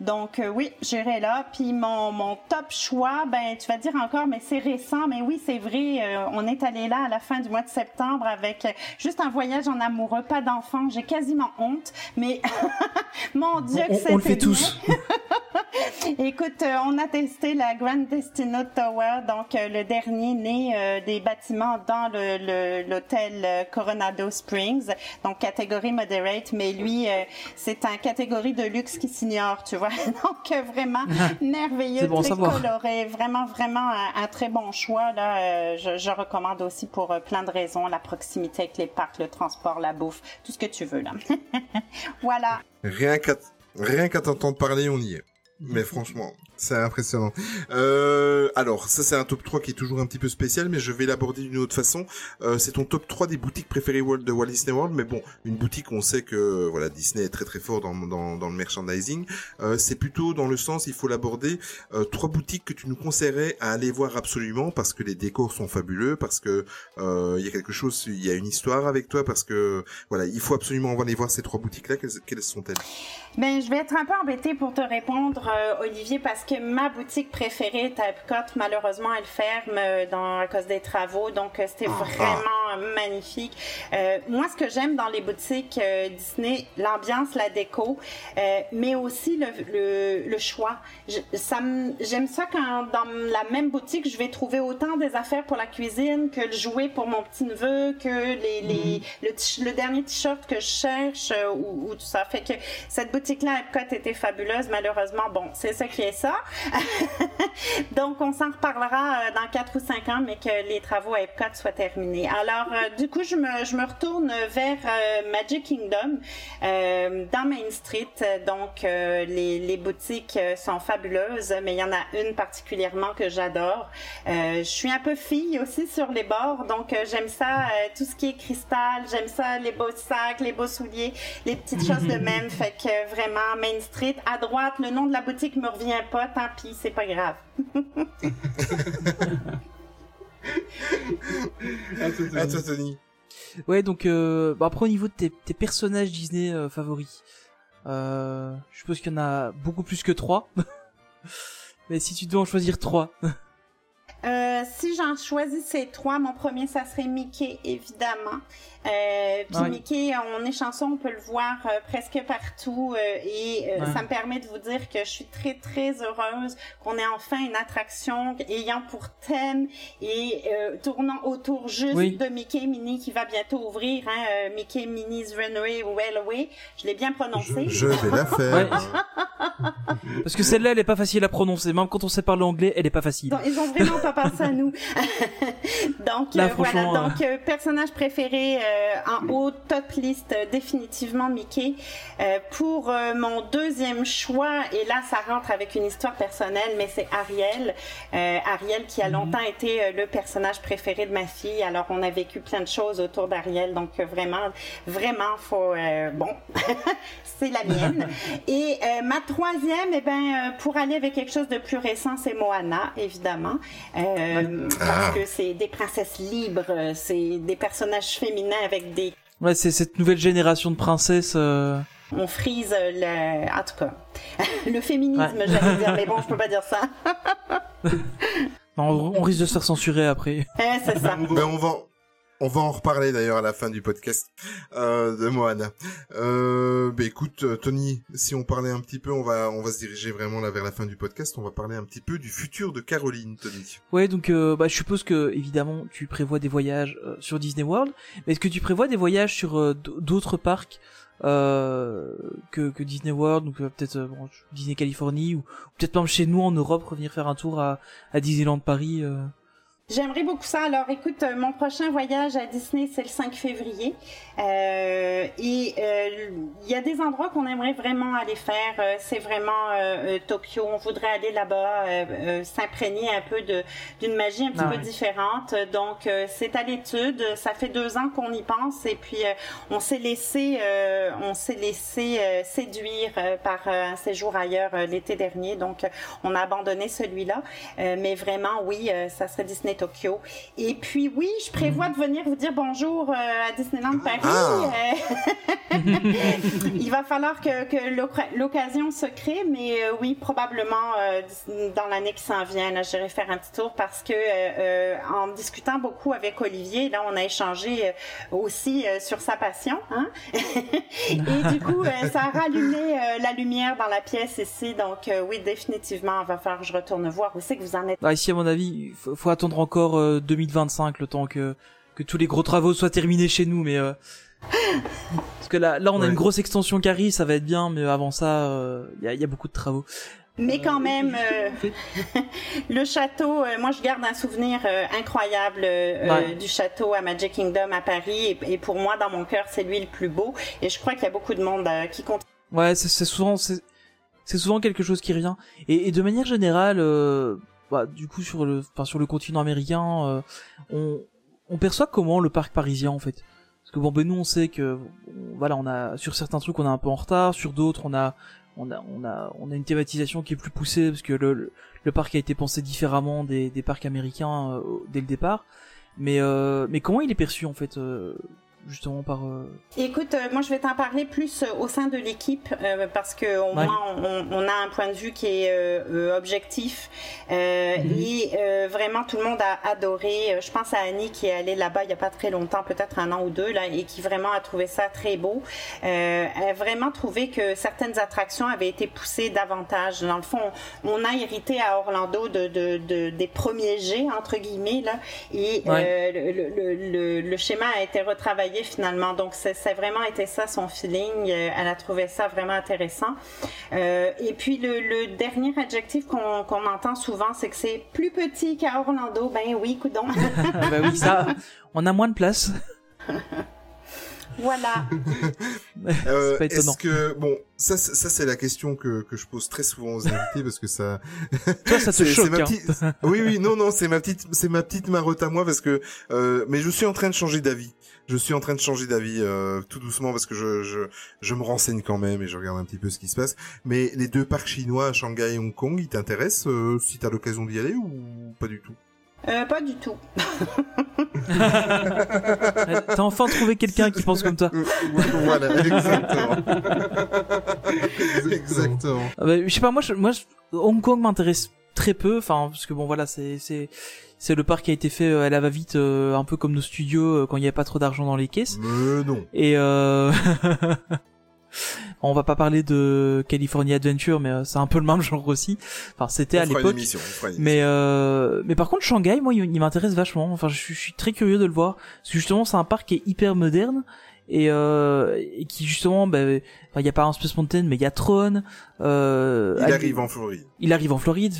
Donc euh, oui, j'irai là. Puis mon, mon top choix, ben tu vas dire encore, mais c'est récent. Mais oui, c'est vrai. euh, on est allé là à la fin du mois de septembre avec euh, juste un voyage en amoureux, pas d'enfants. J'ai quasiment honte, mais mon Dieu que on le fait bien. tous. Écoute, euh, on a testé la Grand Destino Tower, donc euh, le dernier né euh, des bâtiments dans le- le- l'hôtel Coronado Springs, donc catégorie moderate, mais lui, euh, c'est un catégorie de luxe qui s'ignore, tu vois. Donc euh, vraiment merveilleux, bon très coloré, vraiment vraiment un, un très bon choix là. euh, je, je recommande aussi pour euh, plein de raisons, la proximité avec les parcs, le transport, la bouffe, tout ce que tu veux là. voilà. Rien qu'à rien qu'à t'entendre parler, on y est. Mais franchement, c'est impressionnant. Euh, alors, ça c'est un top 3 qui est toujours un petit peu spécial, mais je vais l'aborder d'une autre façon. Euh, c'est ton top 3 des boutiques préférées de Walt Disney World, mais bon, une boutique, on sait que voilà Disney est très très fort dans, dans, le merchandising. Euh, c'est plutôt dans le sens, il faut l'aborder, euh, trois boutiques que tu nous conseillerais à aller voir absolument, parce que les décors sont fabuleux, parce que euh, il y a quelque chose, il y a une histoire avec toi, parce que voilà, il faut absolument aller voir ces trois boutiques-là. Quelles, sont-elles? Ben, je vais être un peu embêtée pour te répondre, euh, Olivier, parce que ma boutique préférée est à Epcot. Malheureusement, elle ferme euh, dans, à cause des travaux, donc euh, c'était Ah. vraiment euh, magnifique. Euh, moi, ce que j'aime dans les boutiques euh, Disney, l'ambiance, la déco, euh, mais aussi le, le, le choix. J'aime ça quand dans la même boutique, je vais trouver autant des affaires pour la cuisine que le jouet pour mon petit neveu, que les, les le, dernier t-shirt que je cherche ou, ou tout ça. Fait que cette boutique-là, à Epcot, était fabuleuse. Malheureusement, bon, c'est ça qui est ça. Donc, on s'en reparlera euh, dans 4 ou 5 ans, mais que les travaux à Epcot soient terminés. Alors, euh, du coup, je me, je me retourne vers euh, Magic Kingdom euh, dans Main Street. Donc, euh, les, les boutiques sont fabuleuses, mais il y en a une particulièrement que j'adore. Euh, je suis un peu fille aussi sur les bords, donc j'aime ça, tout ce qui est cristal, j'aime ça, les beaux sacs, les beaux souliers, les petites choses de même. Fait que vraiment, Main Street, à droite, le nom de la boutique me revient pas, tant pis, c'est pas grave. Toi, Tony. À toi, Tony. Ouais, donc euh, bah, après au niveau de tes, tes personnages Disney euh, favoris, euh, je suppose qu'il y en a beaucoup plus que trois. Mais si tu dois en choisir trois, Euh, si j'en choisissais trois, mon premier, ça serait Mickey, évidemment. Euh, puis Ouais. Mickey, on est chanceux, on peut le voir euh, presque partout. euh, et euh, Ouais. ça me permet de vous dire que je suis très, très heureuse qu'on ait enfin une attraction ayant pour thème et euh, tournant autour juste Oui. de Mickey Minnie qui va bientôt ouvrir. Hein, euh, Mickey Minnie's Runway Railway. Je l'ai bien prononcé. Je vais la faire. Ouais. parce que celle-là elle est pas facile à prononcer, même quand on sait parler anglais, elle est pas facile. Donc, ils ont vraiment pas pensé à nous. donc Là, euh, voilà, franchement, donc euh, personnage préféré euh, en haut top liste euh, définitivement Mickey. Euh, pour euh, mon deuxième choix et là ça rentre avec une histoire personnelle mais c'est Ariel. Euh, Ariel qui a longtemps été euh, le personnage préféré de ma fille. Alors on a vécu plein de choses autour d'Ariel donc euh, vraiment vraiment faut euh, bon c'est la mienne. Et euh, ma troisième, eh ben, euh, pour aller avec quelque chose de plus récent, c'est Moana, évidemment, Euh, parce que c'est des princesses libres, euh, c'est des personnages féminins avec des Ouais, c'est cette nouvelle génération de princesses. euh, on frise euh, le, en tout cas, le féminisme, Ouais. j'allais dire, mais bon, je peux pas dire ça. non, on risque de se faire censurer après. Euh, c'est ça. Ben, on va, on va en reparler d'ailleurs à la fin du podcast euh, de Moana. Euh, ben écoute, euh, Tony, si on parlait un petit peu, on va, on va se diriger vraiment là vers la fin du podcast. On va parler un petit peu du futur de Caroline, Tony. Ouais, donc euh, bah, je suppose que évidemment tu prévois des voyages euh, sur Disney World, mais est-ce que tu prévois des voyages sur euh, d'autres parcs euh, que, que Disney World, donc peut-être bon, Disney Californie ou, ou peut-être même chez nous en Europe revenir faire un tour à, à Disneyland Paris. J'aimerais beaucoup ça. Alors, écoute, euh, mon prochain voyage à Disney, c'est le 5 février. Euh, et euh, il y a des endroits qu'on aimerait vraiment aller faire. Euh, c'est vraiment euh, Tokyo. On voudrait aller là-bas, s'imprégner un peu de d'une magie un petit Ah peu différente. Donc, c'est à l'étude. Ça fait deux ans qu'on y pense et puis on s'est laissé, on s'est laissé séduire par un séjour ailleurs l'été dernier. Donc, on a abandonné celui-là. Mais vraiment, oui, ça serait Disney Tokyo. Et puis, oui, je prévois de venir vous dire bonjour euh, à Disneyland Paris. Ah. Euh, Il va falloir que, que l'oc- l'occasion se crée, mais euh, oui, probablement euh, dans l'année qui s'en vient, là, j'irai faire un petit tour parce que euh, euh, en discutant beaucoup avec Olivier, là, on a échangé euh, aussi euh, sur sa passion, hein? Et du coup, euh, ça a rallumé euh, la lumière dans la pièce ici, donc euh, oui, définitivement, il va falloir que je retourne voir où c'est que vous en êtes. Ah, ici, à mon avis, il faut, faut attendre encore euh, 2025, le temps que que tous les gros travaux soient terminés chez nous, mais euh, parce que là, là, on a Ouais. une grosse extension qui arrive, ça va être bien, mais avant ça, euh, il y, a, il y a beaucoup de travaux. Mais quand Euh, même, euh, le château, euh, moi je garde un souvenir euh, incroyable euh, Ouais. du château à Magic Kingdom à Paris. Et, et pour moi, dans mon cœur, c'est lui le plus beau. Et je crois qu'il y a beaucoup de monde euh, qui compte. Ouais, c'est souvent c'est c'est souvent quelque chose qui revient. Et, et de manière générale, euh, bah, du coup sur le enfin sur le continent américain, euh, on on perçoit comment le parc parisien en fait? Parce que bon, ben nous on sait que voilà, on a sur certains trucs on est un peu en retard, sur d'autres on a on a on a on a une thématisation qui est plus poussée parce que le le, parc a été pensé différemment des des parcs américains euh, dès le départ. Mais euh, mais comment il est perçu en fait justement par euh, Écoute, euh, moi je vais t'en parler plus euh, au sein de l'équipe parce que au Ouais. moins on, on a un point de vue qui est objectif Mhm. et vraiment tout le monde a adoré. Je pense à Annie qui est allée là-bas il y a pas très longtemps, peut-être un an ou deux là, et qui vraiment a trouvé ça très beau. Elle a vraiment trouvé que certaines attractions avaient été poussées davantage. Dans le fond, on a hérité à Orlando de, de, de- des premiers G entre guillemets là, et Ouais. le, le, le, le schéma a été retravaillé finalement. Donc, c'est c'est vraiment été ça son feeling. Euh, Elle a trouvé ça vraiment intéressant. Euh, et puis, le, le dernier adjectif qu'on qu'on entend souvent, c'est que c'est plus petit qu'à Orlando. Ben oui, coudon. bah oui ça on a moins de place. voilà. Euh, c'est pas étonnant. Est-ce que bon, ça, c'est- ça c'est la question que que je pose très souvent aux invités parce que ça. Toi ça te c'est- c'est choque ma hein. Oui, oui, non, non, c'est ma petite, c'est ma petite marotte à moi parce que. Euh, mais je suis en train de changer d'avis. Je suis en train de changer d'avis euh, tout doucement parce que je, je je me renseigne quand même et je regarde un petit peu ce qui se passe. Mais les deux parcs chinois, Shanghai et Hong Kong, ils t'intéressent euh, si t'as l'occasion d'y aller ou pas du tout? Euh, pas du tout. T'as enfin trouvé quelqu'un qui pense comme toi. Euh, Voilà, exactement. exactement. Ah bah, je sais pas, moi, je, moi, je- Hong Kong m'intéresse très peu, enfin, parce que bon, voilà, c'est, c'est, c'est le parc qui a été fait euh, à la va-vite, euh, un peu comme nos studios euh, quand il n'y avait pas trop d'argent dans les caisses. Mais non. Et euh... on va pas parler de California Adventure, mais c'est un peu le même genre aussi. Enfin, c'était à l'époque. Mais euh, mais par contre Shanghai, moi, il, m'intéresse vachement. Enfin, je, suis- très curieux de le voir parce que justement, c'est un parc qui est hyper moderne et, euh, et qui justement, bah, enfin, il y a pas un Space Mountain, mais il y a Tron. Euh, Il arrive en Floride. il arrive en Floride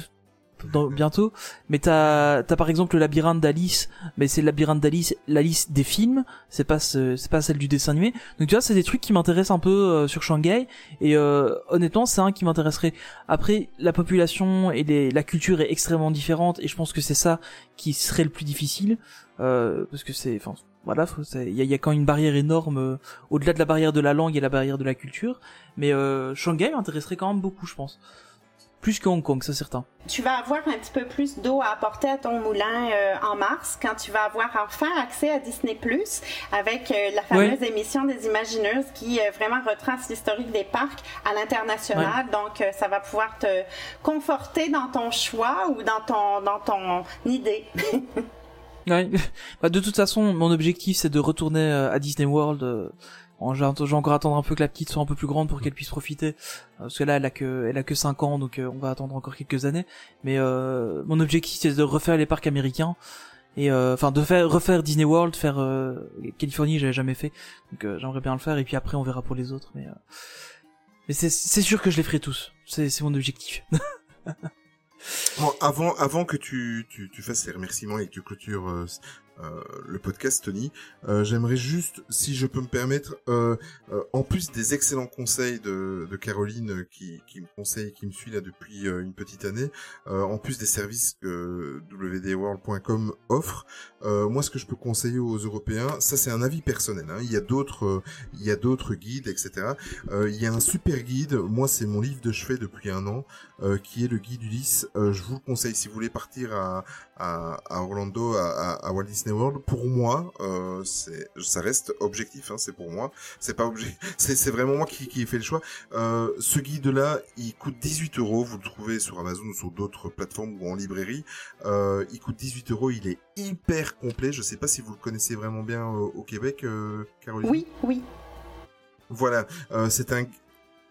bientôt. Mais t'as t'as par exemple le labyrinthe d'Alice, mais c'est le labyrinthe d'Alice, l'Alice des films. C'est pas ce- c'est pas celle du dessin animé. Donc tu vois, c'est des trucs qui m'intéressent un peu euh, sur Shanghai. Et euh, honnêtement, c'est un qui m'intéresserait. Après, la population et les, la culture est extrêmement différente, et je pense que c'est ça qui serait le plus difficile, euh, parce que c'est, enfin, voilà, il y y a quand même une barrière énorme euh, au-delà de la barrière de la langue et la barrière de la culture. Mais euh, Shanghai m'intéresserait quand même beaucoup, je pense. Plus que Hong Kong, c'est certain. Tu vas avoir un petit peu plus d'eau à apporter à ton moulin euh, en mars quand tu vas avoir enfin accès à Disney Plus avec euh, la fameuse émission des Imagineuses qui euh, vraiment retrace l'historique des parcs à l'international. Donc ça va pouvoir te conforter dans ton choix ou dans ton dans ton idée. Ouais. Bah, de toute façon, mon objectif c'est de retourner à Disney World. Vais encore attendre un peu que la petite soit un peu plus grande pour qu'elle puisse profiter. euh, parce que là, elle a que, elle a que 5 ans, donc euh, on va attendre encore quelques années. Mais euh, mon objectif c'est de refaire les parcs américains et euh, enfin de faire refaire Disney World, faire euh, Californie, j'avais jamais fait, donc j'aimerais bien le faire. Et puis après, on verra pour les autres. Mais mais c'est sûr que je les ferai tous. C'est mon objectif. Bon, avant, avant que tu, tu, tu fasses les remerciements et que tu clôtures euh, euh, le podcast, Tony, euh, j'aimerais juste, si je peux me permettre, euh, en plus des excellents conseils de, Caroline qui, me conseille, qui me suit là depuis une petite année, en plus des services que wdworld.com offre, moi ce que je peux conseiller aux Européens, ça c'est un avis personnel. Hein, il y a d'autres, il y a d'autres guides, etc. Il y a un super guide. Moi c'est mon livre de chevet depuis un an, qui est le guide Ulysse. Je vous le conseille si vous voulez partir à, à, à Orlando, à, à, à Walt Disney World. Pour moi, euh, c'est, ça reste objectif. Hein, c'est pour moi. C'est pas objet. C'est, vraiment moi qui, qui ai fait le choix. Euh, ce guide-là, il coûte 18 euros. Vous le trouvez sur Amazon ou sur d'autres plateformes ou en librairie. Euh, il coûte 18 euros. Il est hyper complet. Je sais pas si vous le connaissez vraiment bien euh, au Québec, euh, Caroline. Oui, oui. Voilà, euh, c'est un.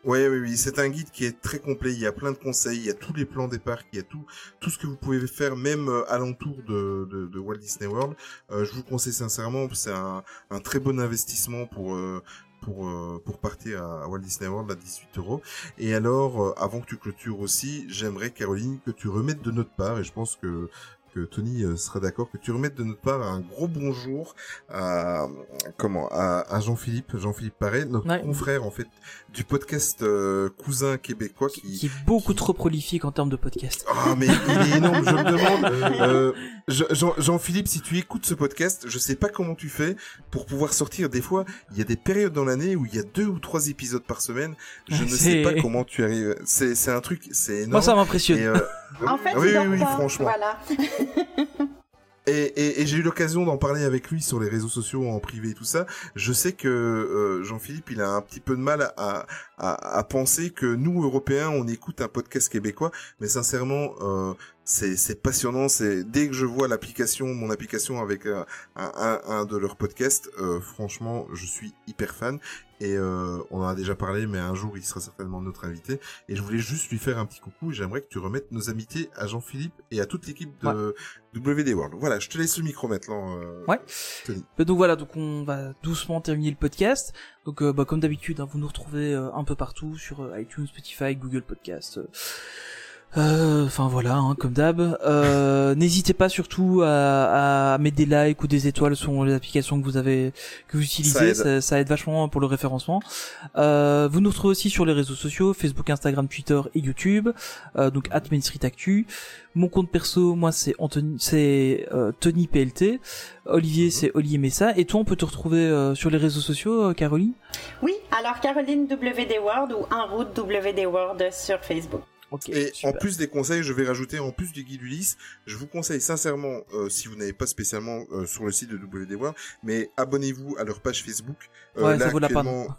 Oui, oui, oui, c'est un guide qui est très complet. Il y a plein de conseils, il y a tous les plans des parcs, il y a tout, tout ce que vous pouvez faire, même euh, alentour de, de, de Walt Disney World. Euh, je vous conseille sincèrement, c'est un, un très bon investissement pour euh, pour euh, pour partir à Walt Disney World à 18 euros. Et alors, euh, avant que tu clôtures aussi, j'aimerais Caroline que tu remettes de notre part, et je pense que que Tony euh, sera d'accord, que tu remettes de notre part un gros bonjour à comment à, à Jean-Philippe, Jean-Philippe Paré, notre Ouais. confrère en fait du podcast euh, cousin québécois qui, Qui est beaucoup trop prolifique en termes de podcast. ah mais il est énorme, je me demande. Euh, Je- Jean- Jean-Philippe, si tu écoutes ce podcast, je sais pas comment tu fais pour pouvoir sortir. Des fois, il y a des périodes dans l'année où il y a deux ou trois épisodes par semaine. Je ne sais pas comment tu arrives. C'est c'est un truc, c'est énorme. Moi, ça m'impressionne. Euh, En fait, oui, oui, oui, pas. franchement. Voilà. Et, et, et j'ai eu l'occasion d'en parler avec lui sur les réseaux sociaux en privé et tout ça. Je sais que euh, Jean-Philippe, il a un petit peu de mal à, à, à penser que nous, Européens, on écoute un podcast québécois. Mais sincèrement, euh, c'est c'est passionnant. C'est dès que je vois l'application, mon application avec euh, un, un, un de leurs podcasts, euh, franchement, je suis hyper fan. Et euh, on en a déjà parlé, mais un jour, il sera certainement notre invité. Et je voulais juste lui faire un petit coucou. et J'aimerais que tu remettes nos amitiés à Jean-Philippe et à toute l'équipe de WD World. Voilà, je te laisse le micro maintenant. euh, Ouais. Tony. Euh, Donc voilà, donc on va doucement terminer le podcast. Donc euh, bah, comme d'habitude, hein, vous nous retrouvez euh, un peu partout sur iTunes, Spotify, Google Podcast. Euh, euh, Enfin voilà, hein, comme d'hab. Euh, N'hésitez pas surtout à, à mettre des likes ou des étoiles sur les applications que vous avez que vous utilisez. Ça Ça aide. ça, aide vachement pour le référencement. Euh, vous nous retrouvez aussi sur les réseaux sociaux Facebook, Instagram, Twitter et YouTube. Euh, donc at Main Street Actu. Mon compte perso, moi c'est Anthony, c'est euh, Tony PLT. Olivier, Mhm. c'est Olivier Messa. Et toi, on peut te retrouver euh, sur les réseaux sociaux, euh, Caroline? Oui, alors Caroline WD World ou En route WD World sur Facebook. Ok. Et super. en plus des conseils, je vais rajouter en plus du guide Ulysse, je vous conseille sincèrement, euh, si vous n'avez pas spécialement euh, sur le site de WD World, mais abonnez-vous à leur page Facebook. Euh, Ouais, là, ça vaut la peine. actuellement,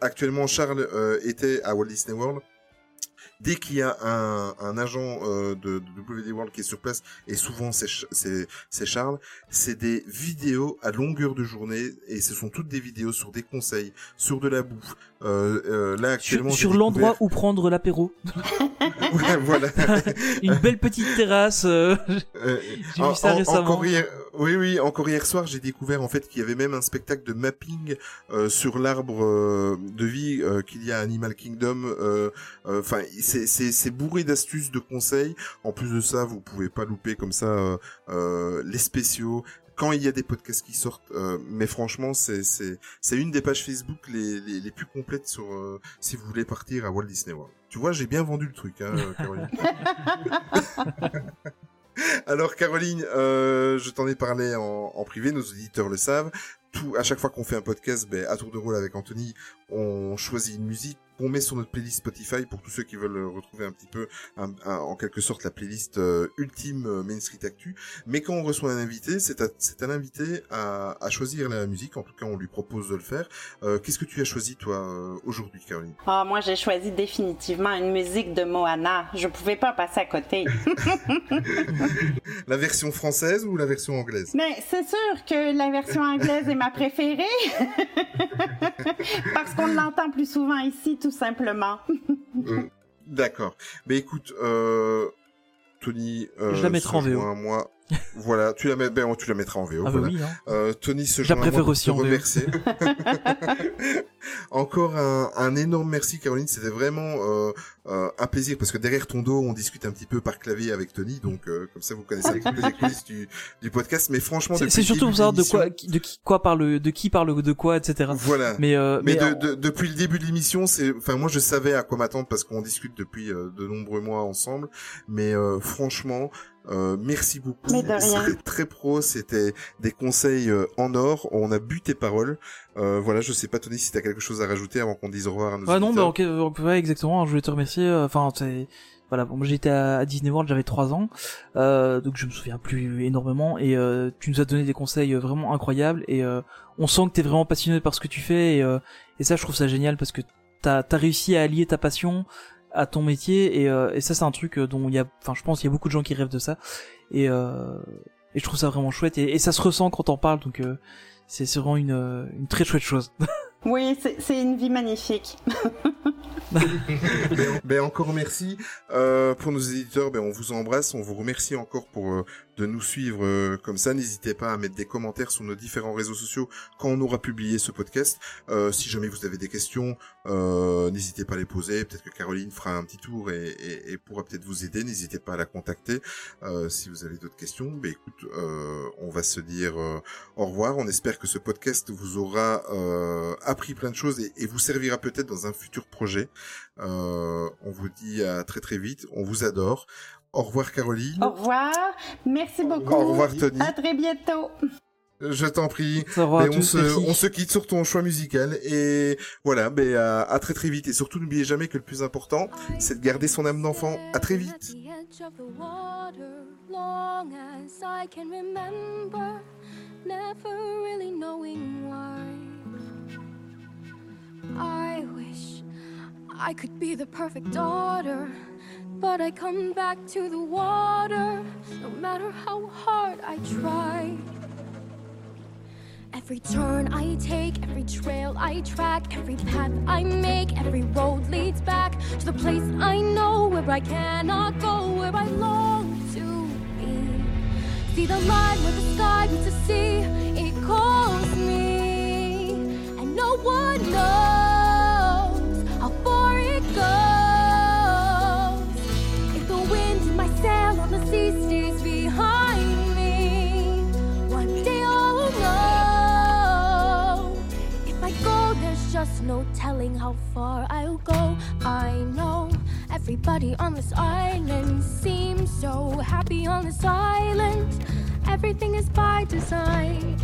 actuellement, Charles euh, était à Walt Disney World. Dès qu'il y a un, un agent euh, de, de WD World qui est sur place, et souvent c'est Ch- c'est c'est Charles, c'est des vidéos à longueur de journée, et ce sont toutes des vidéos sur des conseils, sur de la bouffe. Euh, euh, là actuellement, sur, l'endroit découvert- où prendre l'apéro. Ouais, voilà. Une belle petite terrasse. euh, Euh, J'ai vu ça en- récemment. Encore hier, oui, oui, encore hier soir, j'ai découvert en fait qu'il y avait même un spectacle de mapping euh, sur l'arbre euh, de vie euh, qu'il y a à Animal Kingdom. euh, euh, Enfin, c'est bourré d'astuces, de conseils. En plus de ça, vous pouvez pas louper comme ça euh, les spéciaux. Quand il y a des podcasts qui sortent, euh, mais franchement, c'est c'est c'est une des pages Facebook les les, les plus complètes sur euh, si vous voulez partir à Walt Disney World. Tu vois, j'ai bien vendu le truc, hein, Caroline. Alors Caroline, euh, je t'en ai parlé en, privé, nos auditeurs le savent. Tout, à chaque fois qu'on fait un podcast, ben, à tour de rôle avec Anthony, on choisit une musique qu'on met sur notre playlist Spotify pour tous ceux qui veulent retrouver un petit peu, un- un- en quelque sorte, la playlist euh, ultime euh, Main Street Actu. Mais quand on reçoit un invité, c'est à, à l'invité à, à choisir la musique. En tout cas, on lui propose de le faire. Euh, Qu'est-ce que tu as choisi toi euh, aujourd'hui, Caroline? Ah, moi, j'ai choisi définitivement une musique de Moana. Je pouvais pas passer à côté. La version française ou la version anglaise? Mais c'est sûr que la version anglaise est ma préférée. Parce qu'on l'entend plus souvent ici, tout simplement. Euh, D'accord. Mais écoute, euh, Tony, euh, Je la mettrai en VO. moi Voilà, tu la mets, ben, tu la mettras en VO. Ah bah oui, hein. Euh, Tony se joint à moi pour aussi te remercier. Encore un, un énorme merci Caroline, c'était vraiment euh, euh, un plaisir parce que derrière ton dos on discute un petit peu par clavier avec Tony, donc euh, comme ça vous connaissez les du, du podcast. Mais franchement, C'est surtout pour savoir de quoi, de qui, quoi parle, de qui parle de quoi, etc. Voilà. Mais, euh, Mais, mais, de, de- depuis le début de l'émission, c'est, enfin moi je savais à quoi m'attendre parce qu'on discute depuis euh, de nombreux mois ensemble. Mais euh, franchement, euh, merci beaucoup. Mais de rien. C'était très pro, c'était des conseils euh, en or. On a bu tes paroles. Euh, voilà, je sais pas Tony si t'as quelque chose à rajouter avant qu'on dise au revoir à nos Ouais, non, bah, auditeurs. ok, euh, ouais, exactement. Je voulais te remercier. euh, Enfin, c'est voilà. Bon, moi, j'étais à à Disney World, j'avais trois ans, euh, donc je me souviens plus énormément. Et euh, tu nous as donné des conseils vraiment incroyables. Et euh, on sent que t'es vraiment passionné par ce que tu fais. Et, euh, et ça, je trouve ça génial parce que t'as as réussi à allier ta passion à ton métier. Et, euh, et ça, c'est un truc euh, dont il y a. Enfin, je pense qu'il y a beaucoup de gens qui rêvent de ça. Et euh, et je trouve ça vraiment chouette. Et, et ça se ressent quand on parle. Donc euh, c'est c'est vraiment une euh, une très chouette chose. Oui, c'est c'est une vie magnifique. Ben, ben, encore merci euh, pour nos éditeurs. Ben on vous embrasse, on vous remercie encore pour euh, de nous suivre euh, comme ça. N'hésitez pas à mettre des commentaires sur nos différents réseaux sociaux quand on aura publié ce podcast. Euh, si jamais vous avez des questions, euh, n'hésitez pas à les poser. Peut-être que Caroline fera un petit tour et, et- pourra peut-être vous aider. N'hésitez pas à la contacter si vous avez d'autres questions. Ben écoute, euh, on va se dire au revoir. On espère que ce podcast vous aura appris plein de choses et, vous servira peut-être dans un futur projet. On vous dit à très très vite. On vous adore. Au revoir Caroline. Au revoir. Merci beaucoup. Au revoir Tony. À très bientôt. Je t'en prie. Au revoir à Ben, on, se, on se quitte sur ton choix musical et voilà, ben, à, à très très vite et surtout n'oubliez jamais que le plus important c'est de garder son âme d'enfant. À très vite. Wish I could be the perfect daughter, but I come back to the water, no matter how hard I try. Every turn I take, every trail I track, every path I make, every road leads back to the place I know where I cannot go, where I long to be. See the line where the sky meets the sea, it calls me, and no one knows how far it goes. No telling how far I'll go. I know everybody on this island seems so happy on this island. Everything is by design.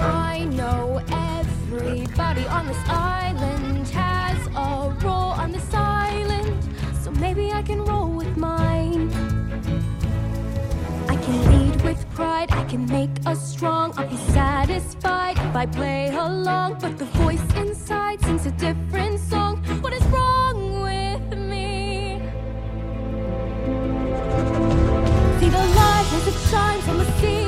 I know everybody on this island has a role on this island, Maybe I can roll with mine. I can lead with pride, I can make us strong. I'll be satisfied if I play along. But the voice inside sings a different song. What is wrong with me? See the light as it shines on the sea,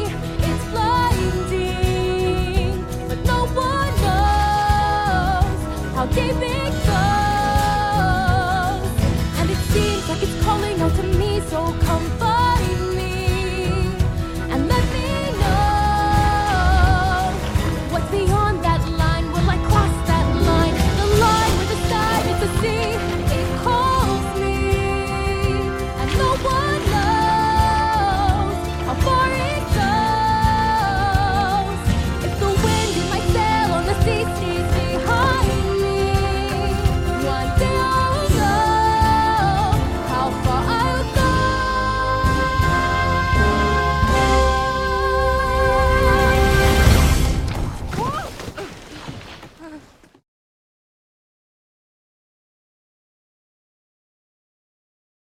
it's blinding. But no one knows how deep it